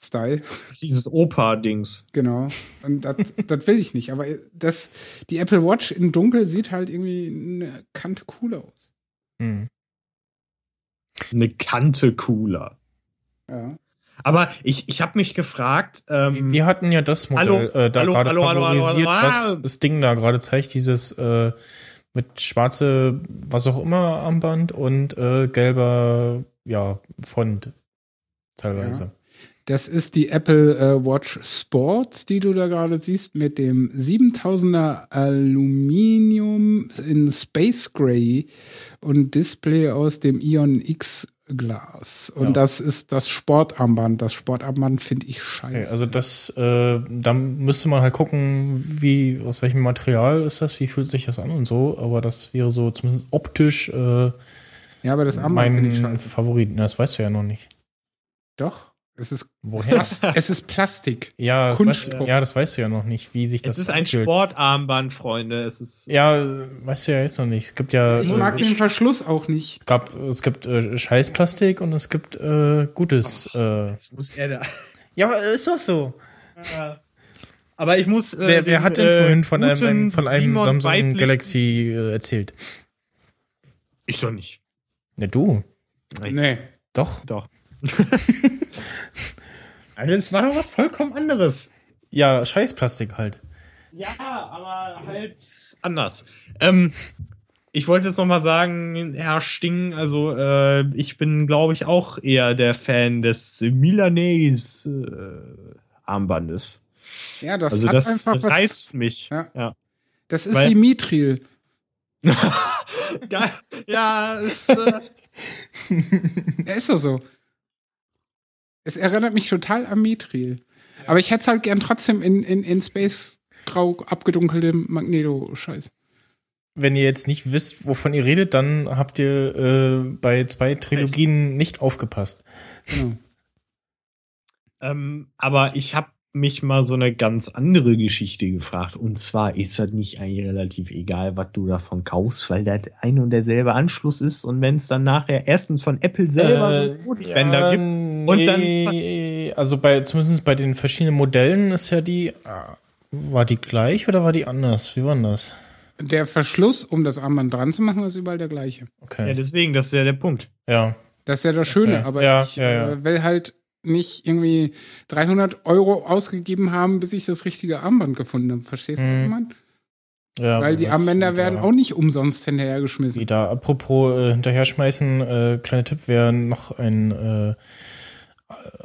C: Style.
A: Dieses Opa-Dings.
C: Genau. Und das will ich nicht. Aber das, die Apple Watch in Dunkel sieht halt irgendwie eine Kante cooler aus.
B: Hm.
A: Eine Kante cooler.
C: Ja.
A: Aber ich, ich habe mich gefragt, ähm,
B: Wir- hatten ja das Modell
A: Hallo,
B: äh, da
A: hallo,
B: gerade
A: hallo, hallo, hallo,
B: favorisiert,
A: hallo,
B: was das Ding da gerade zeigt, dieses äh, mit schwarze, was auch immer Armband und äh, gelber, ja, Font teilweise.
C: Das ist die Apple äh, Watch Sport, die du da gerade siehst, mit dem 7000er Aluminium in Space Gray und Display aus dem Ion X Glas. Und
A: Ja.
C: das ist das Sportarmband. Das Sportarmband finde ich scheiße.
B: Okay, also das, äh, da müsste man halt gucken, wie, aus welchem Material ist das, wie fühlt sich das an und so, aber das wäre so zumindest optisch äh,
C: ja, aber das Armband finde ich
B: mein
C: scheiße.
B: Das weißt du ja noch nicht.
C: Doch, es ist,
B: Woher?
C: Es ist Plastik.
B: ja, das weißt, ja, das weißt du ja noch nicht, wie sich das
A: es ist ein
B: anfühlt.
A: Sportarmband, Freunde. Es ist
B: Ja, weißt du ja jetzt noch nicht. Es gibt ja,
C: Ich
B: äh,
C: mag den
B: es
C: Verschluss auch nicht.
B: gab, es gibt äh, Scheißplastik und es gibt äh, gutes. Äh.
A: Jetzt muss er da.
B: Ja, aber ist doch so.
A: Aber ich muss. Äh,
B: Wer, wer
A: den,
B: hat denn
A: äh,
B: vorhin von einem,
A: guten
B: von einem
A: Simon
B: Samsung
A: beipflichten?
B: Galaxy äh, erzählt?
A: Ich doch nicht.
B: Ne, du.
C: Nee.
B: Doch.
A: Doch. (laughs) also, es war doch was vollkommen anderes.
B: Ja, Scheißplastik halt.
A: Ja, aber halt anders. Ähm, ich wollte jetzt noch mal sagen, Herr Sting, also äh, ich bin, glaube ich, auch eher der Fan des Milanese äh, Armbandes.
C: Ja, das
A: also
C: hat
A: das
C: einfach was.
A: reizt mich.
C: Ja.
A: ja.
C: Das ist
A: Weil
C: wie Mithril. (laughs)
A: Ja, ist, äh, (laughs)
C: Ja, ist doch so. Es erinnert mich total an Mithril. Aber ich hätte es halt gern trotzdem in, in, in Space Grau abgedunkeltem Magneto-Scheiß.
B: Wenn ihr jetzt nicht wisst, wovon ihr redet, dann habt ihr äh, bei zwei Trilogien nicht aufgepasst.
C: Genau.
A: ähm, aber ich habe mich mal so eine ganz andere Geschichte gefragt. Und zwar ist das nicht eigentlich relativ egal, was du davon kaufst, weil das ein und derselbe Anschluss ist. Und wenn es dann nachher erstens von Apple selber
B: Äh,
A: so die
B: ja,
A: Bänder gibt und dann
B: also bei zumindest bei den verschiedenen Modellen ist ja die ah, war die gleich oder war die anders? Wie war denn das?
C: Der Verschluss, um das Armband dran zu machen, ist überall der gleiche.
A: ja,
B: Okay.
A: deswegen, das ist ja der Punkt.
B: Ja.
C: Das ist ja das Schöne,
B: Okay.
C: aber
B: Ja,
C: ich
B: ja, ja.
C: Äh, will halt nicht irgendwie 300 Euro ausgegeben haben, bis ich das richtige Armband gefunden habe. Verstehst du, was ich
B: Mhm.
C: meine?
B: ja
C: Weil die Armbänder werden auch nicht umsonst hinterhergeschmissen.
B: Wieder apropos äh, hinterher schmeißen, äh, kleiner Tipp, wer noch ein äh,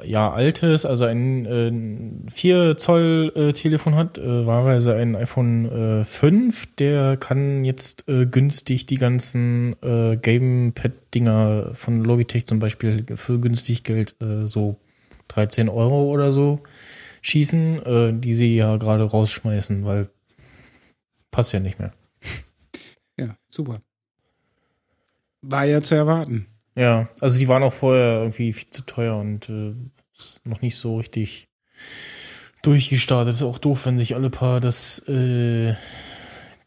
B: ja altes, also ein äh, 4 Zoll äh, Telefon hat, äh, wahlweise ein iPhone äh, 5, der kann jetzt äh, günstig die ganzen äh, Gamepad-Dinger von Logitech zum Beispiel für günstig Geld, äh, so 13 Euro oder so, schießen, äh, die sie ja gerade rausschmeißen, weil passt ja nicht mehr.
C: Ja, super. War ja zu erwarten.
B: Ja, also die waren auch vorher irgendwie viel zu teuer und äh, ist noch nicht so richtig durchgestartet. Ist auch doof, wenn sich alle paar das, äh,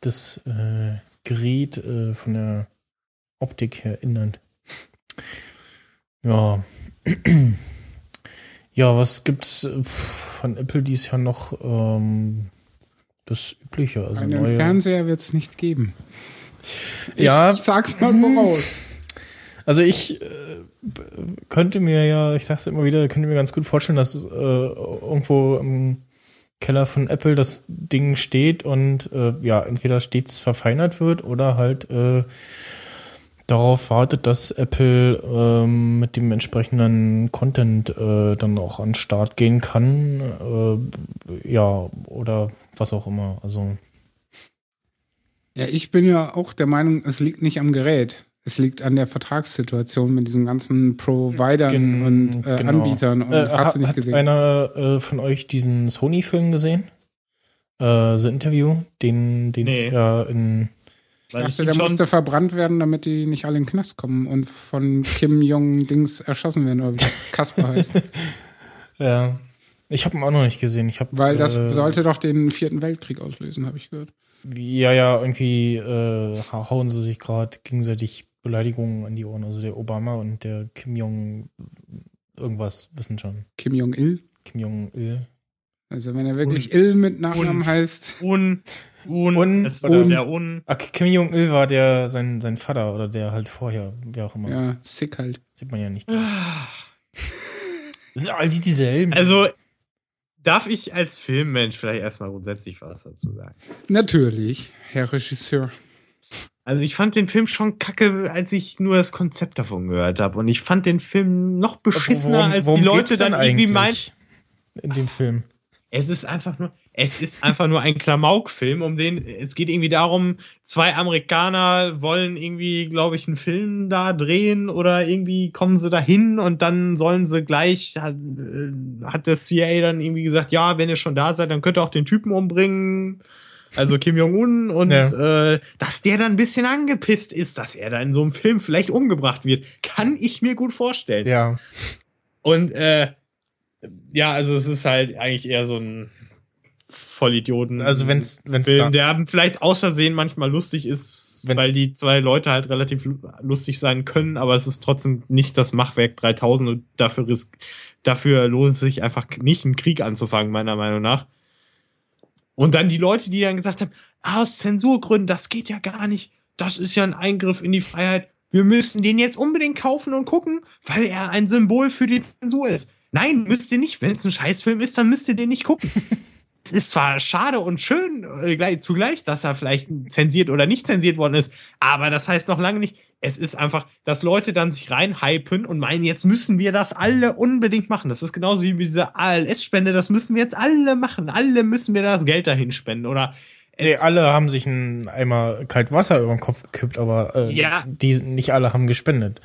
B: das äh, Gerät äh, von der Optik her ändert. Ja. (clears throat) ja, was gibt's äh, von Apple dies Jahr noch? Ähm, das Übliche, also
C: Einen
B: neue.
C: Fernseher wird es nicht geben.
B: Ja.
C: Ich sag's mal voraus. (laughs)
B: Also ich äh, könnte mir ja, ich sag's immer wieder, könnte mir ganz gut vorstellen, dass äh, irgendwo im Keller von Apple das Ding steht und äh, ja, entweder stets verfeinert wird oder halt äh, darauf wartet, dass Apple ähm, mit dem entsprechenden Content äh, dann auch an den Start gehen kann. Äh, ja, oder was auch immer. Also
C: Ja, ich bin ja auch der Meinung, es liegt nicht am Gerät. Es liegt an der Vertragssituation mit diesen ganzen Providern
B: Gen-
C: und äh,
B: genau.
C: Anbietern. Und
B: Äh,
C: hast du nicht
B: hat
C: gesehen?
B: einer äh, von euch diesen Sony-Film gesehen? Äh, The Interview, den, den
A: Nee.
B: sich ja in.
C: Ich
A: Weil ich
C: dachte, der musste verbrannt werden, damit die nicht alle in den Knast kommen und von Kim Jong-Dings erschossen werden, oder wie (laughs) Kasper heißt.
B: Ja. Ich habe ihn auch noch nicht gesehen. Ich hab,
C: Weil das
B: äh,
C: sollte doch den vierten Weltkrieg auslösen, habe ich gehört.
B: Ja, ja, irgendwie äh, hauen sie sich gerade gegenseitig Beleidigungen an die Ohren. Also der Obama und der Kim Jong irgendwas wissen schon.
C: Kim Jong-il.
B: Kim Jong-il.
C: Also wenn er wirklich Il mit Nachnamen
A: Und-
C: heißt.
A: Un, Un,
B: Un-
A: es ist
C: Un-
A: der Un.
B: Ah, Kim Jong-il war der sein, sein Vater oder der halt vorher, wer auch immer.
C: Ja, sick halt.
B: Sieht man ja nicht. Das sind all die dieselben.
A: Also, darf ich als Filmmensch vielleicht erstmal grundsätzlich was dazu sagen?
C: Natürlich, Herr Regisseur.
A: Also ich fand den Film schon kacke, als ich nur das Konzept davon gehört habe. Und ich fand den Film noch beschissener,
B: Worum-
A: als
B: worum
A: die Leute dann irgendwie meinen.
B: In dem Film.
A: Es ist einfach nur, es ist einfach nur ein Klamauk-Film, um den, es geht irgendwie darum, zwei Amerikaner wollen irgendwie, glaube ich, einen Film da drehen oder irgendwie kommen sie dahin und dann sollen sie gleich, hat, äh, hat der CIA dann irgendwie gesagt, ja, wenn ihr schon da seid, dann könnt ihr auch den Typen umbringen. Also Kim Jong-un und
B: Ja.
A: äh, dass der dann ein bisschen angepisst ist, dass er da in so einem Film vielleicht umgebracht wird, kann ich mir gut vorstellen.
B: Ja.
A: Und äh, ja, also es ist halt eigentlich eher so ein Vollidioten.
B: Also wenn's, wenn's
A: Film, der vielleicht aus Versehen manchmal lustig ist,
B: Wenn's-
A: weil die zwei Leute halt relativ lu- lustig sein können, aber es ist trotzdem nicht das Machwerk 3000 und dafür, risk dafür lohnt es sich einfach nicht, einen Krieg anzufangen, meiner Meinung nach. Und dann die Leute, die dann gesagt haben, ah, aus Zensurgründen, das geht ja gar nicht, das ist ja ein Eingriff in die Freiheit, wir müssen den jetzt unbedingt kaufen und gucken, weil er ein Symbol für die Zensur ist. Nein, müsst ihr nicht. Wenn es ein Scheißfilm ist, dann müsst ihr den nicht gucken. (laughs) es ist zwar schade und schön äh, gleich, zugleich, dass er vielleicht zensiert oder nicht zensiert worden ist, aber das heißt noch lange nicht, es ist einfach, dass Leute dann sich reinhypen und meinen, jetzt müssen wir das alle unbedingt machen. Das ist genauso wie mit dieser ALS-Spende, das müssen wir jetzt alle machen. Alle müssen wir das Geld dahin spenden oder
B: nee, alle haben sich einen Eimer kalt Wasser über den Kopf gekippt, aber äh,
A: Ja.
B: die, nicht alle haben gespendet.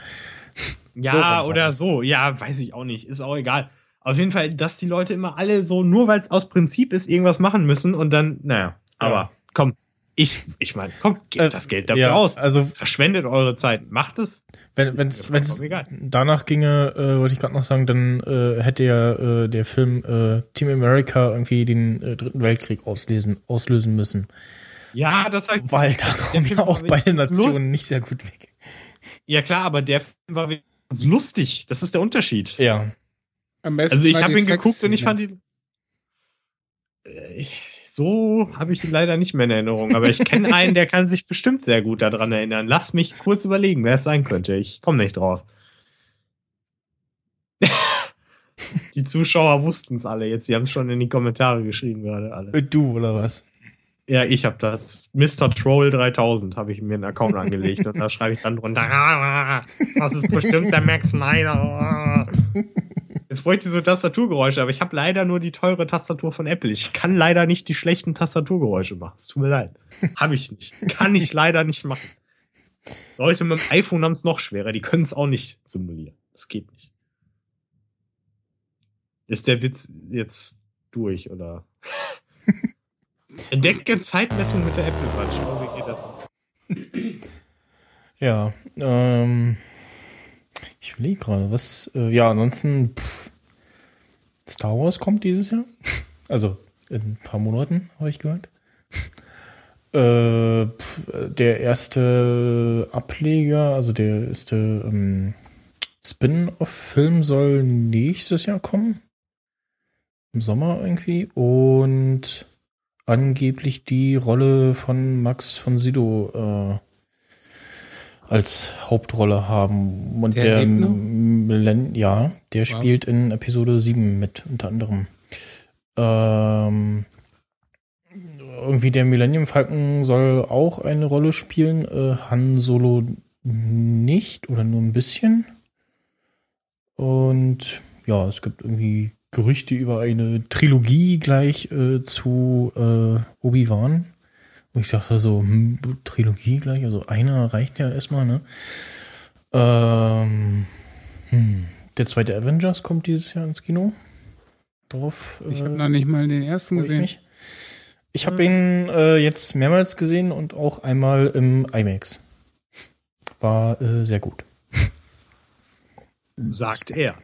A: Ja,
B: So
A: oder
B: das.
A: so. Ja, weiß ich auch nicht. Ist auch egal. Auf jeden Fall, dass die Leute immer alle so, nur weil es aus Prinzip ist, irgendwas machen müssen und dann, naja, aber komm. Ich, ich meine, komm, gebt
B: Äh,
A: das Geld dafür
B: ja,
A: aus.
B: Also
A: Verschwendet eure Zeit. Macht es.
B: wenn es wenn danach ginge, äh, wollte ich gerade noch sagen, dann äh, hätte ja äh, der Film äh, Team America irgendwie den äh, dritten Weltkrieg auslesen auslösen müssen,
A: Ja, das war,
B: weil da kommen ja auch beide Nationen nicht sehr gut weg.
A: ja klar, aber der Film war wenigstens lustig. Das ist der Unterschied.
B: Ja,
C: Am besten
A: Also ich habe ihn geguckt und ich fand ihn. Äh, So habe ich ihn leider nicht mehr in Erinnerung, aber ich kenne (laughs) einen, der kann sich bestimmt sehr gut daran erinnern. Lass mich kurz überlegen, wer es sein könnte. Ich komme nicht drauf. (laughs) die Zuschauer wussten es alle jetzt. Sie haben es schon in die Kommentare geschrieben gerade alle.
B: Äh, du oder was?
A: Ja, ich habe das. Mr. Troll 3000 habe ich mir einen Account angelegt und da (laughs) schreibe ich dann drunter. "Ah, (laughs) Das ist bestimmt der Max Snyder. Jetzt bräuchte ich so Tastaturgeräusche, aber ich habe leider nur die teure Tastatur von Apple. Ich kann leider nicht die schlechten Tastaturgeräusche machen. Es tut mir leid. Habe ich nicht. Kann ich leider nicht machen. Leute mit dem iPhone haben es noch schwerer. Die können es auch nicht simulieren. Das geht nicht. Ist der Witz jetzt durch, oder? (laughs) Entdecke Zeitmessung mit der Apple Watch. Oh, wie geht das?
B: Ja, ähm, ich überlege gerade, was, äh, ja, ansonsten, pff, Star Wars kommt dieses Jahr. (laughs) Also, in ein paar Monaten, habe ich gehört. (laughs) Äh, pff, der erste Ableger, also der erste ähm, Spin-off-Film soll nächstes Jahr kommen. Im Sommer irgendwie. Und angeblich die Rolle von Max von Sydow äh, als Hauptrolle haben. Und
C: Der
B: der? Millen ja, der
C: Wow.
B: spielt in Episode 7 mit, unter anderem. Ähm, irgendwie der Millennium Falcon soll auch eine Rolle spielen, äh, Han Solo nicht oder nur ein bisschen. Und ja, es gibt irgendwie Gerüchte über eine Trilogie gleich äh, zu äh, Obi-Wan. Und ich dachte so, hm, Trilogie gleich, also einer reicht ja erstmal, ne? Ähm, hm. Der zweite Avengers kommt dieses Jahr ins Kino. Drauf.
C: Ich
B: äh,
C: habe noch nicht mal den ersten
B: ich
C: gesehen.
B: mich. Ich habe ihn äh, jetzt mehrmals gesehen und auch einmal im IMAX. War äh, sehr gut.
A: Sagt er.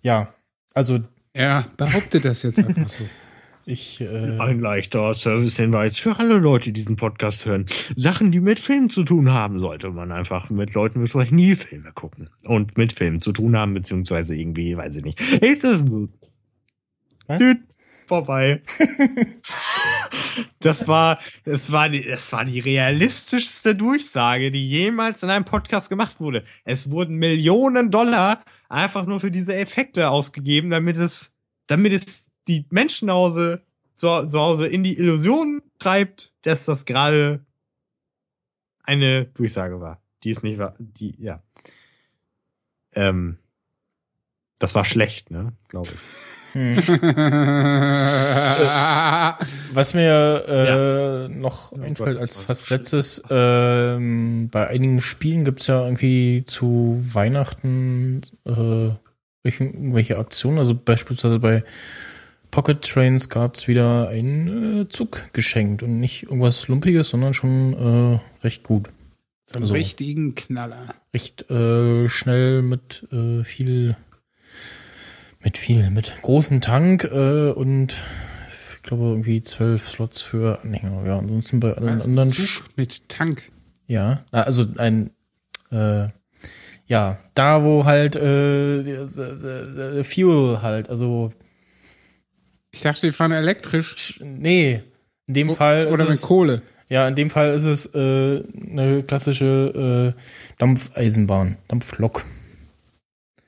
B: Ja, also
C: Er behauptet das jetzt einfach so. (laughs)
B: ich äh,
A: Ein leichter Servicehinweis für alle Leute, die diesen Podcast hören. Sachen, die mit Filmen zu tun haben, sollte man einfach mit Leuten besprechen, die Filme gucken. Und mit Filmen zu tun haben, beziehungsweise irgendwie, weiß ich nicht. Ist das gut?
B: Was?
A: Düt, vorbei. das war, das war die, das war die realistischste Durchsage, die jemals in einem Podcast gemacht wurde. Es wurden Millionen Dollar einfach nur für diese Effekte ausgegeben, damit es, damit es die Menschen nach Hause, zu, zu Hause in die Illusion treibt, dass das gerade eine Durchsage war. Die ist nicht wahr, die, ja. Ähm, das war schlecht, ne, glaube ich.
B: Hm. Was mir äh, noch
A: Oh
B: einfällt
A: Gott,
B: als fast letztes, ähm, bei einigen Spielen gibt's ja irgendwie zu Weihnachten äh, irgendwelche Aktionen. Also beispielsweise bei Pocket Trains gab's wieder einen äh, Zug geschenkt und nicht irgendwas Lumpiges, sondern schon äh, recht gut.
C: So einen
B: Also-
C: richtigen Knaller.
B: Recht äh, schnell mit äh, viel, mit viel, mit großem Tank äh, und ich glaube irgendwie zwölf Slots für Anhänger. Ja, ansonsten bei allen
C: Was?
B: anderen
C: Zug mit Tank.
B: ja, also ein äh, ja, da wo halt äh, Fuel halt, also
C: Ich dachte, die fahren elektrisch.
B: sch- nee, in dem Fall
C: Oder mit
B: es,
C: Kohle.
B: ja, in dem Fall ist es äh, eine klassische äh, Dampfeisenbahn, Dampflok,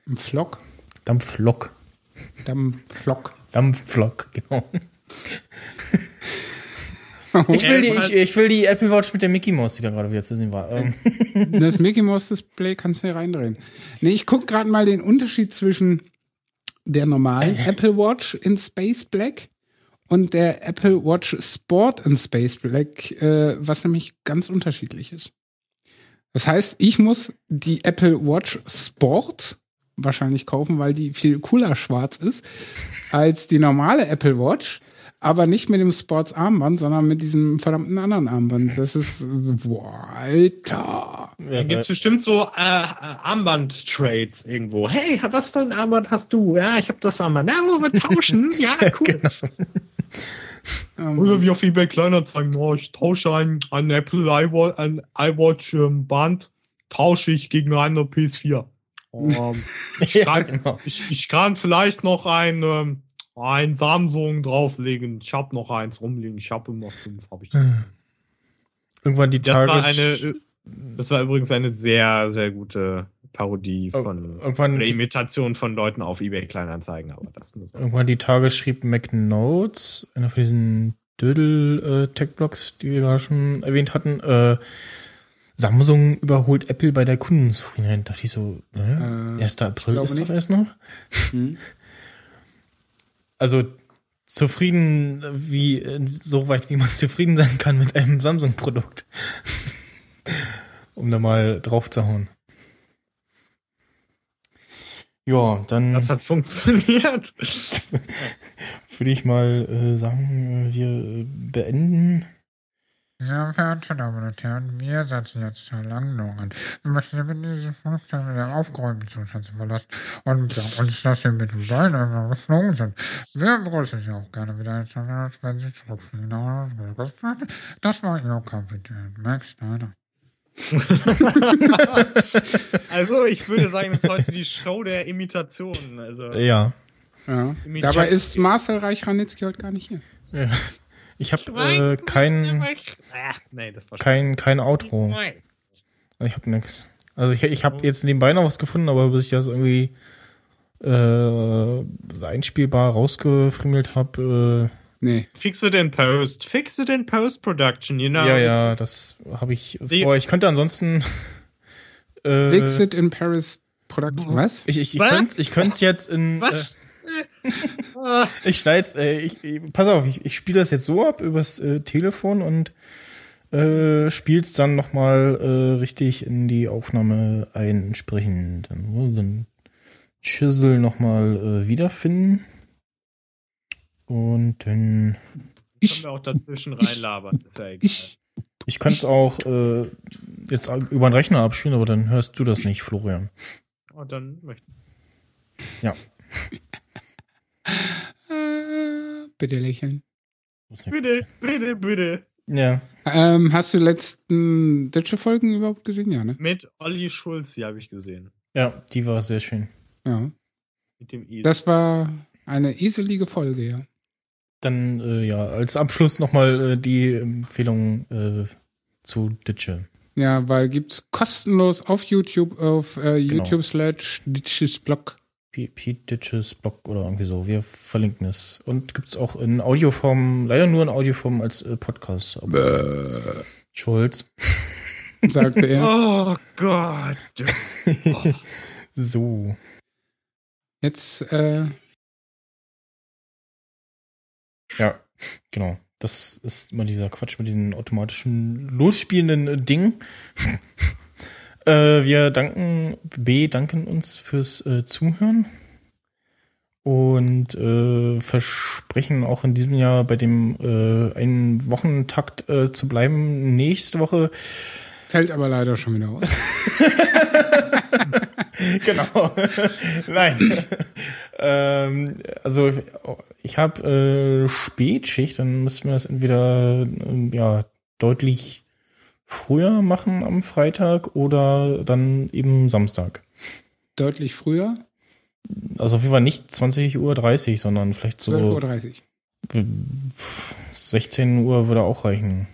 C: Ein Flock.
B: Dampflok,
C: Dampflock.
B: Dampflok, genau. (laughs) Ich will, die, ich, ich will die Apple Watch mit der Mickey Mouse, die da gerade wieder zu sehen war. Ähm, (laughs)
C: Das Mickey Mouse Display kannst du hier reindrehen. Nee, ich guck gerade mal den Unterschied zwischen der normalen Apple Watch in Space Black und der Apple Watch Sport in Space Black, äh, was nämlich ganz unterschiedlich ist. Das heißt, ich muss die Apple Watch Sport wahrscheinlich kaufen, weil die viel cooler schwarz ist als die normale Apple Watch. aber nicht mit dem Sports-Armband, sondern mit diesem verdammten anderen Armband. Das ist, boah, Alter.
B: Ja,
A: Dann gibt's bestimmt so äh, Armband-Trades irgendwo. Hey, was für ein Armband hast du? Ja, ich habe das Armband. Na, wollen wir tauschen? (laughs) Ja, cool.
C: Ähm,
A: Oder wie auf eBay Kleinanzeigen. Oh, ich tausche ein, ein Apple iWatch, ein iWatch ähm, tausche ich gegen eine PS4. Ähm, (laughs) ich,
B: ja,
A: kann,
B: genau.
A: ich, ich kann vielleicht noch ein, ähm, ein Samsung drauflegen. Ich habe noch eins rumliegen. Ich habe immer fünf. Hab ich.
B: Irgendwann die
A: Das
B: Tage.
A: war eine, äh, das war übrigens eine sehr, sehr gute Parodie von
B: irgendwann,
A: oder Imitation von Leuten auf eBay Kleinanzeigen, aber das so.
B: irgendwann die Tage schrieb McNotes, einer von diesen Dödel-Tech-Blogs, die wir gerade schon erwähnt hatten, äh, Samsung überholt Apple bei der Kundenzufriedenheit. Da dachte ich so, äh,
C: Äh,
B: 1. April ist doch erst noch.
C: hm. (laughs)
B: Also zufrieden, wie äh, so weit, wie man (laughs) zufrieden sein kann mit einem Samsung-Produkt. (laughs) um da mal drauf zu hauen. Ja, dann
A: Das hat funktioniert.
B: würde ich mal äh, sagen, äh, wir äh, beenden.
F: Sehr verehrte Damen und Herren, wir setzen jetzt Herr Langloh an. Wir möchten Sie bitten, diesen Funkstand in der aufgeräumten Zustand zu verlassen und ja, uns, dass Sie mit dem Bein einfach geflogen sind. Wir begrüßen Sie auch gerne wieder, wenn Sie zurückfliegen. Das war Ihr Kapitän, Max Snyder. (laughs)
A: Also, ich würde sagen, das ist heute die Show der Imitationen. Also,
B: Ja.
C: Ja.
A: Mit
C: Dabei ist Marcel Reich-Ranitzky heute gar nicht hier.
B: ja. Ich habe äh, kein,
A: nee,
B: kein, kein Outro. Ich habe nix. Also ich, ich habe jetzt nebenbei noch was gefunden, aber bis ich das irgendwie äh, einspielbar rausgefriemelt habe,
C: Nee.
A: Fix it in Post. Fix it in Post-Production, you know.
B: äh, ja, ja, das habe ich
A: Die-
B: vor. Ich könnte ansonsten äh,
C: Vixit in Paris Production. Was?
B: ich, ich, ich könnte könnte jetzt in
A: Was?
B: Äh, ich schneid's, äh, ich, ich, pass auf, ich, ich spiele das jetzt so ab übers äh, Telefon und äh, spiel's dann nochmal äh, richtig in die Aufnahme einsprechen. Dann muss den Chisel nochmal äh, wiederfinden. Und dann.
A: können wir auch dazwischen reinlabern. Ist ja egal.
C: Ich.
B: Ich könnte es auch äh, jetzt über den Rechner abspielen, aber dann hörst du das nicht, Florian.
A: Und Oh, dann möchte
B: Ja. (laughs)
C: Äh, bitte lächeln.
A: Bitte, bitte, bitte.
B: Ja.
C: Ähm, hast du letzten Deutsche-Folgen überhaupt gesehen? Ja, ne?
A: Mit Olli Schulz, die habe ich gesehen.
B: Ja, die war sehr schön.
C: Ja.
A: Mit dem I.
C: Das war eine eselige Folge, ja.
B: Dann, äh, ja, als Abschluss nochmal äh, die Empfehlung äh, zu Ditsche.
C: Ja, weil gibt's kostenlos auf YouTube, auf äh,
B: Genau.
C: YouTube slash Ditches Blog.
B: P- Pete Ditches Blog oder irgendwie so. Wir verlinken es. Und gibt's auch in Audioform, leider nur in Audioform als äh, Podcast. Aber Schulz. (laughs)
C: sagte er. (laughs)
A: Oh Gott. (laughs)
B: So.
C: Jetzt, äh,
B: Ja, genau. Das ist immer dieser Quatsch mit den automatischen losspielenden äh, Dingen. Äh, wir danken, B, danken uns fürs äh, Zuhören und äh, versprechen auch in diesem Jahr bei dem äh, einen Wochentakt äh, zu bleiben. Nächste Woche
C: fällt aber leider schon wieder aus. (laughs)
B: genau. (laughs) Nein. ähm, also ich habe äh, Spätschicht, dann müssten wir das entweder äh, ja deutlich früher machen am Freitag oder dann eben Samstag.
C: Deutlich früher,
B: Also auf jeden Fall nicht 20.30 Uhr, sondern vielleicht so
C: 12.30 Uhr.
B: 16 Uhr würde auch reichen.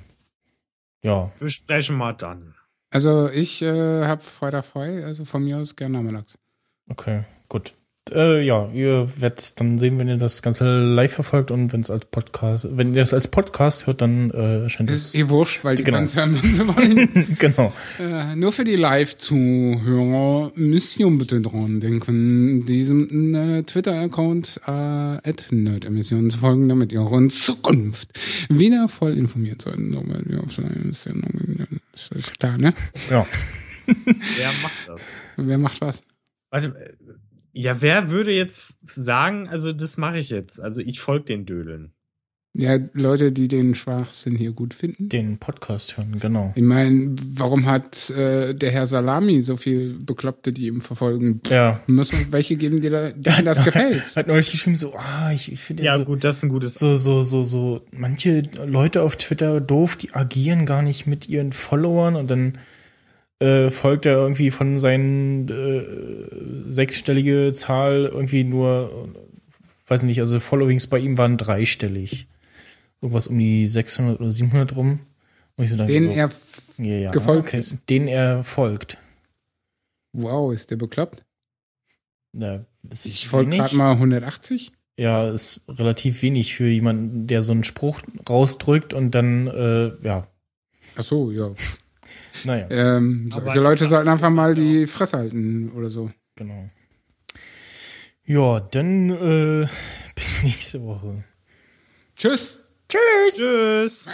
B: Ja.
A: Besprechen wir dann.
C: Also ich äh, habe Freitag frei, also von mir aus gerne nachmittags.
B: Okay, gut. Äh, ja, ihr werdet dann sehen, wenn ihr das Ganze live verfolgt und wenn es als Podcast, wenn ihr das als Podcast hört, dann äh, erscheint
C: Das
B: es.
C: ist eh wurscht, weil die
B: Genau.
C: ganz hören, wenn sie wollen. (laughs)
B: genau.
C: äh, nur für die Live-Zuhörer müsst ihr bitte dran denken, diesem äh, Twitter-Account äh, @nerdemission zu folgen, damit ihr auch in Zukunft wieder voll informiert seid. So, weil wir auf eine Sendung- Das ist klar, ne?
B: Ja. (laughs)
A: Wer macht das?
C: Wer macht was?
A: Warte, äh, ja, wer würde jetzt sagen, also das mache ich jetzt? Also ich folge den Dödeln.
C: Ja, Leute, die den Schwachsinn hier gut finden.
B: Den Podcast hören, genau.
C: Ich meine, warum hat äh, der Herr Salami so viel Bekloppte, die ihm verfolgen?
B: Ja.
C: Muss man welche geben, die da, denen das (laughs) gefällt?
B: Hat neulich geschrieben, so, ah, ich, ich finde
A: Ja,
B: so,
A: gut, das ist ein gutes.
B: so, so, so, so, manche Leute auf Twitter doof, die agieren gar nicht mit ihren Followern und dann äh, folgt er irgendwie von seinen äh, sechsstellige Zahl irgendwie nur, weiß nicht, also Followings bei ihm waren dreistellig. Irgendwas um die 600 oder 700 rum. Ich so oh,
C: er
B: ja, ja,
C: gefolgt
B: okay,
C: ist.
B: denen er folgt.
C: Wow, ist der bekloppt?
B: Ja,
C: Ich folge gerade mal 180.
B: Ja, ist relativ wenig für jemanden, der so einen Spruch rausdrückt und dann, äh, ja,
C: Ach so, ja.
B: Naja,
C: Ähm, solche Leute sollten einfach mal die Fresse halten oder so.
B: genau. Ja, dann äh, (laughs) bis nächste Woche.
C: Tschüss.
A: Tschüss.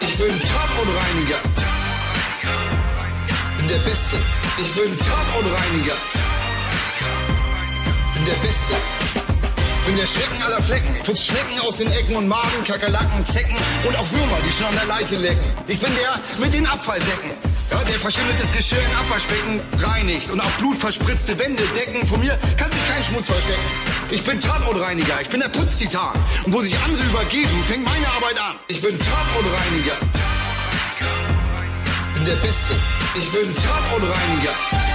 G: Ich bin Tatortreiniger. Bin der Beste. Ich bin Tatortreiniger. Bin der Beste. Bin der Schrecken aller Flecken. Putz Schnecken aus den Ecken und Maden, Kakerlaken, Zecken und auch Würmer, die schon an der Leiche lecken. Ich bin der mit den Abfallsäcken. Ja, der verschimmeltes Geschirr in Abwaschbecken reinigt und auch blutverspritzte Wände decken. Von mir kann sich kein Schmutz verstecken. Ich bin Tatortreiniger, ich bin der Putztitan. Und wo sich andere übergeben, fängt meine Arbeit an. Ich bin Tatortreiniger. Bin der Beste. Ich bin Tatortreiniger.